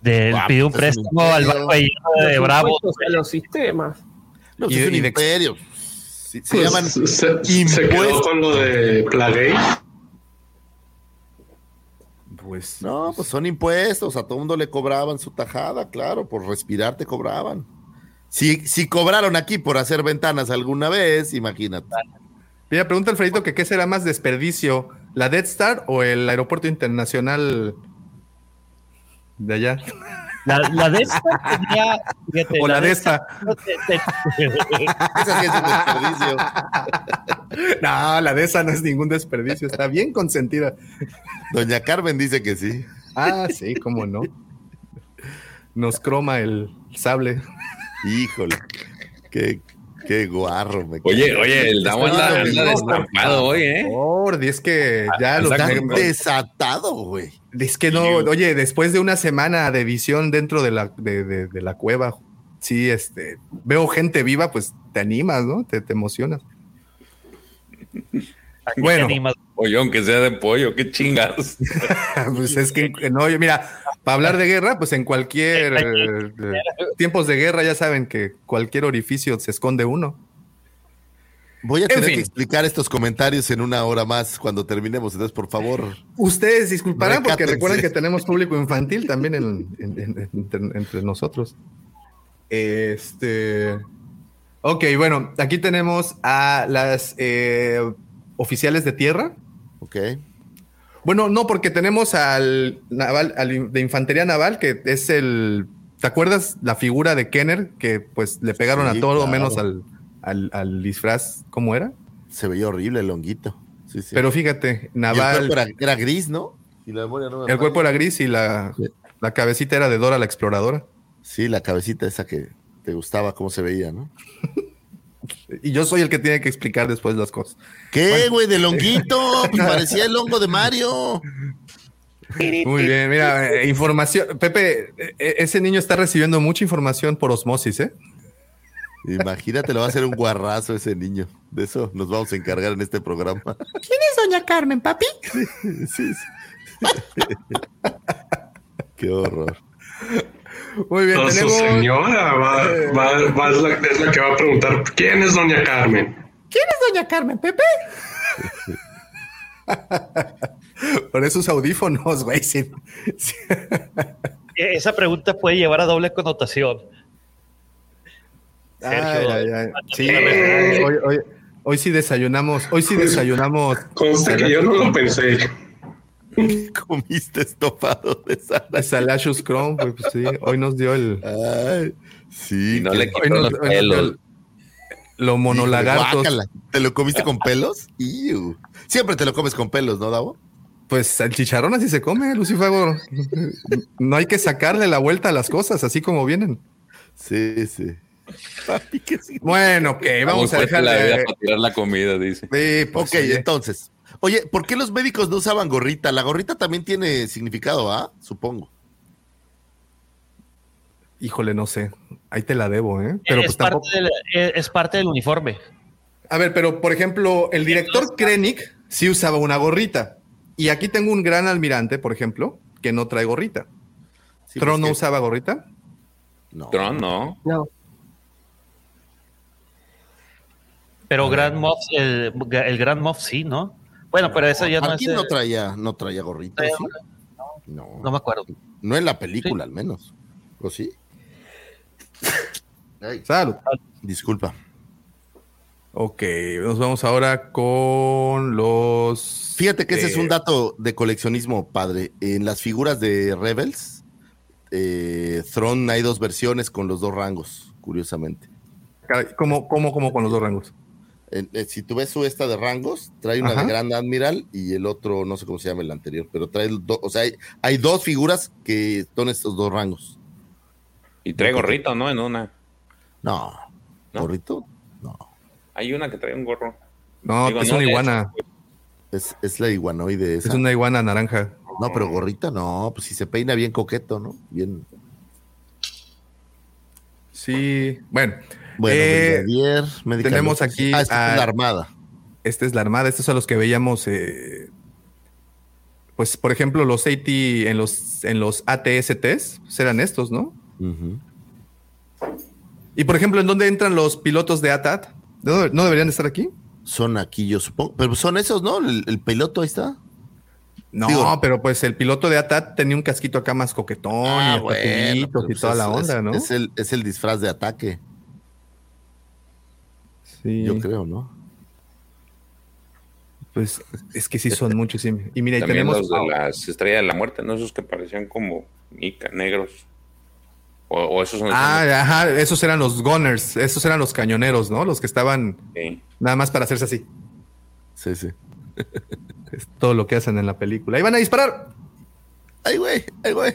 Del Ah, pidió un pues es un préstamo al banco de de Los Bravo. a los sistemas. No, pues Y- es un y de- imperio. Se Pues, llaman se, se impuestos. quedó con lo de Plagueis. Pues No, pues son impuestos, a todo mundo le cobraban su tajada, claro, por respirar te cobraban. Si, si cobraron aquí por hacer ventanas alguna vez, imagínate. Mira, pregunta Alfredito que qué será más desperdicio, la Death Star o el aeropuerto internacional de allá. La, la de esta tenía. fíjate, O la de esta- [LAUGHS] Esa sí es un desperdicio. [LAUGHS] No, la de esa no es ningún desperdicio, está bien consentida. Doña Carmen dice que sí. Ah, sí, cómo no. Nos croma el sable. Híjole, qué, qué guarro me Oye, cae. oye, el Damo anda, anda destampado hoy, ¿eh? Por, es que ya los Anda Está desatado, güey. Es que no, oye, después de una semana de visión dentro de la, de, de- de la cueva, sí, este, veo gente viva, pues te animas, ¿no? Te, te emocionas. Bueno. Oye, aunque sea de pollo, qué chingados. [LAUGHS] pues es que, no, oye, mira, para hablar de guerra, pues en cualquier eh, tiempos de guerra ya saben que cualquier orificio se esconde uno. Voy a En tener fin. que explicar estos comentarios en una hora más cuando terminemos. Entonces, por favor, Ustedes disculparán porque recuerden que tenemos público infantil también en- en- en- entre, entre nosotros. Este. Ok, bueno, aquí tenemos a las eh, oficiales de tierra. ok. Bueno, no, porque tenemos al naval, al de infantería naval, que es el. ¿Te acuerdas la figura de Kenner? Que pues le pegaron Sí, a todo claro. menos al, al, al disfraz, ¿cómo era? Se veía horrible el honguito. Sí, sí. Pero fíjate, Y el naval. cuerpo era, era gris, ¿no? Si la no El cuerpo era gris y la, la cabecita era de Dora la exploradora. Sí, la cabecita esa que te gustaba cómo se veía, ¿no? [LAUGHS] Y yo soy el que tiene que explicar después las cosas. ¿Qué, güey? Del honguito. Pues [LAUGHS] parecía el hongo de Mario. Muy bien, mira, eh, información. Pepe, eh, eh, ese niño está recibiendo mucha información por osmosis, ¿eh? Imagínate, lo va a hacer un guarrazo ese niño. De eso nos vamos a encargar en este programa. ¿Quién es doña Carmen, papi? Sí, sí. [LAUGHS] Qué horror. Muy bien, Entonces, tenemos. su señora va, [LAUGHS] va- va- es, la, es la que va a preguntar quién es doña Carmen. ¿Quién es doña Carmen Pepe? [LAUGHS] Por esos audífonos, güey. sí. Sí. E- Esa pregunta puede llevar a doble connotación. Ay, Sergio. ay, ay. Sí, hoy, hoy- hoy sí desayunamos. Hoy sí desayunamos. Conste que yo no lo pensé. [LAUGHS] Comiste estofado de sal. Salachus Chrome, pues, pues sí. Hoy nos dio el. Ay, sí. Y no le quitó los nos pelos. el- lo monolagartos. Guácala. ¿Te lo comiste con pelos? Iu. Siempre te lo comes con pelos, ¿no, Davo? Pues el chicharrón así se come, Lucifago. No hay que sacarle la vuelta a las cosas, así como vienen. Sí, sí. Papi, que sí. Bueno, ok, vamos a dejar la vida para tirar la comida, dice. Sí, pues, Ok, entonces. Oye, ¿por qué los médicos no usaban gorrita? La gorrita también tiene significado, ¿ah? Supongo. Híjole, no sé. Ahí te la debo, ¿eh? Pero es, pues parte tampoco. del, es es parte del uniforme. A ver, pero por ejemplo, el director Krennic sí usaba una gorrita. Y aquí tengo un gran almirante, por ejemplo, que no trae gorrita. Sí, ¿Tron pues, no que- usaba gorrita? No. Tron, no. No. Pero Grand Moff, el, el Grand Moff sí, ¿no? Bueno, pero eso ya no es. No eh, traía, no traía gorrita, traía ¿sí? No. No me acuerdo. No en la película, al menos. ¿O sí? [LAUGHS] Ay, Salud. disculpa. Ok, nos vamos ahora con los. Fíjate que ese es eh, un dato de coleccionismo, padre. En las figuras de Rebels, eh, Throne hay dos versiones con los dos rangos, curiosamente. caray, ¿Cómo, cómo, cómo con los dos rangos? Eh, si tú ves su esta de rangos, trae una Ajá. de Grand Admiral y el otro, no sé cómo se llama el anterior, pero trae, dos, o sea, hay, hay dos figuras que son estos dos rangos. Y trae gorrito, ¿no? En una. No, ¿No? gorrito, no. Hay una que trae un gorro. No, Digo, es no una iguana. Es, es la iguanoide esa. Es una iguana naranja. No, pero gorrita no, pues si se peina bien coqueto, ¿no? Bien. Sí, bueno. Bueno, Eh, Brigadier, tenemos aquí Ah, esta es a- la armada. Esta es la armada. Estos son los que veíamos. eh, pues, por ejemplo, los AT en los, en los ATSTs pues, eran estos, ¿no? Y por ejemplo, ¿en dónde entran los pilotos de ATAT? ¿No, no deberían estar aquí? Son aquí, yo supongo. Pero son esos, ¿no? El, el piloto ahí está. No, Digo- pero pues el piloto de ATAT tenía un casquito acá más coquetón y hasta tubitos pero y pues toda es- la onda, es- ¿no? Es el, es el disfraz de ataque, sí, yo creo, ¿no? pues es que sí son [LAUGHS] muchos. sí. Y mira, También tenemos. los de las estrellas de la muerte, ¿no? Esos que parecían como mica, negros. O, o esos son Ah, ajá, esos eran los gunners, esos eran los cañoneros, ¿no? Los que estaban Sí. nada más para hacerse así. Sí, sí. [LAUGHS] Es todo lo que hacen en la película. ¡Ahí van a disparar! Ay, güey, ay, güey.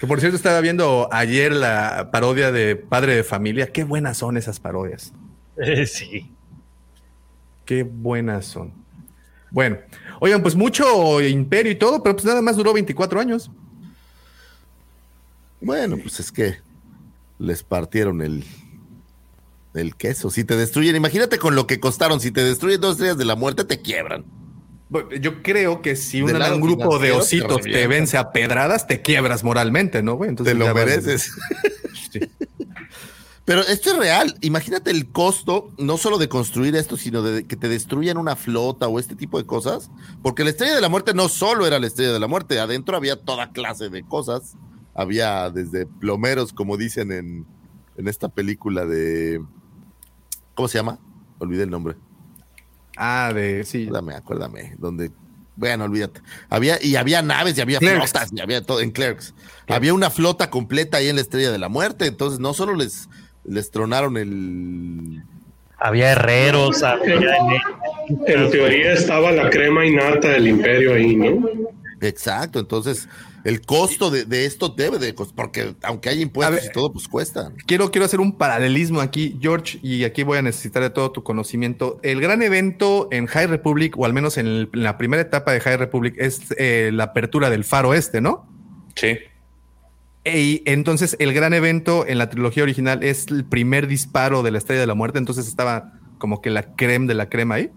Que por cierto, estaba viendo ayer la parodia de Padre de Familia. Qué buenas son esas parodias. [LAUGHS] sí. Qué buenas son. Bueno, oigan, pues mucho imperio y todo, pero pues nada más duró 24 años. Bueno, pues es que les partieron el, el queso. Si te destruyen, imagínate con lo que costaron. Si te destruyen dos estrellas de la muerte, te quiebran. Yo creo que si un grupo de te ositos te, vence a pedradas, te quiebras moralmente, ¿no? güey? Entonces te lo vas- mereces. [LAUGHS] Sí. Pero esto es real. Imagínate el costo, no solo de construir esto, sino de que te destruyan una flota o este tipo de cosas. Porque la estrella de la muerte no solo era la estrella de la muerte, adentro había toda clase de cosas. Había desde plomeros, como dicen en, en esta película de. ¿Cómo se llama? Olvidé el nombre. Ah, de sí. Acuérdame, acuérdame. Donde. Bueno, olvídate. Había, y había naves, y había Clerks. flotas, y había todo en Clerks. Había una flota completa ahí en la Estrella de la Muerte. Entonces, no solo les, les tronaron el. Había herreros, [LAUGHS] había En teoría estaba la crema innata del imperio ahí, ¿no? Exacto. Entonces, el costo de, de esto debe de costar. Porque aunque haya impuestos ver. y todo, pues cuesta. Quiero, quiero hacer un paralelismo aquí, George, y aquí voy a necesitar de todo tu conocimiento. El gran evento en High Republic, o al menos en, el- en la primera etapa de High Republic, es eh, la apertura del faro este, ¿no? Sí. Y entonces el gran evento en la trilogía original es el primer disparo de la Estrella de la Muerte, entonces estaba como que la creme de la crema ahí.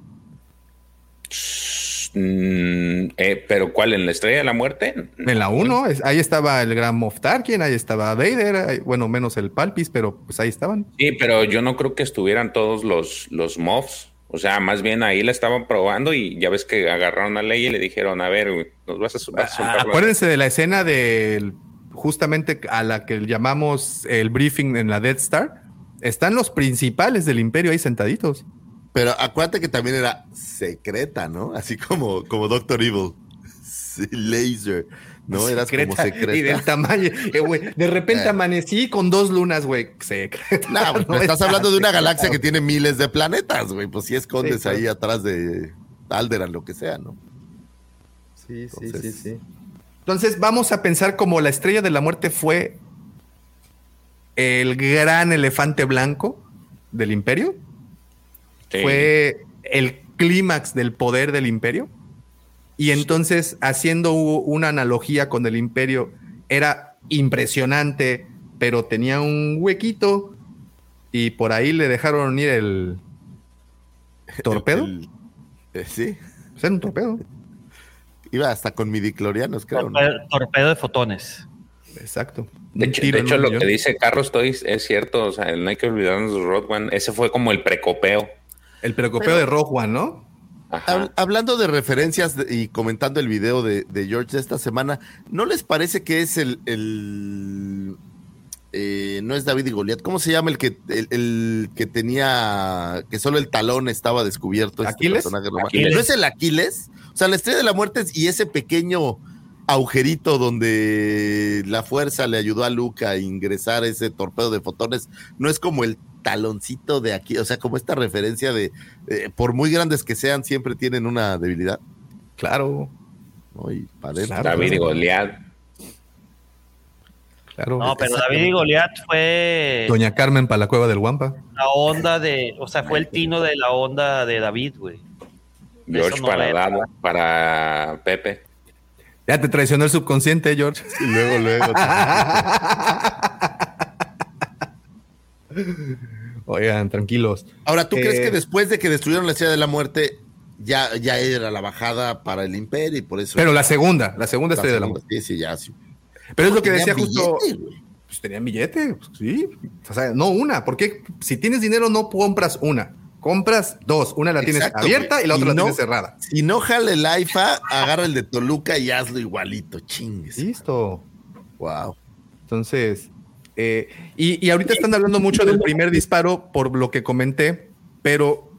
Mm, eh, pero ¿cuál? ¿En la Estrella de la Muerte? En la 1, ahí estaba el gran Moff Tarkin, ahí estaba Vader, ahí- bueno, menos el Palpis, pero pues ahí estaban. Sí, pero yo no creo que estuvieran todos los, los mobs. O sea, más bien ahí la estaban probando y ya ves que agarraron a Leia y le dijeron, a ver, nos vas a, vas a soltar la- Acuérdense de la escena de justamente a la que llamamos el briefing en la Death Star. Están los principales del imperio ahí sentaditos. Pero acuérdate que también era secreta, ¿no? Así como, como Doctor Evil. Laser. No, eras como secreta. Y del tamaño. eh, de repente amanecí con dos lunas, güey. Secreta. No, [LAUGHS] estás es hablando de una secreta, galaxia que tiene miles de planetas, güey. Pues si escondes Sí, claro. ahí atrás de Alderan, lo que sea, ¿no? Sí, sí, sí, sí. Entonces vamos a pensar como la estrella de la muerte fue el gran elefante blanco del imperio. Sí. Fue el clímax del poder del imperio. Y entonces, haciendo una analogía con el imperio, era impresionante, pero tenía un huequito y por ahí le dejaron ir el [LAUGHS] torpedo. El- eh, sí, Pues era un torpedo. Iba hasta con midiclorianos, creo, ¿no? Torpedo, torpedo de fotones. Exacto. De hecho, de lo millón. que dice Carlos Toys es cierto. O sea, no hay que olvidarnos de One. Ese fue como el precopeo. El precopeo de Rogue One, ¿no? Ajá. Hablando de referencias de- y comentando el video de, de George de esta semana, ¿no les parece que es el, el, eh, no es David y Goliat? ¿Cómo se llama el que el, el que tenía que solo el talón estaba descubierto? este ¿Aquiles? personaje romano? Aquiles. ¿No es el Aquiles? O sea, la estrella de la muerte y ese pequeño agujerito donde la fuerza le ayudó a Luke a ingresar ese torpedo de fotones, no es como el taloncito de aquí, o sea, como esta referencia de, eh, por muy grandes que sean, siempre tienen una debilidad. Claro. David y Goliat. claro. No, pero David y Goliat fue Doña Carmen para la cueva del Guampa. la onda de, o sea, fue el tino de la onda de David, güey. George no para. Dada, para Pepe. Ya te traicionó el subconsciente, George. Y luego, luego. [LAUGHS] Oigan, tranquilos. Ahora, ¿tú Eh, crees que después de que destruyeron la estrella de la muerte, ya, ya era la bajada para el imperio y por eso. Pero la segunda, la segunda la estrella de la muerte. Sí, sí, ya, sí. Pero es lo que decía justo. billete, güey. Pues tenían billete, pues, sí. O sea, no una. Porque si tienes dinero, no compras una. Compras dos. Una la tienes Exacto, abierta güey. y la otra Y la no- tienes cerrada. Si no jale el AIFA, agarra el de Toluca y hazlo igualito, chingues. Listo. Wow. Entonces, eh, y, y ahorita están hablando mucho del primer disparo por lo que comenté, pero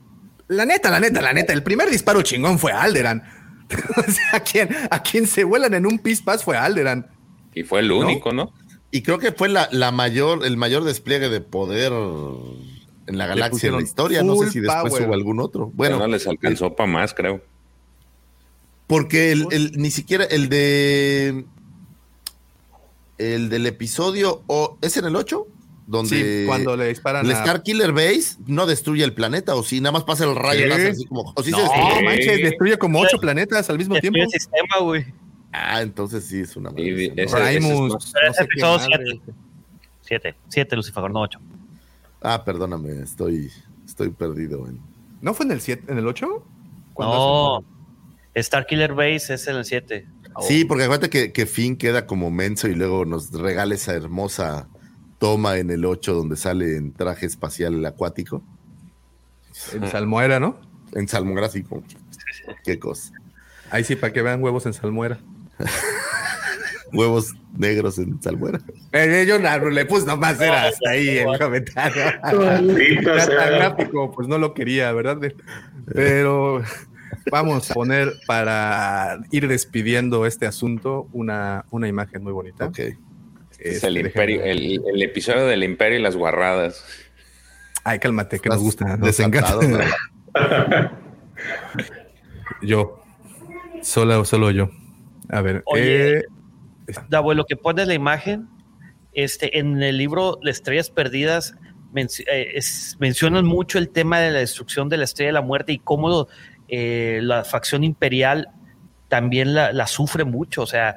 la neta, la neta, la neta, el primer disparo chingón fue Alderan. [LAUGHS] o sea, a quien, a quien se vuelan en un pispas fue Alderan. Y fue el único, ¿no? Y creo que fue la, la mayor, el mayor despliegue de poder en la galaxia en la historia. No sé si después power. hubo algún otro. Bueno, Bueno, no les alcanzó para más, creo. porque el, el- ni siquiera el de el del episodio o es en el 8 donde Sí, cuando le disparan el a- Star Killer Base no destruye el planeta o si nada más pasa el rayo Sí. láser así como o si se No, destruye. manches, destruye como ocho planetas al mismo Destruye tiempo. el sistema, güey. Ah, entonces sí es una Y maravilla, ¿no? ese- ese es Pero no sé episodio madre. Siete, siete, Lucifer, no ocho. Ah, perdóname, estoy estoy perdido en ¿No fue en el 7, en el 8? No, Star Killer Base es en el 7. Sí, porque acuérdate que, que Finn queda como menso y luego nos regala esa hermosa toma en el 8 donde sale en traje espacial acuático, En Salmuera, ¿no? en salmográfico. Qué cosa. Ahí sí, para que vean huevos en Salmuera. [LAUGHS] Huevos negros en salmuera. Eh, yo no, le puse nomás, era hasta ahí el comentario. Era tan gráfico, pues no lo quería, ¿verdad? Pero vamos a poner para ir despidiendo este asunto una, una imagen muy bonita. Ok. es Este, el, déjenme- imperio, el, el episodio del imperio y las guarradas. Ay, cálmate, que nos gusta. Nos encanta. yo. Solo, solo yo. A ver. Oye. eh, Davo, lo que pone la imagen, este, en el libro Las Estrellas Perdidas menci- eh, es- mencionan mucho el tema de la destrucción de la Estrella de la Muerte y cómo eh, la facción imperial también la, la sufre mucho. O sea,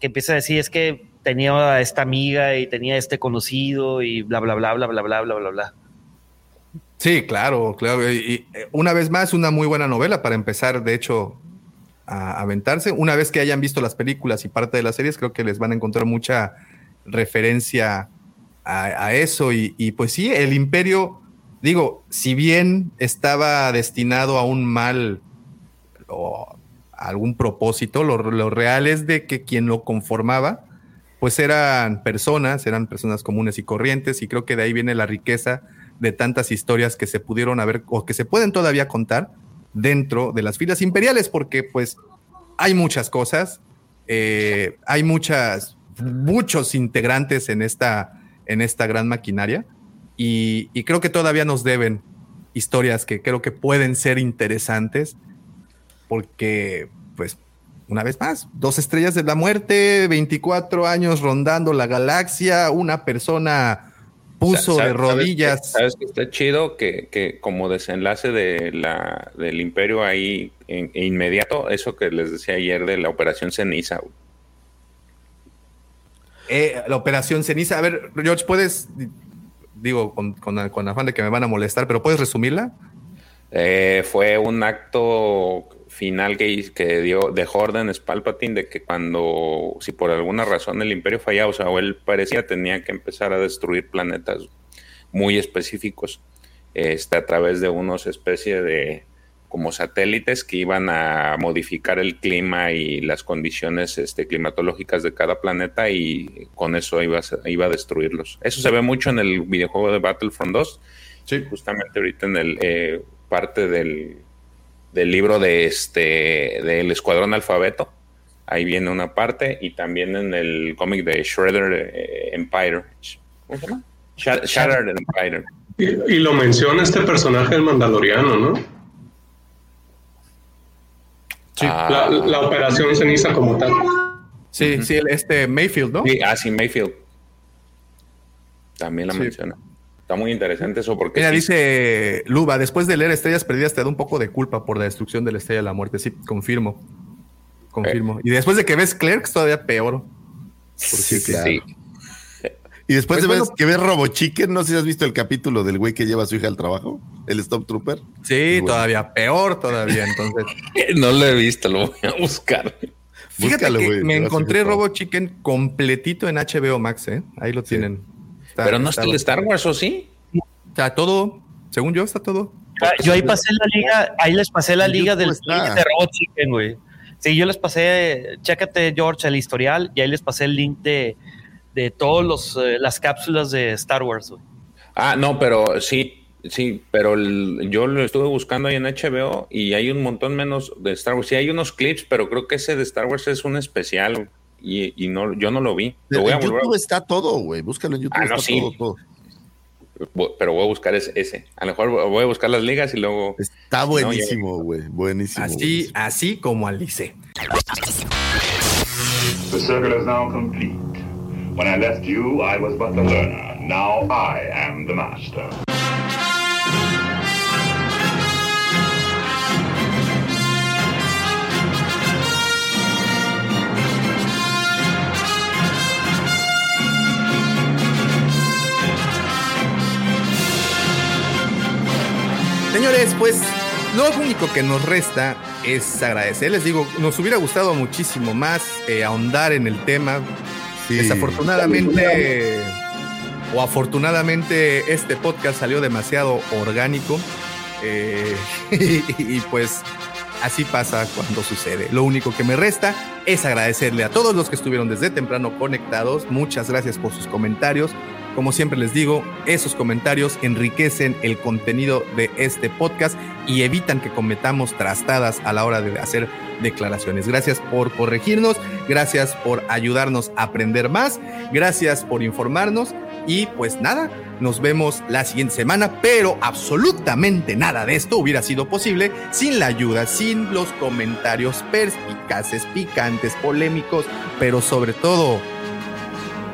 que empieza a decir es que tenía a esta amiga y tenía este conocido y bla, bla, bla, bla, bla, bla, bla, bla, bla. Sí, claro, claro. Y, y, eh, una vez más, una muy buena novela para empezar, de hecho, a aventarse. Una vez que hayan visto las películas y parte de las series, creo que les van a encontrar mucha referencia a, eso. Y, y, pues sí, el imperio, digo, si bien estaba destinado a un mal o a algún propósito, lo, lo real es de que quien lo conformaba, pues eran personas, eran personas comunes y corrientes, y creo que de ahí viene la riqueza de tantas historias que se pudieron haber o que se pueden todavía contar dentro de las filas imperiales, porque pues hay muchas cosas, eh, hay muchas, muchos integrantes en esta, en esta gran maquinaria, y, y creo que todavía nos deben historias que creo que pueden ser interesantes, porque pues una vez más, dos estrellas de la muerte, 24 años rondando la galaxia, una persona puso ¿Sabes- de rodillas. ¿Sabes que está chido? Que, que como desenlace de la, del imperio ahí en- inmediato, eso que les decía ayer de la operación ceniza. Eh, la operación ceniza. A ver, George, puedes, digo, con, con- con afán de que me van a molestar, pero puedes resumirla. Eh, fue un acto final que, dio de órdenes Palpatine de que cuando, si por alguna razón el imperio fallaba, o sea, o él parecía tenía que empezar a destruir planetas muy específicos este, a través de unos especie de como satélites que iban a modificar el clima y las condiciones este, climatológicas de cada planeta y con eso iba a, iba a destruirlos. Eso se ve mucho en el videojuego de Battlefront 2. Sí. Justamente ahorita en el eh, parte del, del libro de este del Escuadrón Alfabeto. Ahí viene una parte y también en el cómic de Shredder eh, Empire. ¿Cómo se llama? Sha- Shattered Empire. Y, y lo menciona este personaje del Mandaloriano, ¿no? Ah, La, la operación ceniza como tal. Sí, sí, el- este Mayfield, ¿no? sí, ah, sí, Mayfield. También la Sí. menciona. Está muy interesante eso porque Mira, sí, dice Luba, después de leer Estrellas Perdidas te da un poco de culpa por la destrucción de la Estrella de la Muerte. Sí, confirmo. Confirmo. Y después de que ves Clerks, todavía peor. Sí, sí, claro. sí. Y después Pues de que ves Robo Chicken, no sé si has visto el capítulo del güey que lleva a su hija al trabajo, el Stop Trooper. Sí, Bueno. todavía peor todavía. Entonces, [LAUGHS] No lo he visto, lo voy a buscar. fíjate Búscalo, que güey, me encontré. Robo Chicken completito en HBO Max, ¿eh? Ahí lo tienen. Está- Pero no está el de Star Wars, ¿o sí? Está todo, según yo, está todo. Yo ahí pasé la liga, ahí les pasé la liga del link de Robot Chicken, güey. Sí, yo les pasé, chécate George el historial y ahí les pasé el link de, de todos los eh, las cápsulas de Star Wars, güey. Ah, no, pero sí, sí, pero el- yo lo estuve buscando ahí en HBO y hay un montón menos de Star Wars. Sí, hay unos clips, pero creo que ese de Star Wars es un especial y, y no, yo no lo vi. Lo voy a en a- YouTube está todo, güey. Búscalo en YouTube. Ah, no, está sí. todo, todo. pero voy a buscar ese, ese. A lo mejor voy a buscar las ligas y luego. Está No, buenísimo, güey. buenísimo. Así, así como Alice. The circle is now complete. When I left you, I was but the learner. Now I am the master. Señores, pues lo único que nos resta es agradecer. Les digo, nos hubiera gustado muchísimo más eh, ahondar en el tema. Sí. Desafortunadamente o afortunadamente este podcast salió demasiado orgánico eh, [LAUGHS] y, pues así pasa cuando sucede. Lo único que me resta es agradecerle a todos los que estuvieron desde temprano conectados. Muchas gracias por sus comentarios. Como siempre les digo, esos comentarios enriquecen el contenido de este podcast y evitan que cometamos trastadas a la hora de hacer declaraciones. Gracias por corregirnos, gracias por ayudarnos a aprender más, gracias por informarnos y pues nada, nos vemos la siguiente semana, pero absolutamente nada de esto hubiera sido posible sin la ayuda, sin los comentarios perspicaces, picantes, polémicos, pero sobre todo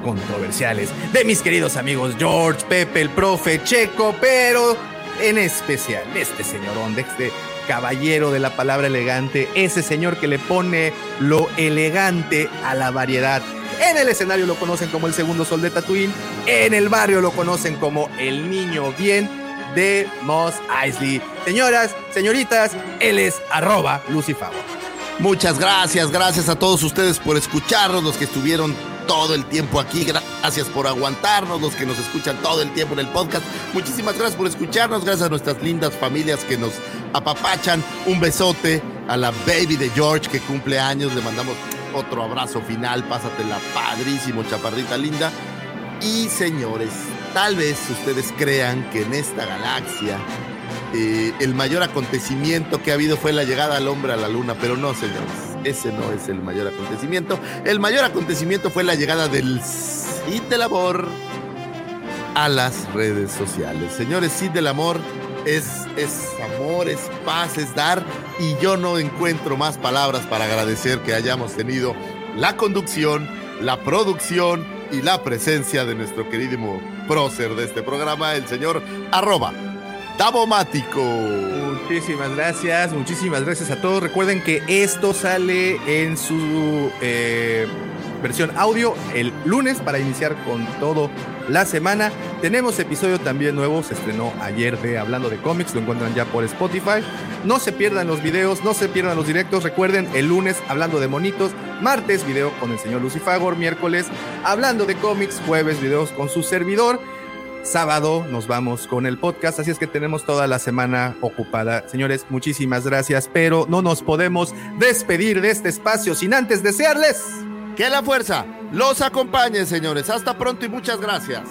controversiales de mis queridos amigos George, Pepe, el profe, Checo, pero en especial este señorón, de este caballero de la palabra elegante, ese señor que le pone lo elegante a la variedad. En el escenario lo conocen como el segundo sol de Tatooine, en el barrio lo conocen como el niño bien de Moss Eisley. Señoras, señoritas, él es arroba Lucifago. Muchas gracias, gracias a todos ustedes por escucharnos, los que estuvieron todo el tiempo aquí. Gracias por aguantarnos, los que nos escuchan todo el tiempo en el podcast. Muchísimas gracias por escucharnos, gracias a nuestras lindas familias que nos apapachan. Un besote a la baby de George que cumple años. Le mandamos otro abrazo final. Pásatela padrísimo, chaparrita linda. Y señores, tal vez ustedes crean que en esta galaxia eh, el mayor acontecimiento que ha habido fue la llegada al hombre a la luna, pero no, señores, ese no es el mayor acontecimiento. El mayor acontecimiento fue la llegada del Cid Amor a las redes sociales. Señores, Cid del Amor es, es amor, es paz, es dar, y yo no encuentro más palabras para agradecer que hayamos tenido la conducción, la producción y la presencia de nuestro queridísimo prócer de este programa, el señor arroba Davomático. Muchísimas gracias, muchísimas gracias a todos. Recuerden que esto sale en su eh, versión audio el lunes para iniciar con todo la semana. Tenemos episodio también nuevo, se estrenó ayer de Hablando de cómics, lo encuentran ya por Spotify. No se pierdan los videos, no se pierdan los directos. Recuerden, el lunes hablando de monitos, martes video con el señor Lucifagor, miércoles hablando de cómics, jueves videos con su servidor. Sábado nos vamos con el podcast, así es que tenemos toda la semana ocupada. Señores, muchísimas gracias, pero no nos podemos despedir de este espacio sin antes desearles que la fuerza los acompañe, señores. Hasta pronto y muchas gracias.